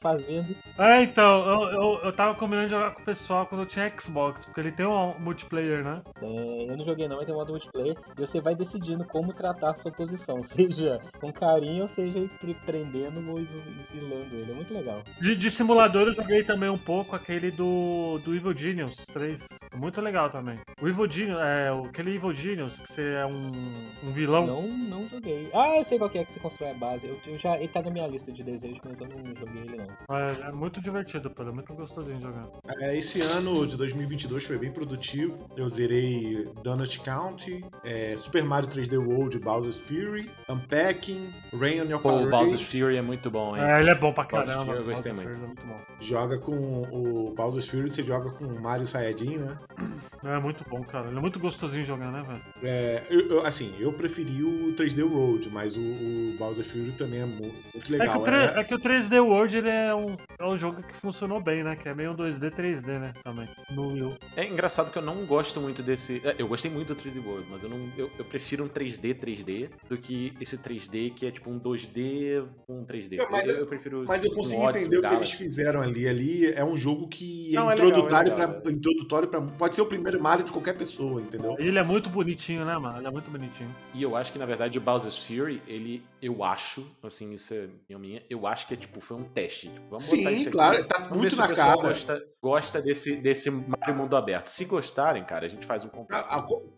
Speaker 4: fazendo.
Speaker 2: É, então, eu, eu, eu tava combinando de jogar com o pessoal quando eu tinha Xbox, porque ele tem um multiplayer, né?
Speaker 4: É, eu não joguei não, mas tem um modo multiplayer, e você vai decidindo como tratar a sua posição, seja com carinho ou seja prendendo ou exilando ele. É muito legal.
Speaker 2: De, de simulador eu joguei também um pouco aquele do, do Evil Genius 3. Muito legal também. O Evil Genius, é, aquele Evil Genius, que você é um, um vilão.
Speaker 4: Não, não joguei. Ah, eu sei qual que é que você constrói a base. Eu, eu já, ele tá na minha lista de desejos, mas eu não joguei ele não.
Speaker 2: É, é muito divertido, pelo muito gostosinho de jogar.
Speaker 1: É, esse ano de 2022 foi bem produtivo. Eu zerei Donut County, é, Super Mario 3D World, Bowser's Fury, Unpacking, Rain on Your
Speaker 3: Pô,
Speaker 1: Parade.
Speaker 3: o Bowser's Fury é muito bom, hein?
Speaker 2: É, ele é bom pra
Speaker 3: Bowser's
Speaker 2: caramba.
Speaker 3: Fury eu gostei
Speaker 2: Bowser's
Speaker 3: muito.
Speaker 2: É muito bom.
Speaker 1: Joga com o Bowser's Fury, você joga com o Mario Saiyajin, né?
Speaker 2: É muito bom, cara. Ele é muito gostosinho de jogar, né, velho?
Speaker 1: É, eu- eu- assim, eu preferi o 3D World, mas o, o Bowser Fury também é mu- muito
Speaker 2: É
Speaker 1: legal.
Speaker 2: que, o 3, é que o 3D World ele é, um, é um jogo que funcionou bem, né? Que é meio um 2D, 3D, né? Também. No Wii U.
Speaker 3: É engraçado que eu não gosto muito desse. é, Eu gostei muito do 3D World, mas eu não. Eu, eu prefiro um 3D 3D do que esse 3D que é tipo um 2D com um 3D.
Speaker 1: É, mas
Speaker 3: eu,
Speaker 1: eu-
Speaker 3: eu prefiro.
Speaker 1: Mas eu
Speaker 3: um
Speaker 1: consigo
Speaker 3: Odyssey,
Speaker 1: entender o que eles fizeram ali. Ali é um jogo que é
Speaker 3: Não, é legal,
Speaker 1: introdutório,
Speaker 3: é legal,
Speaker 1: pra, introdutório pra. Pode ser o primeiro Mario de qualquer pessoa, entendeu?
Speaker 2: E ele é muito bonitinho, né, mano? Ele é muito bonitinho.
Speaker 3: E eu acho que, na verdade, o Bowser's Fury, ele, eu acho, assim, isso é minha minha, eu acho que é tipo, foi um teste. Tipo, vamos botar isso
Speaker 1: Sim,
Speaker 3: aqui.
Speaker 1: claro, tá muito na cara.
Speaker 3: gosta, gosta desse, desse Mario Mundo Aberto. Se gostarem, cara, a gente faz um completo.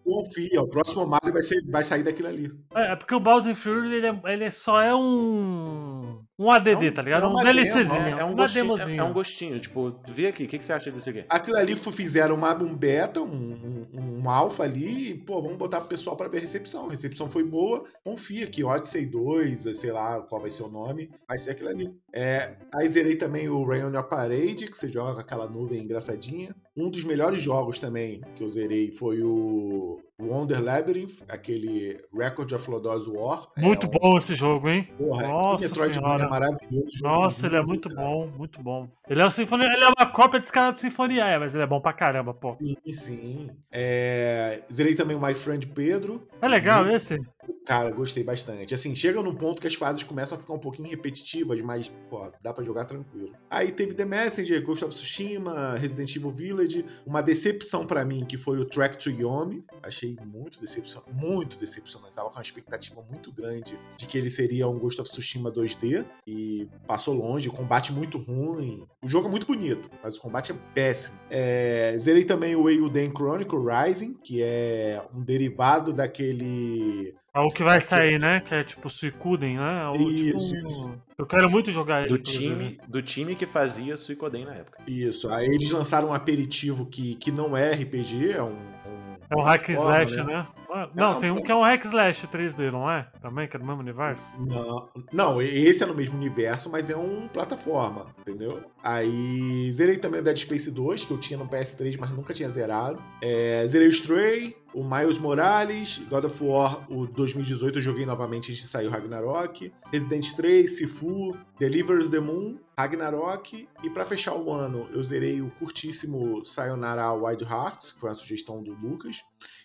Speaker 1: Confia, o próximo Mario vai, ser, vai sair daquilo ali.
Speaker 2: É, é porque o Bowser Fury, ele, é, ele só é um. Um ADD,
Speaker 3: É um-
Speaker 2: tá ligado?
Speaker 3: é
Speaker 2: um
Speaker 3: demo,
Speaker 2: DLCzinho.
Speaker 3: é, é um
Speaker 2: uma
Speaker 3: gostinho,
Speaker 2: demozinho.
Speaker 3: é, é um gostinho. Tipo, vê aqui, o que, que você acha disso aqui?
Speaker 1: Aquilo ali fizeram uma, um beta, um, um, um alfa ali, e, pô, vamos botar pro pessoal pra ver a recepção. A recepção foi boa, confia que Odyssey 2, sei lá qual vai ser o nome, vai ser aquilo ali. É, aí zerei também o Rain on Your Parade, que você joga com aquela nuvem engraçadinha. Um dos melhores jogos também que eu zerei foi o Wonder Labyrinth, aquele Record of Lodoss War.
Speaker 2: Muito
Speaker 1: é um-
Speaker 2: bom esse jogo, hein?
Speaker 1: Porra, que
Speaker 2: Nossa
Speaker 1: Metroidvania
Speaker 2: senhora.
Speaker 1: maravilhoso. jogo
Speaker 2: Nossa, ele é muito bom, muito bom. Ele é, um sinfonia, ele é uma cópia descarada de Sinfonia, é, mas ele é bom pra caramba, pô.
Speaker 1: Sim, sim. É, zerei também o My Friend Pedro.
Speaker 2: É legal
Speaker 1: Muito-
Speaker 2: esse?
Speaker 1: Cara, gostei bastante. Assim, chega num ponto que as fases começam a ficar um pouquinho repetitivas, mas, pô, dá pra jogar tranquilo. Aí teve The Messenger, Ghost of Tsushima, Resident Evil Village. Uma decepção pra mim, que foi o Track to Yomi. Achei muito decepcionante, muito decepcionante. Tava com uma expectativa muito grande de que ele seria um Ghost of Tsushima 2D. E passou longe, o combate muito ruim. O jogo é muito bonito, mas o combate é péssimo. É, zerei também o Eiyuden Chronicle Rising, que é um derivado daquele
Speaker 2: É o que vai sair, né? Que é tipo Suicuden, né? É o, tipo,
Speaker 1: Isso,
Speaker 2: um-
Speaker 1: isso.
Speaker 2: Eu quero muito jogar ele.
Speaker 3: Do time, do time que fazia Suicoden na época.
Speaker 1: Isso, aí eles lançaram um aperitivo que, que não é RPG, é um. um
Speaker 2: É um hack slash, né? Ah, Não,
Speaker 1: não,
Speaker 2: tem um que é um hack slash 3D, não é? Também, que é do mesmo universo?
Speaker 1: Não, não, esse é no mesmo universo, mas é um plataforma, entendeu? Aí zerei também o Dead Space 2, que eu tinha no PS3, mas nunca tinha zerado. É, zerei o Stray, o Miles Morales, God of War, o 2018 eu joguei novamente antes de sair o Ragnarok. Resident 3, Sifu, Delivers the Moon, Ragnarok. E pra fechar o ano, eu zerei o curtíssimo Sayonara Wild Hearts, que foi uma sugestão do Lucas.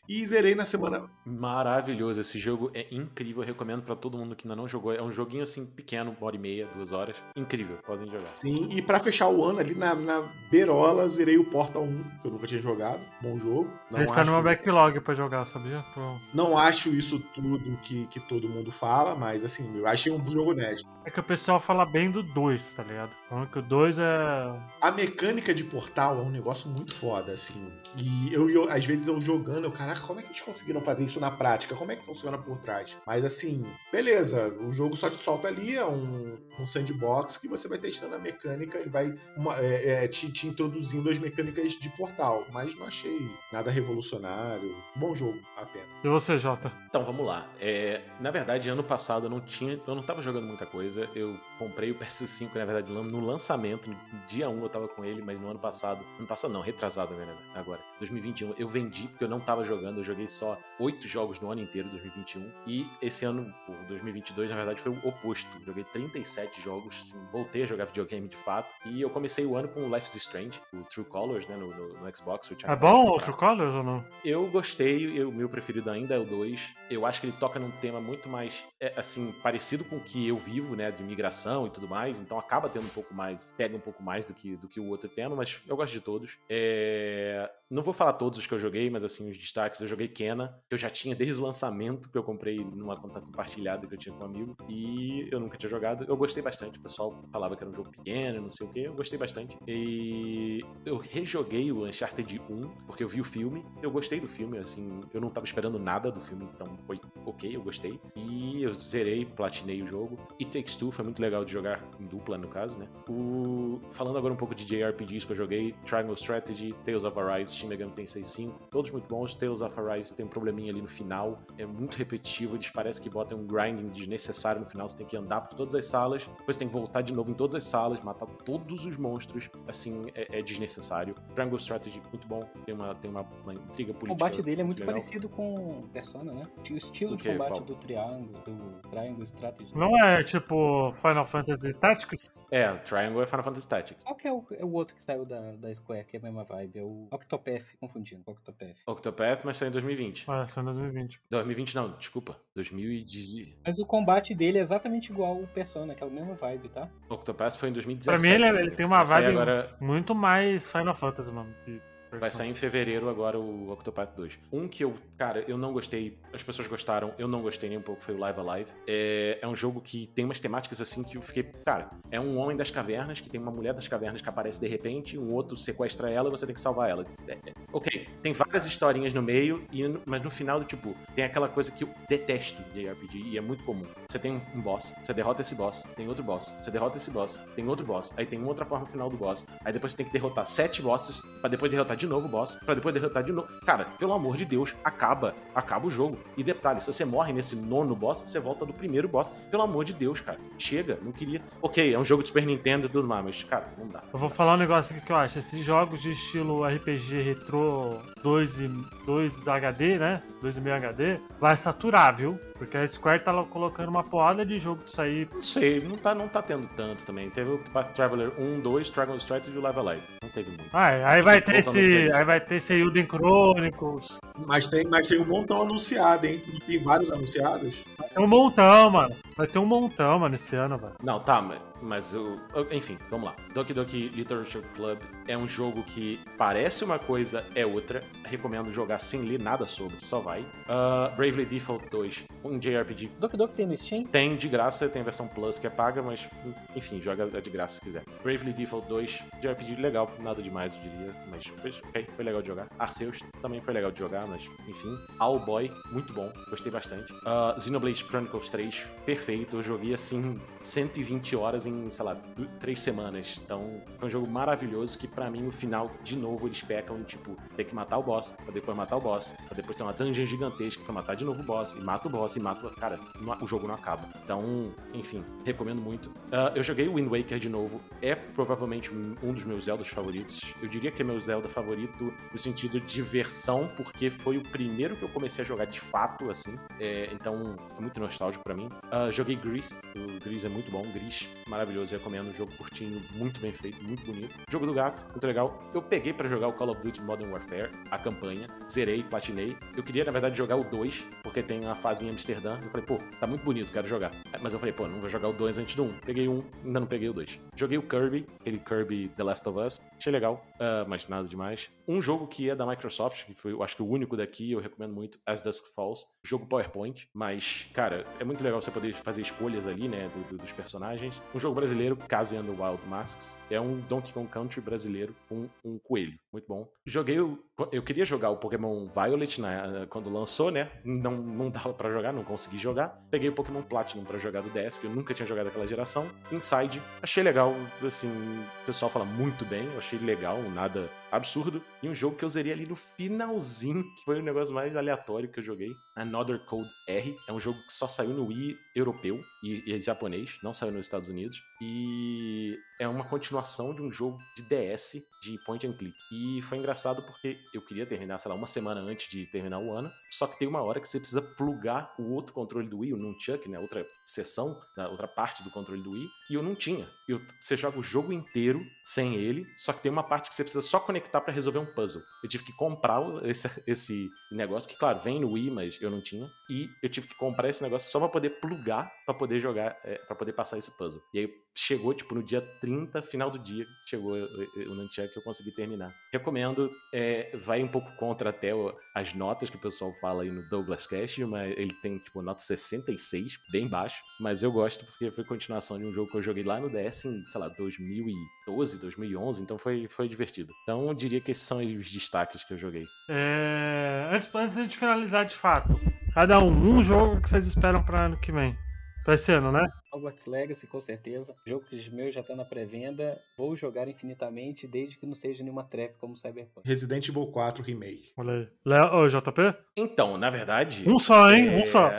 Speaker 1: E zerei na semana.
Speaker 3: Maravilhoso, esse jogo é incrível, eu recomendo pra todo mundo que ainda não jogou. É um joguinho assim pequeno, uma hora e meia, duas horas. Incrível, podem jogar.
Speaker 1: Sim, e pra fechar o ano ali na, na Berola, zerei o Portal 1, que eu nunca tinha jogado. Bom jogo. Não
Speaker 2: Esse tá
Speaker 1: acho-
Speaker 2: numa backlog pra jogar, sabia? Tô-
Speaker 1: Não acho isso tudo que, que todo mundo fala, mas assim, eu achei um jogo honesto.
Speaker 2: É que o pessoal fala bem do 2, tá ligado? Falando que o 2 é.
Speaker 1: A mecânica de portal é um negócio muito foda, assim. E eu, eu, às vezes eu jogando, eu, caraca, como é que eles conseguiram fazer isso na prática? Como é que funciona por trás? Mas assim, beleza, o jogo só te solta ali, é um, um sandbox que você vai testando a mecânica e vai uma- é, é, te, te introduzindo as mecânicas de portal. Mas não achei nada revolucionário. Bom jogo, apenas.
Speaker 2: E você, Jota?
Speaker 3: Então, vamos lá. É, na verdade, ano passado eu não tinha. Eu não tava jogando muita coisa. Eu comprei o PS5, na verdade, no lançamento. No dia 1 eu tava com ele, mas no ano passado. Ano passado não, retrasado, na verdade, agora. 2021, eu vendi porque eu não tava jogando. Eu joguei só oito jogos no ano inteiro, 2021. E esse ano, o 2022, na verdade, foi o oposto. Joguei 37 jogos, assim, voltei a jogar videogame de fato. E eu comecei o ano com Life is Strange, o True Colors, né, no, no- no Xbox.
Speaker 2: É bom o. True Colors ou não?
Speaker 3: Eu gostei, o meu preferido ainda é o 2. Eu acho que ele toca num tema muito mais, é, assim, parecido com o que eu vivo, né, de migração e tudo mais. Então acaba tendo um pouco mais, pega um pouco mais do que, do que o outro tema, mas eu gosto de todos. É, Não vou falar todos os que eu joguei, mas assim, os destaques. Eu joguei Kena, que eu já tinha desde o lançamento, que eu comprei numa conta compartilhada que eu tinha com um amigo. E eu nunca tinha jogado. Eu gostei bastante. O pessoal falava que era um jogo pequeno, não sei o que. Eu gostei bastante. E eu rejoguei o Uncharted 1, porque eu vi o filme. Eu gostei do filme, assim. Eu não tava esperando nada do filme, então foi ok, eu gostei. E eu zerei, platinei o jogo. E Takes Two foi muito legal de jogar em dupla, no caso, né? O... Falando agora um pouco de JRPGs que eu joguei: Triangle Strategy, Tales of Arise, Shin Megami Tensei 5. Todos muito bons. Tales of Arise tem um probleminha ali no final. É muito repetitivo. Eles parecem que botam um grinding desnecessário no final. Você tem que andar por todas as salas. Depois você tem que voltar de novo em todas as salas, matar todos os monstros. Assim, é, é desnecessário. Triangle Strategy, muito bom. Tem uma, tem uma, uma intriga
Speaker 4: O
Speaker 3: política.
Speaker 4: combate dele é muito
Speaker 3: legal.
Speaker 4: parecido com Persona, né? O estilo
Speaker 3: O
Speaker 4: de combate
Speaker 3: Qual?
Speaker 4: do Triângulo, do Triangle Strategy.
Speaker 2: Não é tipo Final Fantasy Tactics?
Speaker 3: É, Triangle é Final Fantasy Tactics.
Speaker 4: Qual que é o, é o outro que saiu da, da Square, que é a mesma vibe? É o Octopath, confundindo com o Octopath.
Speaker 3: Octopath, mas saiu em 2020.
Speaker 2: É, só em 2020.
Speaker 3: 2020 não, desculpa. 2010.
Speaker 4: Mas o combate dele é exatamente igual ao Persona, que é a mesma vibe, tá?
Speaker 3: Octopath foi em 2017.
Speaker 2: Pra mim, ele, ele tem uma vibe
Speaker 3: agora
Speaker 2: muito mais Final Fantasy, mano. que
Speaker 3: Vai sair em fevereiro agora o Octopath 2. Um que eu, cara, eu não gostei, as pessoas gostaram, eu não gostei nem um pouco, foi o Live Alive. É, é um jogo que tem umas temáticas assim que eu fiquei, cara, é um homem das cavernas, que tem uma mulher das cavernas que aparece de repente, um outro sequestra ela e você tem que salvar ela. É, é, ok, tem várias historinhas no meio, e, mas no final, tipo, tem aquela coisa que eu detesto de RPG e é muito comum. Você tem um, um boss, você derrota esse boss, tem outro boss, você derrota esse boss, tem outro boss, aí tem outra forma final do boss, aí depois você tem que derrotar sete bosses, pra depois derrotar de novo o boss, pra depois derrotar de novo. Cara, pelo amor de Deus, acaba, acaba o jogo. E detalhe, se você morre nesse nono boss, você volta do primeiro boss. Pelo amor de Deus, cara, chega, não queria. Ok, é um jogo de Super Nintendo e tudo mais, mas, cara, não dá.
Speaker 2: Eu vou falar um negócio aqui que eu acho. Esses jogos de estilo RPG retrô 2 e 2 HD, né? 2,5 HD, vai saturar, viu? Porque a Square tá lá colocando uma porrada de jogo disso aí.
Speaker 3: Não sei, não tá, não tá tendo tanto também. Teve o Traveler 1, 2, Dragon Strategy e o Live Alive. Não teve muito.
Speaker 2: Ah, aí vai
Speaker 3: Esse
Speaker 2: ter
Speaker 3: pouco eu não tinha
Speaker 2: esse. Aí vai ter esse Elden Chronicles.
Speaker 1: Mas tem, mas tem um montão anunciado, hein? Tem vários anunciados.
Speaker 2: Vai ter um montão, mano. Vai ter um montão, mano, esse ano, velho.
Speaker 3: Não, tá, mas, mas o. Enfim, vamos lá. Doki Doki Literature Club é um jogo que parece uma coisa, é outra. Recomendo jogar sem ler nada sobre, só vai. Ah, Bravely Default 2, um JRPG.
Speaker 4: Doki Doki tem no Steam?
Speaker 3: Tem de graça, tem a versão Plus que é paga, mas enfim, joga de graça se quiser. Bravely Default 2, JRPG legal, nada demais, eu diria, mas foi, ok, foi legal de jogar. Arceus também foi legal de jogar, mas enfim. All Boy, muito bom, gostei bastante. Ah, Xenoblade Chronicles 3, perfeito, eu joguei assim 120 horas em, sei lá, 3 semanas. Então, foi um jogo maravilhoso que pra mim no final, de novo, eles pecam em tipo, ter que matar o boss, pra depois matar o boss, pra depois ter uma dungeon gigantesca pra matar de novo o boss, e mata o boss, e mata o. Cara, o jogo não acaba. Então, enfim, recomendo muito. Ah, eu joguei o Wind Waker de novo, é provavelmente um dos meus Zeldas favoritos. Eu diria que é meu Zelda favorito no sentido de diversão, porque foi o primeiro que eu comecei a jogar de fato, assim. É, então, é muito nostálgico pra mim. Ah, joguei Grease, o Grease é muito bom, Grease, maravilhoso, recomendo, um jogo curtinho, muito bem feito, muito bonito. Jogo do gato, muito legal. Eu peguei pra jogar o Call of Duty Modern Warfare, a campanha, zerei, platinei. Eu queria, na verdade, jogar o 2, porque tem uma fase em Amsterdã. Eu falei, pô, tá muito bonito, quero jogar. É, Mas eu falei, pô, não vou jogar o 2 antes do 1. Peguei um, ainda não peguei o 2. Joguei o Kirby, aquele Kirby The Last of Us, achei legal, ah, mas nada demais. Um jogo que é da Microsoft, que foi, eu acho que o único daqui, eu recomendo muito, As Dusk Falls. Jogo PowerPoint, mas, cara, é muito legal você poder fazer escolhas ali, né, do- do- dos personagens. Um jogo brasileiro, Cassie and the Wild Masks. É um Donkey Kong Country brasileiro com um coelho. Muito bom. Joguei o. Eu queria jogar o Pokémon Violet na- quando lançou, né? Não, não dava pra jogar, não consegui jogar. Peguei o Pokémon Platinum pra jogar do DS, que eu nunca tinha jogado aquela geração. Inside, achei legal, assim, o pessoal fala muito bem, eu achei legal, nada absurdo. E um jogo que eu zerei ali no finalzinho, que foi o negócio mais aleatório que eu joguei. Another Code R. É um jogo que só saiu no Wii europeu e, e japonês, não saiu nos Estados Unidos. E é uma continuação de um jogo de DS de point and click. E foi engraçado porque eu queria terminar, sei lá, uma semana antes de terminar o ano. Só que tem uma hora que você precisa plugar o outro controle do Wii, o Nunchuck, né? Outra seção, da outra parte do controle do Wii. E eu não tinha. Eu, você joga o jogo inteiro sem ele, só que tem uma parte que você precisa só conectar pra resolver um puzzle. Eu tive que comprar esse, esse negócio, que claro, vem no Wii, mas eu não tinha. E eu tive que comprar esse negócio só pra poder plugar, pra poder jogar, é, para poder passar esse puzzle. E aí chegou, tipo, no dia 30, final do dia, chegou o, o Nunchuck e eu consegui terminar. Recomendo, é, vai um pouco contra até as notas que o pessoal fala aí no Douglas Cash, mas ele tem, tipo, nota 66, bem baixo. Mas eu gosto porque foi continuação de um jogo que eu joguei lá no DS em, sei lá, 2012, 2011, então foi, foi divertido. Então eu diria que esses são os destaques que eu joguei.
Speaker 2: É, antes, antes de finalizar de fato, cada um, um jogo que vocês esperam pra ano que vem. Pra esse ano, né?
Speaker 4: Hogwarts Legacy, com certeza. O jogo que meu já tá na pré-venda. Vou jogar infinitamente, desde que não seja nenhuma trap como Cyberpunk.
Speaker 1: Resident Evil 4 Remake.
Speaker 2: Olha aí. Léo, ô, JP?
Speaker 3: Então, na verdade.
Speaker 2: Um só, hein?
Speaker 3: é-
Speaker 2: Um só.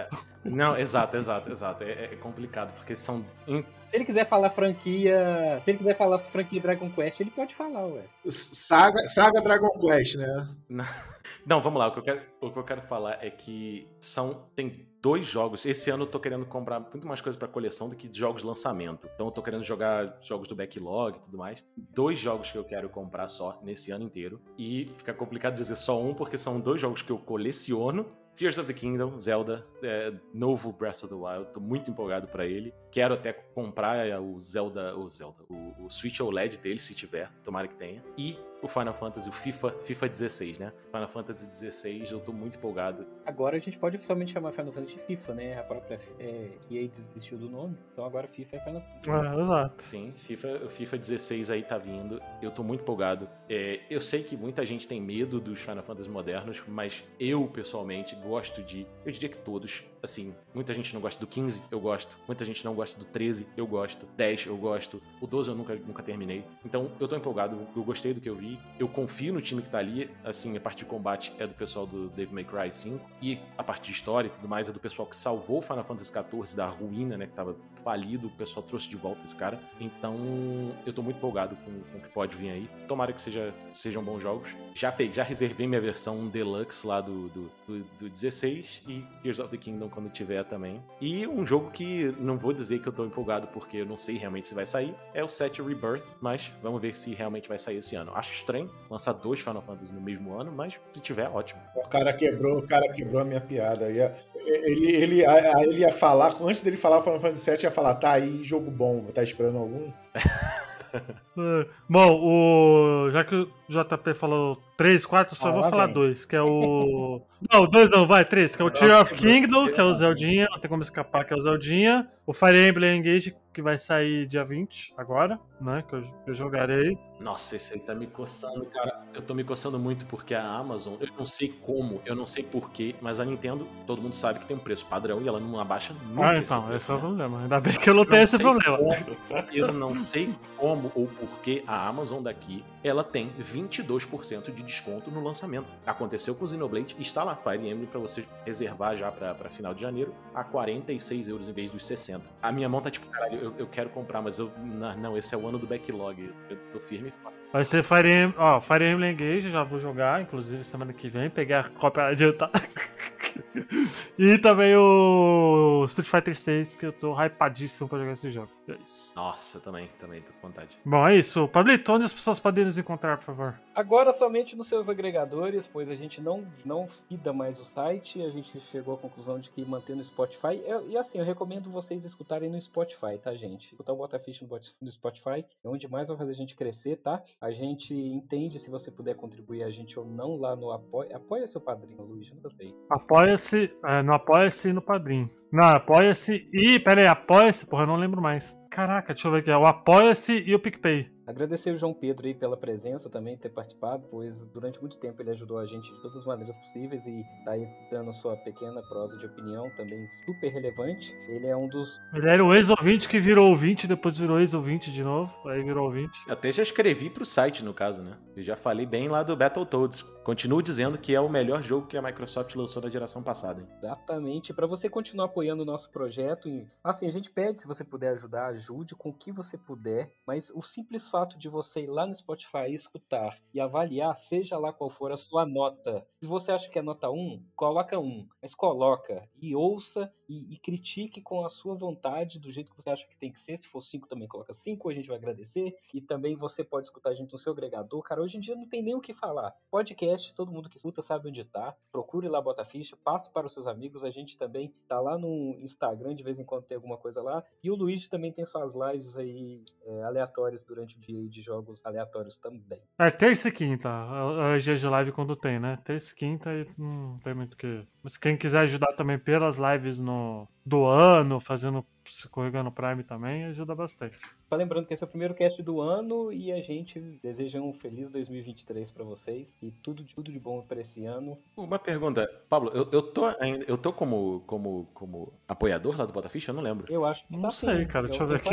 Speaker 3: Não, exato, exato, exato. É, é complicado, porque são.
Speaker 4: Se ele quiser falar franquia. Se ele quiser falar franquia Dragon Quest, ele pode falar, ué.
Speaker 1: Saga, Saga Dragon Quest, né?
Speaker 3: Não, vamos lá. O que, eu quero, o que eu quero falar é que são. Tem dois jogos. Esse ano eu tô querendo comprar muito mais coisa pra coleção do que jogos de lançamento. Então eu tô querendo jogar jogos do backlog e tudo mais. Dois jogos que eu quero comprar só nesse ano inteiro. E fica complicado dizer só um, porque são dois jogos que eu coleciono. Tears of the Kingdom, Zelda, é, novo Breath of the Wild, tô muito empolgado pra ele. Quero até comprar é, o Zelda, o Zelda, o, o Switch OLED dele, se tiver, tomara que tenha. E o Final Fantasy, o FIFA, FIFA 16, né? Final Fantasy 16, eu tô muito empolgado.
Speaker 4: Agora a gente pode oficialmente chamar Final Fantasy de FIFA, né? A própria é, EA desistiu do nome. Então agora FIFA é Final Fantasy.
Speaker 2: É, exato.
Speaker 3: Sim, FIFA, o FIFA 16 aí tá vindo. Eu tô muito empolgado. É, eu sei que muita gente tem medo dos Final Fantasy modernos, mas eu, pessoalmente, gosto de. Eu diria que todos. Assim, muita gente não gosta do 15, eu gosto. Muita gente não gosta do 13, eu gosto. 10, eu gosto. O 12 eu nunca, nunca terminei. Então, eu tô empolgado, eu gostei do que eu vi. Eu confio no time que tá ali. Assim, a parte de combate é do pessoal do Devil May Cry 5. E a parte de história e tudo mais é do pessoal que salvou o Final Fantasy XIV da ruína, né? Que tava falido. O pessoal trouxe de volta esse cara. Então, eu tô muito empolgado com, com o que pode vir aí. Tomara que seja, sejam bons jogos. Já, peguei, já reservei minha versão deluxe lá do, do, do, do 16 e Tears of the Kingdom quando tiver também. E um jogo que não vou dizer que eu tô empolgado porque eu não sei realmente se vai sair, é o 7 Rebirth, mas vamos ver se realmente vai sair esse ano. Acho estranho lançar dois Final Fantasy no mesmo ano, mas se tiver, ótimo.
Speaker 1: O cara quebrou, o cara quebrou a minha piada. Ia- Ele, ele, a- ele ia falar, antes dele falar Final Fantasy VII, ia falar, tá aí, jogo bom, tá esperando algum?
Speaker 2: Bom, o... já que o JP falou 3, 4, só
Speaker 4: Ah,
Speaker 2: vou falar
Speaker 4: vem.
Speaker 2: dois, que é o. Não, dois não, vai, três, que é o Tear of Kingdom, que é o Zeldinha, não tem como escapar, que é o Zeldinha. O Fire Emblem Engage, que vai sair dia 20, agora, né? Que eu, eu jogarei.
Speaker 3: Nossa, esse aí tá me coçando, cara. Eu tô me coçando muito porque a Amazon, eu não sei como, eu não sei porquê, mas a Nintendo, todo mundo sabe que tem um preço padrão e ela não abaixa nunca
Speaker 2: Ah,
Speaker 3: esse
Speaker 2: então,
Speaker 3: preço,
Speaker 2: esse é o
Speaker 3: né?
Speaker 2: problema. Ainda bem que eu não tenho
Speaker 3: Não
Speaker 2: esse problema.
Speaker 3: como, eu não sei como ou porquê a Amazon daqui ela tem 22% de desconto no lançamento. Aconteceu com o Xenoblade está lá Fire Emblem para você reservar já para final de janeiro a 46 euros em vez dos 60. A minha mão tá tipo, caralho, eu, eu quero comprar, mas eu não, não, esse é o ano do backlog. Eu tô firme.
Speaker 2: Vai ser Fire Emblem, ó, Fire Emblem Engage, já vou jogar, inclusive semana que vem, pegar a cópia adiantada. e também o Street Fighter 6, que eu tô hypadíssimo pra jogar esse jogo. É isso.
Speaker 3: Nossa, também, também, tô com vontade.
Speaker 2: Bom, é isso. Pablito, onde as pessoas podem nos encontrar, por favor?
Speaker 4: Agora somente nos seus agregadores, pois a gente não, não fida mais o site, a gente chegou à conclusão de que manter no Spotify. Eu- e assim, eu recomendo vocês escutarem no Spotify, tá, gente? Escutar o Botafish no Spotify é onde mais vai fazer a gente crescer, tá? A gente entende se você puder contribuir a gente ou não lá no Apoia. Apoia seu padrinho, Luiz, eu nunca sei.
Speaker 2: Apoia-se, é, no Apoia-se e no Padrim. Não, Apoia-se e. Pera aí, Apoia-se, porra, eu não lembro mais. Caraca, deixa eu ver aqui. É o Apoia-se e o PicPay.
Speaker 4: Agradecer o João Pedro aí pela presença também, ter participado, pois durante muito tempo ele ajudou a gente de todas as maneiras possíveis e tá aí dando a sua pequena prosa de opinião, também super relevante. Ele é um dos.
Speaker 2: Ele era o ex-ouvinte que virou ouvinte, depois virou ex-ouvinte de novo, aí virou ouvinte.
Speaker 3: Eu até já escrevi pro site, no caso, né? Eu já falei bem lá do Battletoads. Continuo dizendo que é o melhor jogo que a Microsoft lançou na geração passada, hein?
Speaker 4: Exatamente, para você continuar apoiando o nosso projeto. E, assim, a gente pede, se você puder ajudar, ajude com o que você puder, mas o simples fato de você ir lá no Spotify e escutar e avaliar, seja lá qual for a sua nota. Se você acha que é nota 1, coloca 1, mas coloca e ouça e, e critique com a sua vontade, do jeito que você acha que tem que ser. Se for 5, também coloca 5, a gente vai agradecer. E também você pode escutar a gente no seu agregador. Cara, hoje em dia não tem nem o que falar. Podcast, todo mundo que escuta sabe onde tá. Procure lá, bota ficha, passe para os seus amigos. A gente também tá lá no Instagram, de vez em quando tem alguma coisa lá. E o Luigi também tem suas lives aí é, aleatórias durante o dia de jogos aleatórios também.
Speaker 2: É terça e quinta. É os dias de live quando tem, né? Terça e quinta não tem muito o que. Mas quem quiser ajudar também pelas lives no, do ano, fazendo escorregando Prime também, ajuda bastante.
Speaker 4: Só lembrando que esse é o primeiro cast do ano e a gente deseja um feliz 2023 para vocês e tudo, tudo de bom para esse ano.
Speaker 3: Uma pergunta, Pablo, eu, eu tô ainda, eu tô como, como, como apoiador lá do Botafish? Eu não lembro.
Speaker 4: Eu acho que
Speaker 2: Não
Speaker 4: tá
Speaker 2: sei,
Speaker 4: sim.
Speaker 2: cara, deixa eu ver aqui.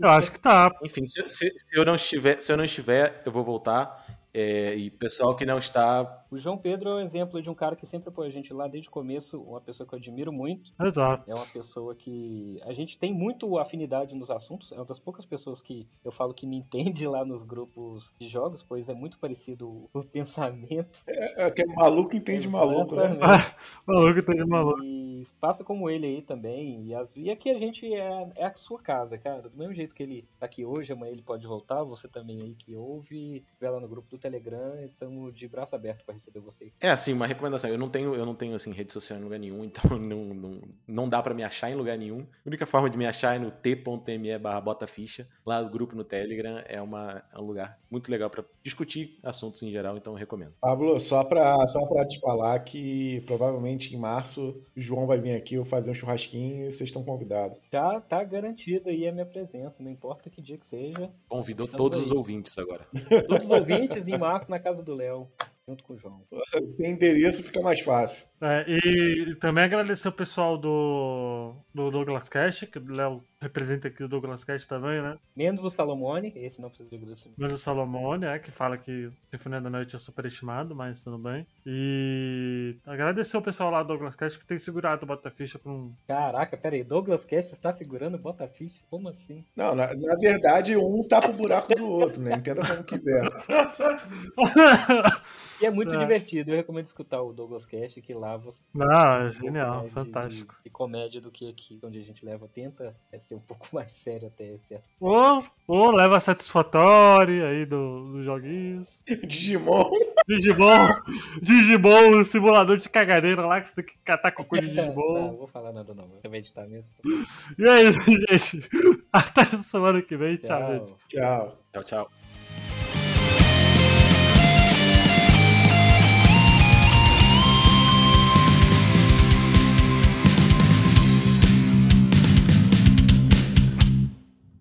Speaker 2: Eu acho que tá.
Speaker 3: Enfim, se, se- se eu não estiver, se eu não estiver, eu vou voltar. É, e pessoal que não está,
Speaker 4: O João Pedro é um exemplo de um cara que sempre apoia a gente lá desde o começo, uma pessoa que eu admiro muito.
Speaker 2: Exato.
Speaker 4: É uma pessoa que a gente tem muito afinidade nos assuntos. É uma das poucas pessoas que eu falo que me entende lá nos grupos de jogos, pois é muito parecido o pensamento.
Speaker 1: É, que é maluco entende maluco, né?
Speaker 2: Maluco, tá de maluco.
Speaker 4: E faça como ele aí também. E, as- e aqui a gente é, é a sua casa, cara. Do mesmo jeito que ele tá aqui hoje, amanhã ele pode voltar. Você também aí que ouve, estiver lá no grupo do Telegram, estamos de braço aberto para receber você.
Speaker 3: É, assim, uma recomendação. Eu não tenho, eu não tenho assim, rede social em lugar nenhum, então não, não, não dá pra me achar em lugar nenhum. A única forma de me achar é no t.me barra botaficha. Lá o grupo no Telegram é, uma, é um lugar muito legal pra discutir assuntos em geral, então eu recomendo.
Speaker 1: Pablo, só pra, só pra te falar que provavelmente em março o João vai vir aqui, eu fazer um churrasquinho e vocês estão convidados.
Speaker 4: Já tá garantido aí a minha presença, não importa que dia que seja.
Speaker 3: Convidou todos os
Speaker 4: aí.
Speaker 3: ouvintes agora.
Speaker 4: Todos os ouvintes em março na casa do Léo, junto com o João.
Speaker 1: Tem endereço, fica mais fácil.
Speaker 2: É, e também agradecer o pessoal do, do Douglas Cash, que o Léo representa aqui o Douglas Cash também, né?
Speaker 4: Menos o Salomone, esse não precisa de agradecimento.
Speaker 2: Menos o Salomone, é, que fala que Sinfonia da Noite é superestimado, mas tudo bem. E agradecer o pessoal lá do Douglas Cash que tem segurado o Botaficha pra um.
Speaker 4: Caraca, pera aí, Douglas Cast está segurando o Botafish? Como assim?
Speaker 1: Não, na, na verdade, um tapa o buraco do outro, né? Entenda como quiser.
Speaker 4: E é muito
Speaker 2: É.
Speaker 4: divertido, eu recomendo escutar o Douglas Cast, que lá você
Speaker 2: Não, é
Speaker 4: pouco
Speaker 2: genial, fantástico.
Speaker 4: De, de comédia do que aqui, onde a gente leva, tenta é, ser um pouco mais sério até certo.
Speaker 2: Ou, ou leva satisfatório aí do- dos joguinhos.
Speaker 1: Digimon.
Speaker 2: Digimon, Digimon, o simulador de cagadeira lá que você tem que catar cocô de
Speaker 4: Não,
Speaker 2: Digimon.
Speaker 4: não vou falar nada não, vou editar mesmo.
Speaker 2: E é isso, gente. Até semana que vem. Tchau,
Speaker 4: Tchau.
Speaker 2: gente.
Speaker 1: Tchau.
Speaker 3: Tchau, tchau.